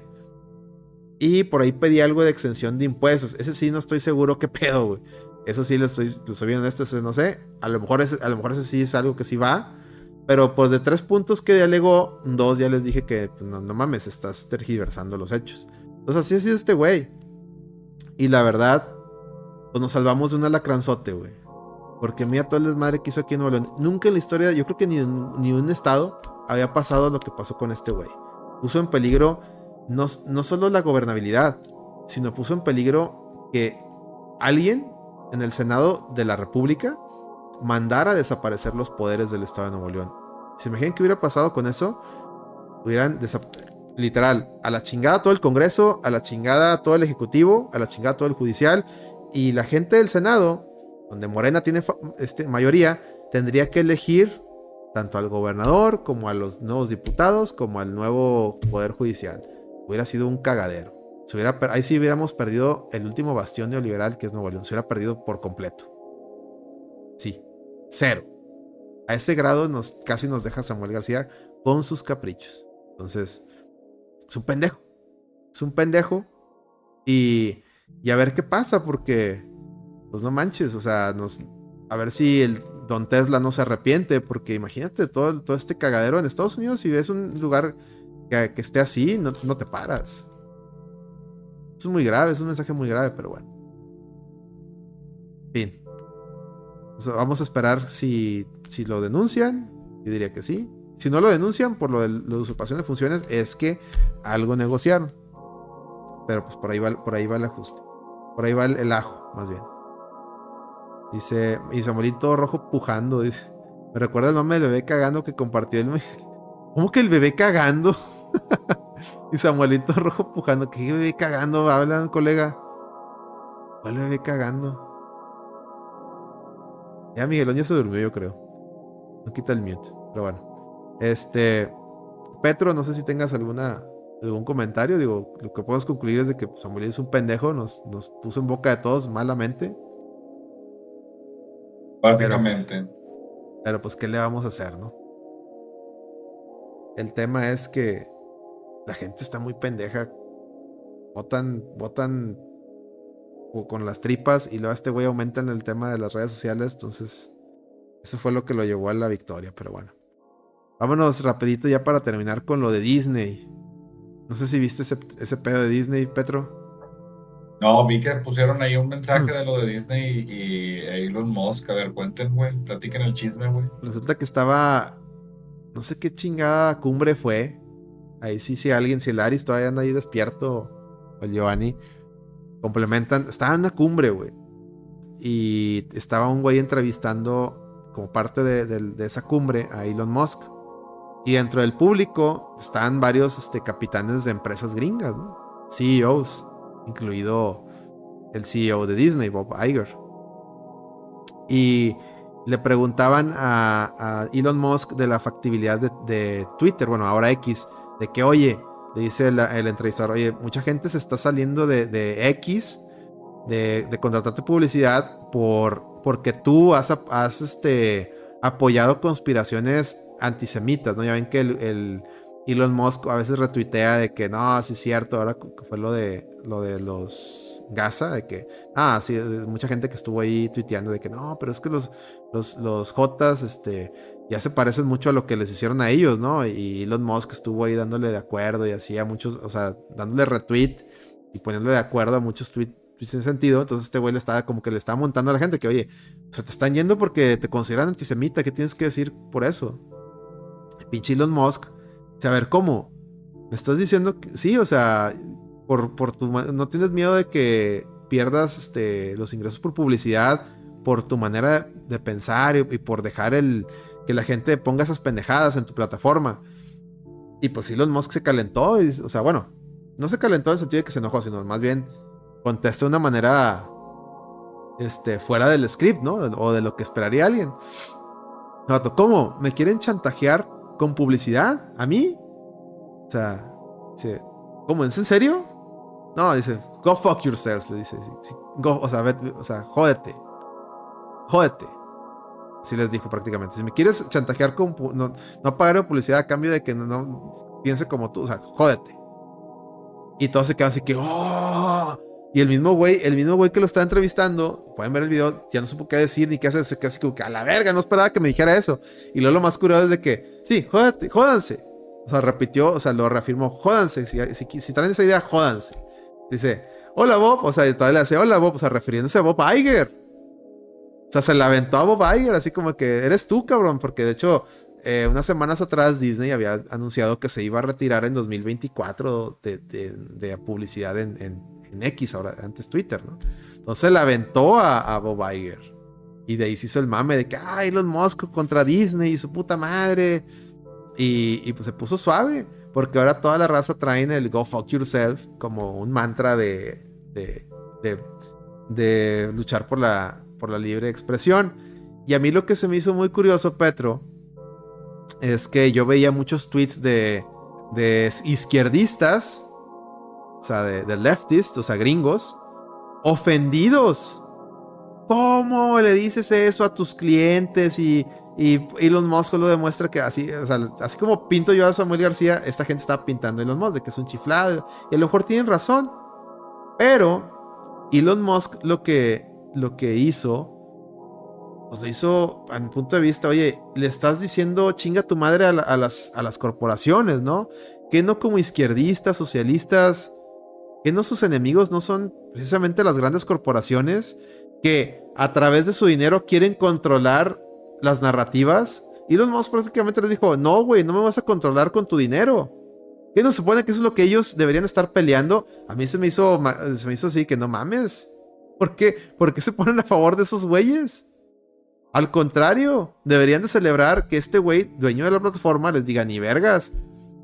Y por ahí pedí algo de exención de impuestos. Ese sí no estoy seguro qué pedo, güey. Eso sí, lo estoy, lo estoy viendo esto, no sé. A lo, mejor ese, a lo mejor ese sí es algo que sí va. Pero pues de tres puntos que alegó, dos ya les dije que pues, no, mames, estás tergiversando los hechos. Entonces así ha sido este güey. Y la verdad, pues nos salvamos de un alacranzote, güey. Porque mira todo el desmadre que hizo aquí en Nuevo León. Nunca en la historia, yo creo que ni ni un estado había pasado lo que pasó con este güey. Puso en peligro no, solo la gobernabilidad, sino puso en peligro que alguien en el Senado de la República mandara a desaparecer los poderes del Estado de Nuevo León. ¿Se imaginan qué hubiera pasado con eso? Hubieran literal, a la chingada todo el Congreso, a la chingada todo el Ejecutivo, a la chingada todo el Judicial, y la gente del Senado, donde Morena tiene este, mayoría, tendría que elegir tanto al gobernador como a los nuevos diputados, como al nuevo Poder Judicial hubiera sido un cagadero. Ahí sí hubiéramos perdido el último bastión neoliberal que es Nuevo León. Se hubiera perdido por completo. Sí, cero. A ese grado nos, casi nos deja Samuel García con sus caprichos. Entonces, es un pendejo. Es un pendejo. Y, y a ver qué pasa, porque, pues no manches, o sea, nos, a ver si el Don Tesla no se arrepiente, porque imagínate todo, todo este cagadero en Estados Unidos, si ves un lugar que, esté así, no, te paras. es muy grave, es un mensaje muy grave, pero bueno. Fin. vamos a esperar si, si lo denuncian. Yo diría que sí. Si no lo denuncian por lo de la usurpación de funciones, es que algo negociaron. Pero pues por ahí va, por ahí el ajuste. Por ahí va el, ajo, más bien. Dice, y Samuelito rojo pujando, dice. Me recuerda el nombre del bebé cagando que compartió el... ¿Cómo que el bebé cagando? y Samuelito Rojo pujando. ¿Qué bebé cagando? Hablan, colega. ¿Cuál bebé cagando? Ya Miguelón ya se durmió, yo creo. No quita el mute. Pero bueno. Este. Petro, no sé si tengas alguna algún comentario. Digo, lo que puedo concluir es de que Samuel es un pendejo, nos, nos puso en boca de todos malamente. Básicamente. pero, pues, ¿qué le vamos a hacer, no? El tema es que la gente está muy pendeja. Votan, votan con las tripas y luego este güey aumenta en el tema de las redes sociales. Entonces, eso fue lo que lo llevó a la victoria, pero bueno. Vámonos rapidito ya para terminar con lo de Disney. No sé si viste ese, pedo de Disney, Petro. No, vi que pusieron ahí un mensaje de lo de Disney y, Elon Musk. A ver, cuenten, güey. Platiquen el chisme, güey. Resulta que estaba. No sé qué chingada cumbre fue. Ahí sí, si alguien, si el Aris todavía anda ahí despierto, o el Giovanni, complementan. Estaba en una cumbre, güey. Y estaba un güey entrevistando como parte de, esa cumbre a Elon Musk. Y dentro del público están varios este, capitanes de empresas gringas, CEOs, incluido el CEO de Disney, Bob Iger. Y le preguntaban a, Elon Musk de la factibilidad de, Twitter, bueno, ahora X, de que, oye, le dice el, entrevistador, oye, mucha gente se está saliendo de, X, de, contratarte publicidad, por, porque tú has, has este, apoyado conspiraciones antisemitas, ¿no? Ya ven que el, Elon Musk a veces retuitea de que no, sí es cierto, ahora fue lo de, lo de los Gaza, de que, ah, sí, mucha gente que estuvo ahí tuiteando de que no, pero es que los, los, los Jotas, este, ya se parecen mucho a lo que les hicieron a ellos, ¿no? Y Elon Musk estuvo ahí dándole de acuerdo y hacía muchos, o sea, dándole retweet y poniéndole de acuerdo a muchos tweets en sentido. Entonces este güey le estaba como que le estaba montando a la gente que, oye, o sea, te están yendo porque te consideran antisemita, ¿qué tienes que decir por eso? Pinche Elon Musk, o sea, a ver, ¿cómo? ¿Me estás diciendo que sí? O sea, por, tu no tienes miedo de que pierdas este, los ingresos por publicidad, por tu manera de pensar y, por dejar el que la gente ponga esas pendejadas en tu plataforma. Y pues Elon Musk se calentó, y, o sea, bueno, no se calentó en el sentido de que se enojó, sino más bien contestó de una manera este, fuera del script, ¿no? O de lo que esperaría alguien. ¿Cómo? ¿Me quieren chantajear con publicidad? ¿A mí? O sea, ¿cómo? ¿Es en serio? No, dice, go fuck yourselves, le dice. o, sea, o sea, jódete. Jódete. Así les dijo prácticamente. Si me quieres chantajear con... No, no publicidad a cambio de que no, piense como tú. O sea, jódete. Y todos se quedan así que... Oh". Y el mismo güey, el mismo güey que lo está entrevistando, pueden ver el video, ya no supo qué decir ni qué hacer, se así como que a la verga, no esperaba que me dijera eso. Y luego lo más curioso es de que, sí, jódete, jódanse. O sea, repitió, o sea, lo reafirmó, jódanse. Si, si, traen esa idea, jódanse. Dice, hola Bob, o sea, todavía le hace hola Bob, o sea, refiriéndose a Bob Iger. O sea, se la aventó a Bob Iger, así como que eres tú, cabrón, porque de hecho, eh, unas semanas atrás Disney había anunciado que se iba a retirar en 2024 de, de, publicidad en, X, ahora antes Twitter, ¿no? Entonces la aventó a, Bob Iger. Y de ahí se hizo el mame de que, ay, los Musk contra Disney y su puta madre. Y, pues se puso suave. Porque ahora toda la raza traen el Go Fuck Yourself como un mantra de, de, luchar por la, por la libre expresión. Y a mí lo que se me hizo muy curioso, Petro, es que yo veía muchos tweets de, de izquierdistas, o sea, de, de leftists, o sea, gringos, ofendidos. ¿Cómo le dices eso a tus clientes y y Elon Musk lo demuestra que así, así como pinto yo a Samuel García, esta gente está pintando a Elon Musk de que es un chiflado. Y a lo mejor tienen razón. Pero Elon Musk lo que, lo que hizo, pues lo hizo a mi punto de vista, oye, le estás diciendo chinga tu madre a, las, a las corporaciones, ¿no? Que no como izquierdistas, socialistas, que no sus enemigos no son precisamente las grandes corporaciones que a través de su dinero quieren controlar las narrativas, Elon Musk prácticamente les dijo, no, güey, no me vas a controlar con tu dinero. ¿Qué no supone que eso es lo que ellos deberían estar peleando? A mí se me hizo, se me hizo así, que no mames. ¿Por qué? ¿Por qué se ponen a favor de esos güeyes? Al contrario, deberían de celebrar que este güey, dueño de la plataforma, les diga, ni vergas,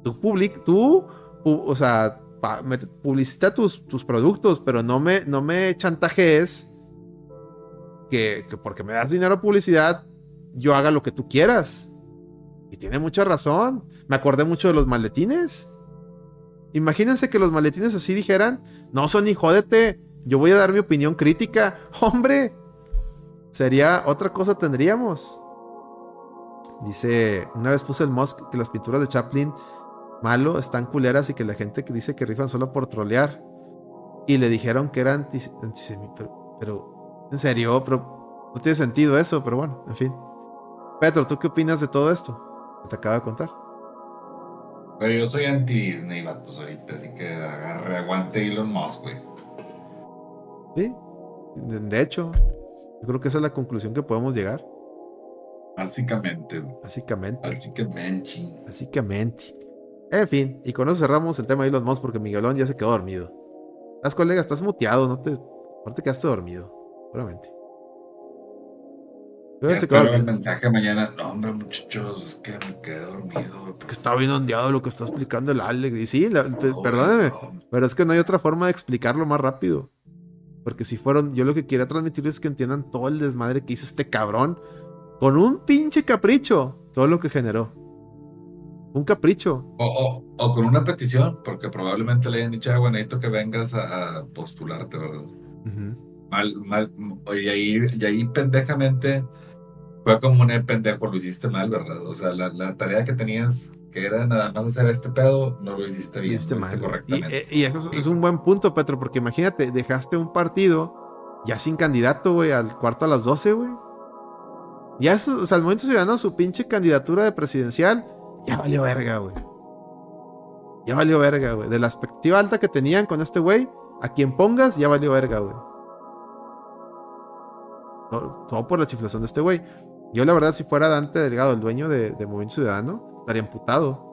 tú public, tú, o sea, publicita tus, tus, productos, pero no me, no me chantajees que, que porque me das dinero a publicidad, yo haga lo que tú quieras. Y tiene mucha razón. Me acordé mucho de los maletines. Imagínense que los maletines así dijeran, no, Sony, jódete, yo voy a dar mi opinión crítica. Hombre, sería otra cosa tendríamos. Dice, una vez puse el Musk que las pinturas de Chaplin malo están culeras y que la gente que dice que rifan solo por trolear. Y le dijeron que era antisemita. pero, en serio, pero no tiene sentido eso, pero bueno, en fin. Petro, ¿tú qué opinas de todo esto que te acabo de contar? Pero yo soy anti-Disney, vatos, ahorita, así que agarre, aguante Elon Musk, güey. Sí, de, hecho, yo creo que esa es la conclusión que podemos llegar. Básicamente. Básicamente. Básicamente. Básicamente. En fin, y con eso cerramos el tema de Elon Musk porque Miguelón ya se quedó dormido. Las colegas, estás muteado, no te, no te quedaste dormido, seguramente. El mensaje mañana. No, hombre, muchachos, es que me quedé dormido. Que está bien ondeado lo que está explicando el Alex. Y sí, perdóneme, pero es que no hay otra forma de explicarlo más rápido. Porque si fueron, yo lo que quería transmitirles es que entiendan todo el desmadre que hizo este cabrón con un pinche capricho. Todo lo que generó. Un capricho. O, con una petición, porque probablemente le hayan dicho a Juanito que vengas a, postularte, ¿verdad? Mal, mal, y ahí, y ahí pendejamente fue como un pendejo, lo hiciste mal, ¿verdad? O sea, la, tarea que tenías, que era nada más hacer este pedo, no lo hiciste bien, hiciste mal, correctamente. Y, eso es, un buen punto, Petro, porque imagínate, dejaste un partido ya sin candidato, güey, al cuarto a las 12, güey. Ya eso, o sea, al momento ciudadano, su pinche candidatura de presidencial, ya valió verga, güey. Ya valió verga, güey. De la expectativa alta que tenían con este güey, a quien pongas, ya valió verga, güey. todo por la chiflación de este güey. Yo, la verdad, si fuera Dante Delgado, el dueño de, Movimiento Ciudadano, estaría emputado.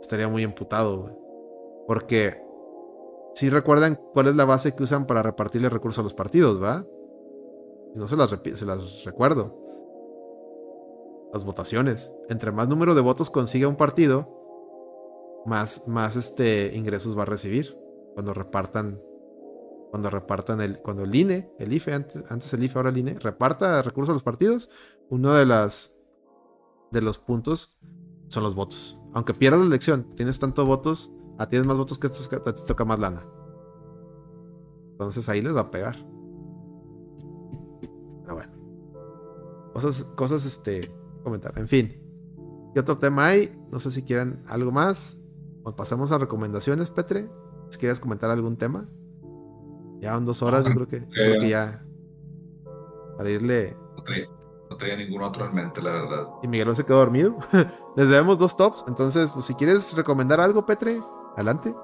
Estaría muy emputado, güey. Porque si recuerdan cuál es la base que usan para repartirle recursos a los partidos, ¿va? No se las recuerdo. Las votaciones. Entre más número de votos consiga un partido, más, más este, ingresos va a recibir cuando repartan cuando repartan el, cuando el INE, el IFE, antes, antes el IFE, ahora el INE, reparta recursos a los partidos, uno de las de los puntos son los votos. Aunque pierdas la elección, tienes tantos votos, a tienes más votos que estos, a ti toca más lana. Entonces ahí les va a pegar. Pero bueno. Cosas, cosas, este, comentar. En fin. ¿Qué otro tema hay? No sé si quieren algo más. O pasamos a recomendaciones, Petre. Si quieres comentar algún tema. Ya van dos horas, yo creo que, creo que ya. Para irle. No traía, ningún otro en mente, la verdad. Y Miguel se quedó dormido. Les debemos dos tops. Entonces, pues si quieres recomendar algo, Petre, adelante.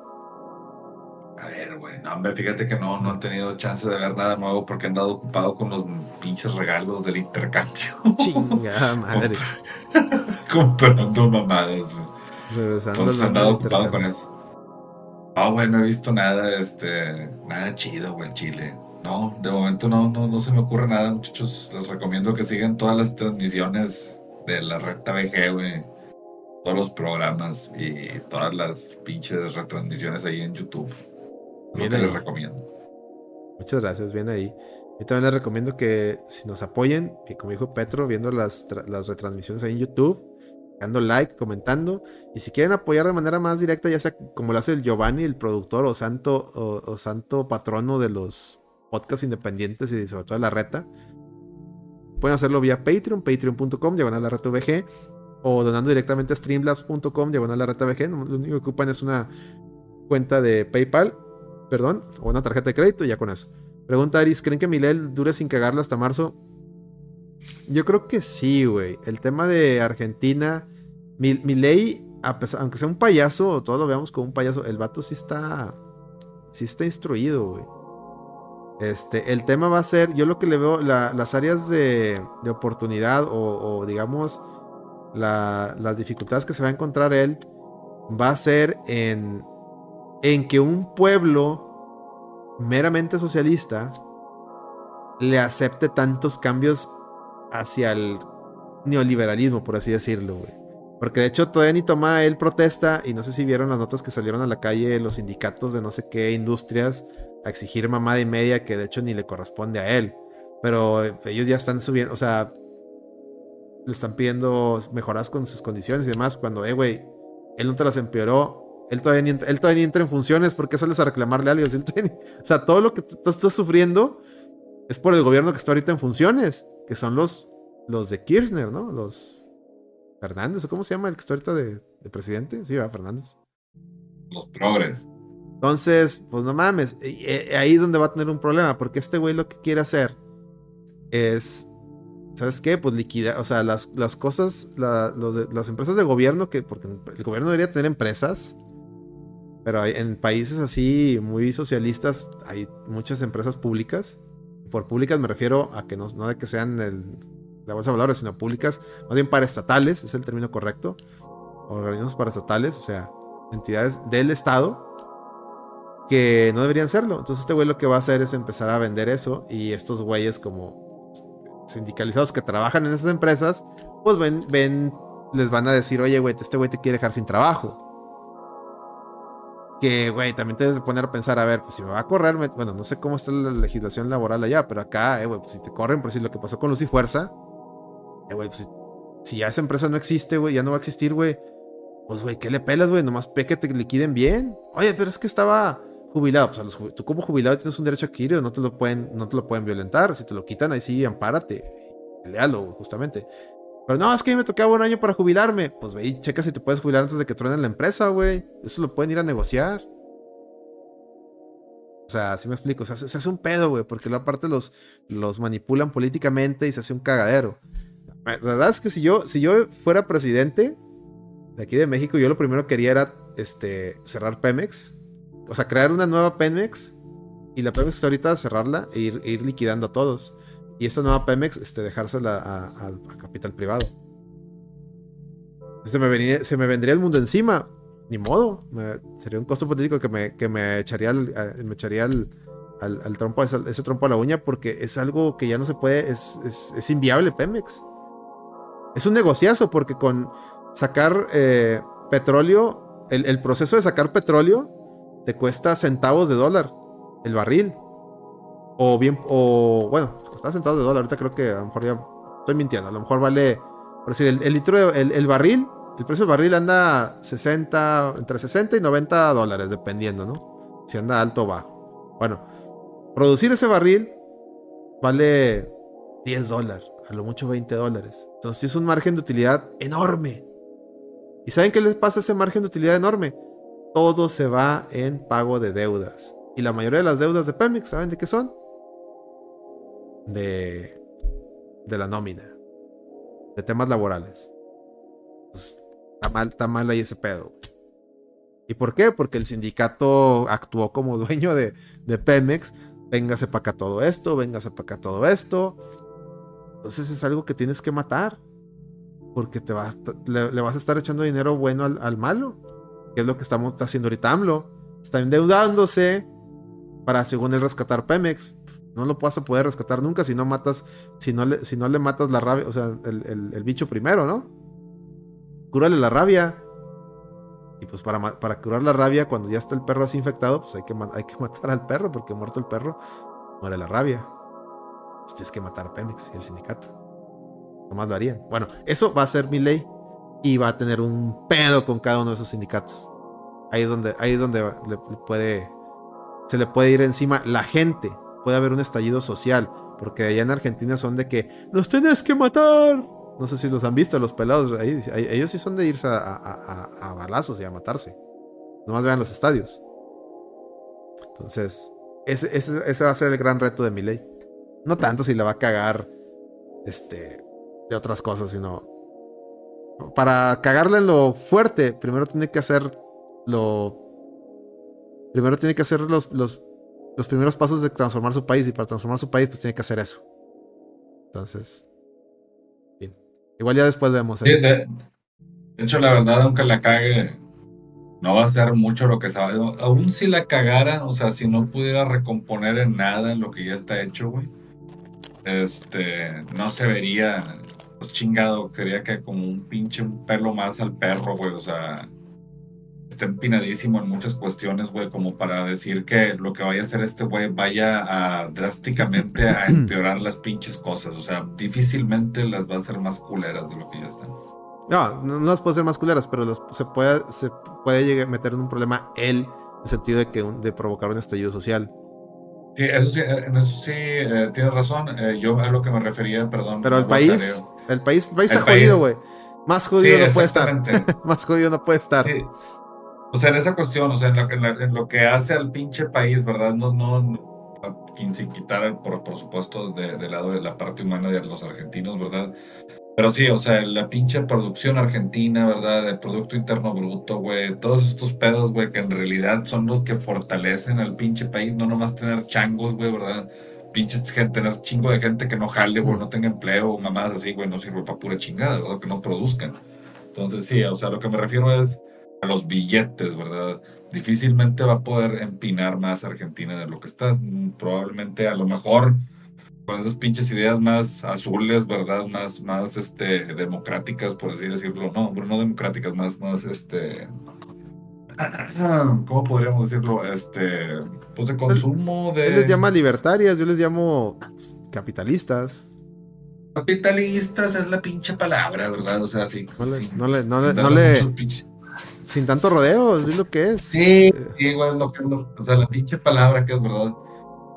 A ver, güey, no, hombre, fíjate que no, no he tenido chance de ver nada nuevo porque he andado ocupado con los pinches regalos del intercambio. Chingada madre. Comprando mamadas, güey. Entonces he andado ocupado con eso. No, güey, no he visto nada, este, nada chido, güey, el Chile. No, de momento no, no, no se me ocurre nada, muchachos. Les recomiendo que sigan todas las transmisiones de la recta VG, güey. Todos los programas y todas las pinches retransmisiones ahí en YouTube. Lo que les recomiendo. Muchas gracias, bien ahí. Yo también les recomiendo que si nos apoyen, y como dijo Petro, viendo las, las retransmisiones ahí en YouTube, dando like, comentando. Y si quieren apoyar de manera más directa, ya sea como lo hace el Giovanni, el productor o santo, o, santo patrono de los podcasts independientes y sobre todo de la reta, pueden hacerlo vía Patreon, patreon.com, diagonal la reta VG, o donando directamente a streamlabs.com, diagonal la reta VG. Lo único que ocupan es una cuenta de PayPal, perdón, o una tarjeta de crédito y ya con eso. Pregunta Aris, ¿creen que Milel dure sin cagarla hasta marzo? Yo creo que sí, güey. El tema de Argentina, mi, ley, aunque sea un payaso, todos lo veamos como un payaso, el vato sí está, sí está instruido, güey. Este, el tema va a ser, yo lo que le veo, las áreas de, oportunidad o, digamos las dificultades que se va a encontrar él, va a ser en, en que un pueblo meramente socialista le acepte tantos cambios hacia el neoliberalismo, por así decirlo, güey. Porque de hecho todavía ni toma él protesta y no sé si vieron las notas que salieron a la calle los sindicatos de no sé qué industrias a exigir mamada y media que de hecho ni le corresponde a él. Pero ellos ya están subiendo, o sea, le están pidiendo mejoras con sus condiciones y demás cuando, eh, güey, él no te las empeoró. Él todavía, ni, él todavía ni entra en funciones porque sales a reclamarle a alguien. o sea, todo lo que tú estás sufriendo es por el gobierno que está ahorita en funciones que son los, los de Kirchner, ¿no? Los Fernández, ¿cómo se llama el que está ahorita de, presidente? Sí, va, Fernández. Los progres. Entonces, pues no mames, ahí es donde va a tener un problema, porque este güey lo que quiere hacer es, ¿sabes qué? Pues liquidar, o sea, las, las cosas, las empresas de gobierno, que, porque el gobierno debería tener empresas, pero en países así muy socialistas hay muchas empresas públicas por públicas me refiero a que no, no de que sean el, la bolsa de valores, sino públicas, más bien paraestatales, es el término correcto. Organismos paraestatales, o sea, entidades del Estado que no deberían serlo. Entonces este güey lo que va a hacer es empezar a vender eso y estos güeyes como sindicalizados que trabajan en esas empresas, pues ven, ven, les van a decir, oye, güey, este güey te quiere dejar sin trabajo. Que, güey, también te debes de poner a pensar, a ver, pues si me va a correr, bueno, no sé cómo está la legislación laboral allá, pero acá, eh, güey, pues si te corren, por si lo que pasó con Lucy Fuerza, eh, güey, pues si, ya esa empresa no existe, güey, ya no va a existir, güey, pues, güey, ¿qué le pelas, güey? Nomás pe que te liquiden bien. Oye, pero es que estaba jubilado. Pues tú como jubilado tienes un derecho adquirido, no te lo pueden, no te lo pueden violentar. Si te lo quitan, ahí sí, ampárate. Pelealo, justamente. Pero no, es que me tocaba un año para jubilarme. Pues ve y checa si te puedes jubilar antes de que truenen la empresa, güey. Eso lo pueden ir a negociar. O sea, así me explico. O sea, se, hace un pedo, güey, porque aparte los, los manipulan políticamente y se hace un cagadero. La verdad es que si yo, si yo fuera presidente, de aquí de México, yo lo primero que quería era este, cerrar Pemex. O sea, crear una nueva Pemex. Y la Pemex está ahorita cerrarla e ir, ir, liquidando a todos. Y esta nueva Pemex, este, dejársela a, capital privado. Se me, vendría el mundo encima. Ni modo. sería un costo político que me, que me echaría, me echaría al, trompo, ese, trompo a la uña porque es algo que ya no se puede, es, es, es inviable Pemex. Es un negociazo porque con, sacar eh, petróleo, el, proceso de sacar petróleo te cuesta centavos de dólar el barril. O bien, o bueno, cuesta centavos de dólar. Ahorita creo que a lo mejor ya estoy mintiendo. A lo mejor vale, por decir, el, litro, el, barril, el precio del barril anda 60, entre 60 y 90 dólares, dependiendo, ¿no? Si anda alto o bajo. Bueno, producir ese barril vale 10 dólares, a lo mucho 20 dólares. Entonces es un margen de utilidad enorme. ¿Y saben qué les pasa ese margen de utilidad enorme? Todo se va en pago de deudas. Y la mayoría de las deudas de Pemex, ¿saben de qué son? De, de la nómina. De temas laborales. Pues, está, mal, está mal ahí ese pedo. ¿Y por qué? Porque el sindicato actuó como dueño de, de Pemex. Véngase para acá todo esto, véngase para acá todo esto. Entonces es algo que tienes que matar. Porque te vas, le, vas a estar echando dinero bueno al, malo. Que es lo que estamos haciendo ahorita AMLO. Está endeudándose para, según él, rescatar Pemex. No lo vas a poder rescatar nunca si no matas, si no le, si no le matas la rabia, o sea, el, bicho primero, ¿no? Cúrale la rabia. Y pues para, para, curar la rabia, cuando ya está el perro así infectado, pues hay que, hay que matar al perro, porque muerto el perro, muere la rabia. Pues tienes que matar a Pemex y el sindicato. Nomás lo harían. Bueno, eso va a ser mi ley y va a tener un pedo con cada uno de esos sindicatos. Ahí es donde, ahí es donde le, puede, se le puede ir encima la gente. Puede haber un estallido social. Porque allá en Argentina son de que nos tienes que matar. No sé si los han visto, los pelados. Ahí, ellos sí son de irse a, balazos y a matarse. Nomás vean los estadios. Entonces, ese, ese, ese, va a ser el gran reto de mi ley. No tanto si la va a cagar este, de otras cosas, sino para cagarle en lo fuerte, primero tiene que hacer lo. Primero tiene que hacer los, los, los primeros pasos de transformar su país. Y para transformar su país, pues tiene que hacer eso. Entonces. Igual ya después vemos. ¿eh? de, hecho, la verdad, aunque la cague, no va a ser mucho lo que sabe. Aún si la cagara, o sea, si no pudiera recomponer en nada lo que ya está hecho, güey. Este, no se vería pues chingado, quería que como un pinche pelo más al perro, güey, o sea, está empinadísimo en muchas cuestiones, güey, como para decir que lo que vaya a hacer este güey vaya a drásticamente a empeorar las pinches cosas, o sea, difícilmente las va a hacer más culeras de lo que ya están. No, no, las puede hacer más culeras, pero se puede, se puede llegar a meter en un problema él, en el sentido de que de provocar un estallido social. Sí, eso sí, en eso sí eh, tienes razón. Eh, yo a lo que me refería, perdón. Pero el país, el país, está jodido, güey. Más jodido no puede estar. Más jodido no puede estar. O sea, en esa cuestión, o sea, en lo, que hace al pinche país, ¿verdad? No, no, sin quitar, por, por supuesto, de, lado de la parte humana de los argentinos, ¿verdad? Pero sí, o sea, la pinche producción argentina, ¿verdad? El Producto Interno Bruto, güey. Todos estos pedos, güey, que en realidad son los que fortalecen al pinche país. No nomás tener changos, güey, ¿verdad? pinches tener chingo de gente que no jale, güey, no tenga empleo, mamadas así, güey, no sirve para pura chingada, ¿verdad? Que no produzcan. Entonces, sí, o sea, lo que me refiero es los billetes, ¿verdad? Difícilmente va a poder empinar más Argentina de lo que está. Probablemente, a lo mejor, con esas pinches ideas más azules, ¿verdad? Más, más, este, democráticas, por así decirlo. No, pero no democráticas, más, más, este... ¿Cómo podríamos decirlo? Este, pues de consumo de... Él les llama libertarias, yo les llamo capitalistas. Capitalistas es la pinche palabra, ¿verdad? O sea, sí. No le, no le, no le, sin tanto rodeo, es lo que es. Sí, sí, güey, lo que, lo, o sea, la pinche palabra que es verdad.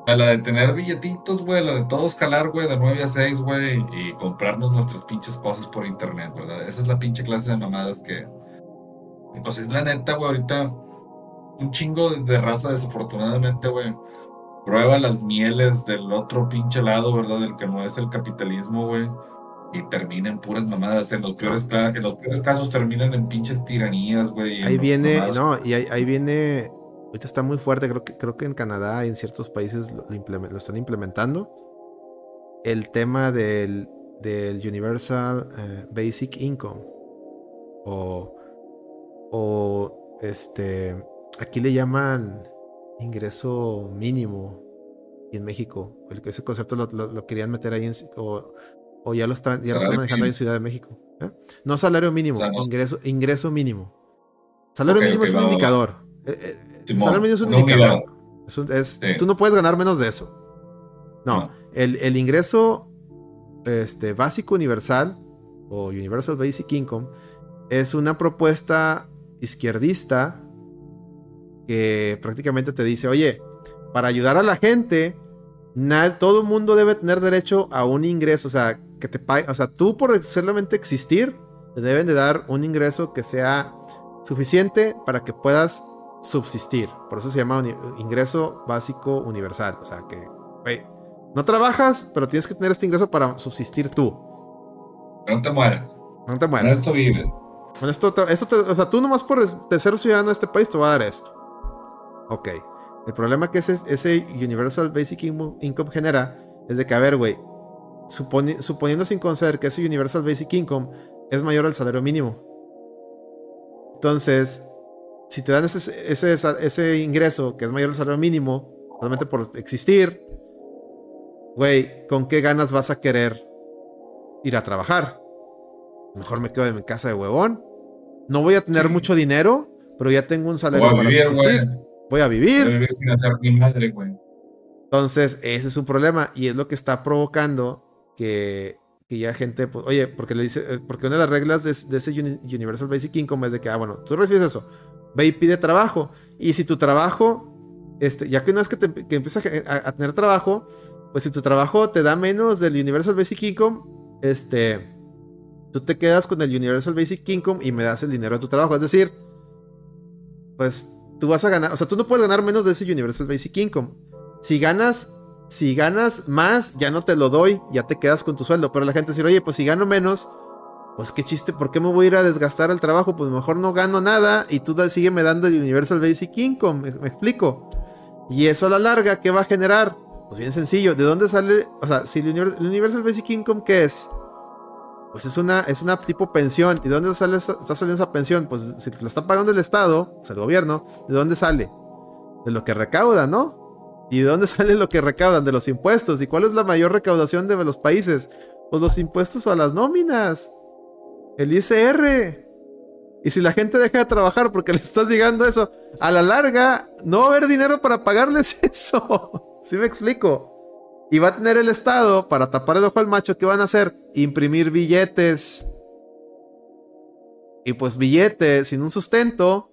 A la de tener billetitos, güey, la de todos jalar, güey, de 9 a 6, güey, y comprarnos nuestras pinches cosas por internet, ¿verdad? Esa es la pinche clase de mamadas que. Pues es la neta, güey, ahorita un chingo de, raza, desafortunadamente, güey, prueba las mieles del otro pinche lado, ¿verdad? Del que no es el capitalismo, güey. Y termina en puras mamadas. En los peores, en los peores casos terminan en pinches tiranías, güey. Ahí viene, no, y ahí viene Ahorita está muy fuerte, creo que, creo que en Canadá y en ciertos países lo, están implementando. El tema del, Universal eh, Basic Income. O, o este, aquí le llaman ingreso mínimo en México. El, ese concepto lo, querían meter ahí o, ya lo están, ya manejando ahí en Ciudad de México. ¿eh? No salario mínimo, ingreso, ingreso mínimo. Salario mínimo es un indicador. Eh, salario mínimo es un indicador. Tú no puedes ganar menos de eso. No, El, ingreso este, básico universal o Universal Basic Income es una propuesta izquierdista que prácticamente te dice, oye, para ayudar a la gente, todo el mundo debe tener derecho a un ingreso, o sea, que te pague, o sea, tú por solamente existir, te deben de dar un ingreso que sea suficiente para que puedas subsistir. Por eso se llama ingreso básico universal. O sea que, no trabajas, pero tienes que tener este ingreso para subsistir tú. no te mueras. No te mueras. Con esto vives. Con esto, o sea, tú nomás por ser ciudadano de este país te va a dar esto. Ok. El problema que ese, ese Universal Basic Income genera es de que, a ver, güey, suponiendo sin conceder que ese Universal Basic Income es mayor al salario mínimo. Entonces, si te dan ese, ese, ese ingreso que es mayor al salario mínimo, solamente por existir, güey, ¿con qué ganas vas a querer ir a trabajar? Mejor me quedo en mi casa de huevón. No voy a tener mucho dinero, pero ya tengo un salario para subsistir. Voy a vivir. Voy a vivir sin hacer mi madre, güey. Entonces, ese es un problema y es lo que está provocando que, ya gente, pues, oye, porque le dice, eh, porque una de las reglas de, ese Universal Basic Income es de que, ah, bueno, tú recibes eso, ve y pide trabajo. Y si tu trabajo, este, ya que una vez que, te, empiezas a, tener trabajo, pues si tu trabajo te da menos del Universal Basic Income, este, tú te quedas con el Universal Basic Income y me das el dinero de tu trabajo. Es decir, pues tú vas a ganar, o sea, tú no puedes ganar menos de ese Universal Basic Income. Si ganas, si ganas más, ya no te lo doy, ya te quedas con tu sueldo. Pero la gente dice, oye, pues si gano menos, pues qué chiste, ¿por qué me voy a ir a desgastar el trabajo? Pues mejor no gano nada y tú sígueme dando el Universal Basic Income, me, explico. Y eso a la larga, ¿qué va a generar? Pues bien sencillo, ¿de dónde sale? O sea, si el, Universal Basic Income, ¿qué es? Pues es una, es una tipo pensión. ¿Y de dónde sale, está saliendo esa pensión? Pues si lo está pagando el Estado, o sea, el gobierno, ¿de dónde sale? De lo que recauda, ¿no? ¿Y de dónde sale lo que recaudan? De los impuestos. ¿Y cuál es la mayor recaudación de los países? Pues los impuestos a las nóminas. El ICR. Y si la gente deja de trabajar porque le estás llegando eso, a la larga no va a haber dinero para pagarles eso. ¿Sí me explico? Y va a tener el Estado para tapar el ojo al macho. ¿Qué van a hacer? Imprimir billetes. Y pues billetes sin un sustento.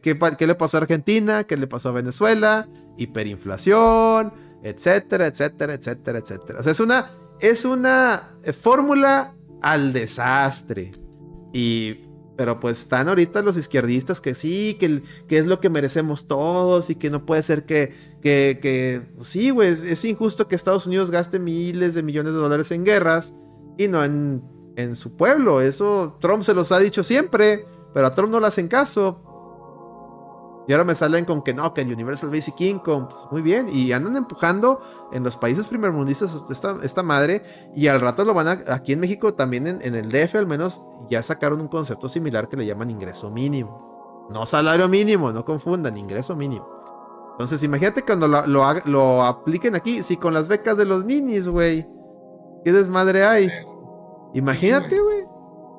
¿Qué, qué le pasó a Argentina? ¿Qué le pasó a Venezuela? Hiperinflación, etcétera, etcétera, etcétera, etcétera. O sea, es una, es una fórmula al desastre. Y pero pues están ahorita los izquierdistas que sí, que, que, es lo que merecemos todos y que no puede ser que, que, que pues sí, güey, es, injusto que Estados Unidos gaste miles de millones de dólares en guerras y no en, en su pueblo. Eso Trump se los ha dicho siempre, pero a Trump no le hacen caso. Y ahora me salen con que no, que el Universal Basic Income, pues muy bien, y andan empujando en los países primermundistas esta, esta madre, y al rato lo van a, aquí en México también en, el DF al menos, ya sacaron un concepto similar que le llaman ingreso mínimo. No salario mínimo, no confundan, ingreso mínimo. Entonces, imagínate cuando lo, lo, apliquen aquí, si con las becas de los ninis, güey. ¿Qué desmadre hay? Imagínate, güey.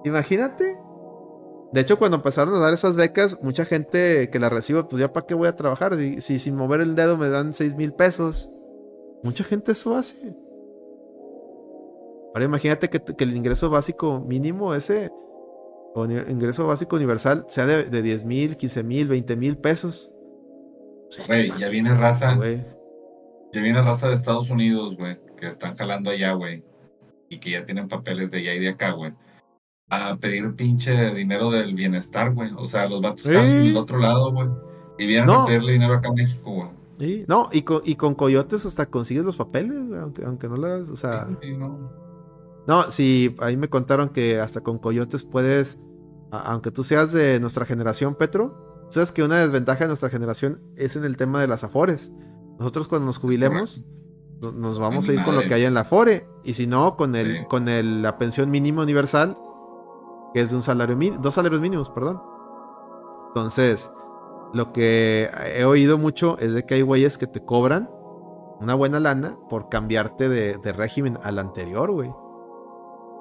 Imagínate. De hecho, cuando empezaron a dar esas becas, mucha gente que las recibe, pues ya para qué voy a trabajar. Si, sin mover el dedo me dan 6 mil pesos. Mucha gente eso hace. Ahora imagínate que, el ingreso básico mínimo ese, o ingreso básico universal, sea de, de 10 mil, 15 mil, 20 mil pesos. Güey, ya viene raza. Ya viene raza de Estados Unidos, güey, que están jalando allá, güey. Y que ya tienen papeles de allá y de acá, güey a pedir pinche dinero del bienestar, güey. O sea, los vatos están del otro lado, güey. Y vienen a pedirle dinero acá a México, güey. Sí. No, y con, y con coyotes hasta consigues los papeles, güey, aunque, aunque no las, o sea... no. no, sí, ahí me contaron que hasta con coyotes puedes, aunque tú seas de nuestra generación, Petro, sabes que una desventaja de nuestra generación es en el tema de las afores. Nosotros cuando nos jubilemos, nos vamos a ir con lo que hay en la afore, y si no, con el, con el, la pensión mínima universal, que es de un salario mínimo, dos salarios mínimos, perdón. Entonces, lo que he oído mucho es de que hay güeyes que te cobran una buena lana por cambiarte de, régimen al anterior, güey.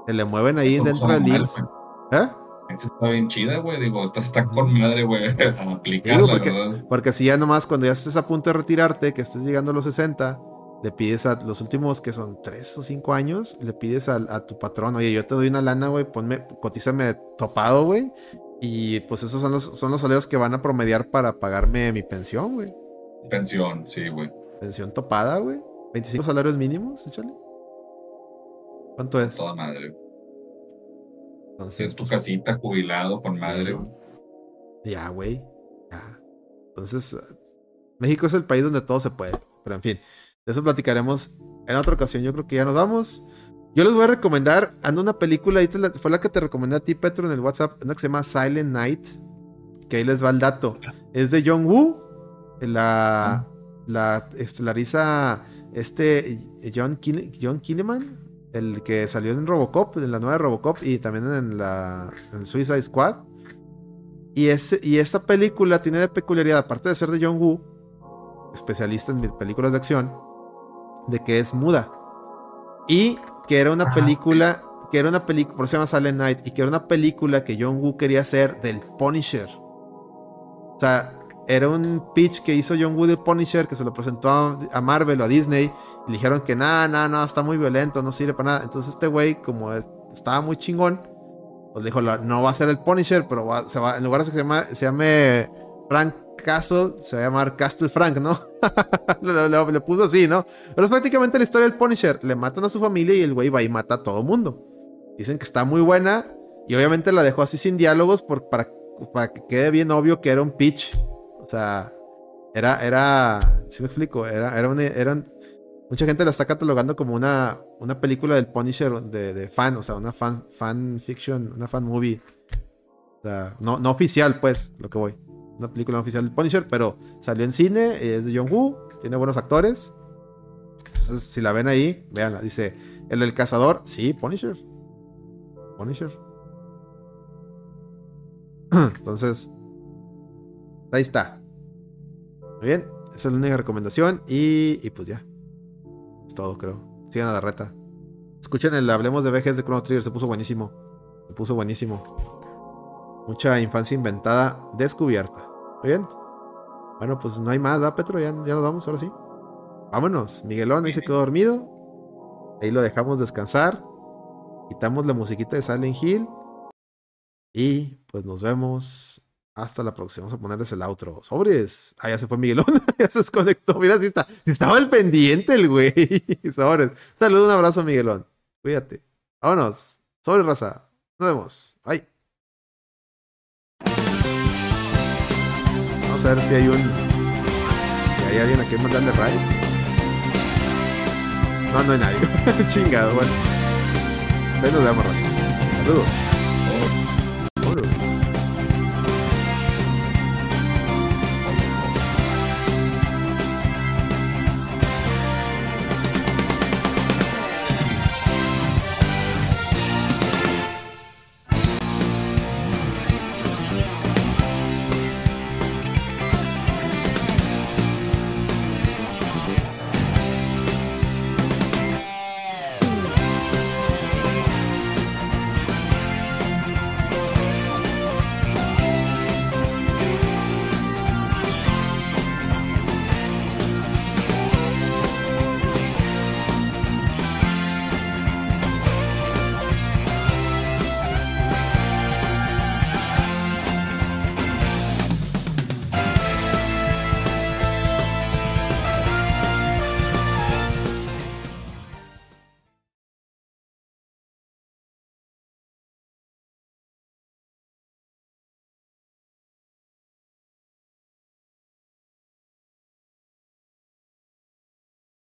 Se le mueven ahí dentro del IMSS. ¿Eh? Esa está bien chida, güey. Digo, está, está con madre, güey, aplicarla, porque, ¿verdad? Porque si ya nomás cuando ya estés a punto de retirarte, que estés llegando a los 60, le pides a los últimos que son tres o cinco años, le pides a, tu patrón, oye, yo te doy una lana, güey, ponme, cotízame topado, güey. Y pues esos son los, son los salarios que van a promediar para pagarme mi pensión, güey. Pensión, sí, güey. Pensión topada, güey. 25 salarios mínimos, échale. ¿Cuánto es? Toda madre. Entonces, es tu casita jubilado con madre, güey. Ya, güey. Ya. Entonces, México es el país donde todo se puede. Pero en fin. De eso platicaremos en otra ocasión. Yo creo que ya nos vamos. Yo les voy a recomendar, ando una película, ahí fue la que te recomendé a ti, Petro, en el WhatsApp, una que se llama Silent Night, que ahí les va el dato. Es de John Woo, la, la estelariza este John, John Kinneman, el que salió en Robocop, en la nueva Robocop y también en la en Suicide Squad. Y, ese, y esta película tiene de peculiaridad, aparte de ser de John Woo, especialista en películas de acción, de que es muda. Y que era una película, que era una película, por eso se llama Silent Night, y que era una película que John Woo quería hacer del Punisher. O sea, era un pitch que hizo John Woo de Punisher, que se lo presentó a, Marvel o a Disney, y le dijeron que nada, nada, nada, está muy violento, no sirve para nada. Entonces este güey, como estaba muy chingón, pues dijo, no va a ser el Punisher, pero se va, en lugar de que se llame, se llame Frank Castle, se va a llamar Castle Frank, ¿no? le, puso así, ¿no? Pero es prácticamente la historia del Punisher. Le matan a su familia y el güey va y mata a todo mundo. Dicen que está muy buena y obviamente la dejó así sin diálogos por, para, para que quede bien obvio que era un pitch. O sea, era, era, si me explico, era, era, eran, mucha gente la está catalogando como una, una película del Punisher de, de, fan, o sea, una fan, fan fiction, una fan movie. O sea, no, no oficial, pues, lo que voy una película oficial de Punisher, pero salió en cine, es de John Woo, tiene buenos actores. Entonces, si la ven ahí, véanla. Dice, el del cazador, sí, Punisher. Punisher. Entonces, ahí está. Muy bien, esa es la única recomendación y, y pues ya. Es todo, creo. Sigan a la reta. Escuchen el Hablemos de VGs de Chrono Trigger, se puso buenísimo. Se puso buenísimo. Mucha infancia inventada descubierta. ¿Muy bien? Bueno, pues no hay más, ¿verdad, Petro? Ya, ya nos vamos, ahora sí. Vámonos. Miguelón ahí se quedó dormido. Ahí lo dejamos descansar. Quitamos la musiquita de Silent Hill. Y pues nos vemos hasta la próxima. Vamos a ponerles el outro. Sobres. Ah, ya se fue Miguelón. ya se desconectó. Mira, si, está, estaba el pendiente el güey. Sobres. Saludos, un abrazo, Miguelón. Cuídate. Vámonos. Sobres, raza. Nos vemos. Bye. saber si hay un. si hay alguien a quien mandarle raid. No, no hay nadie. Chingado, bueno. Pues ahí nos damos razón. Saludos. Oh,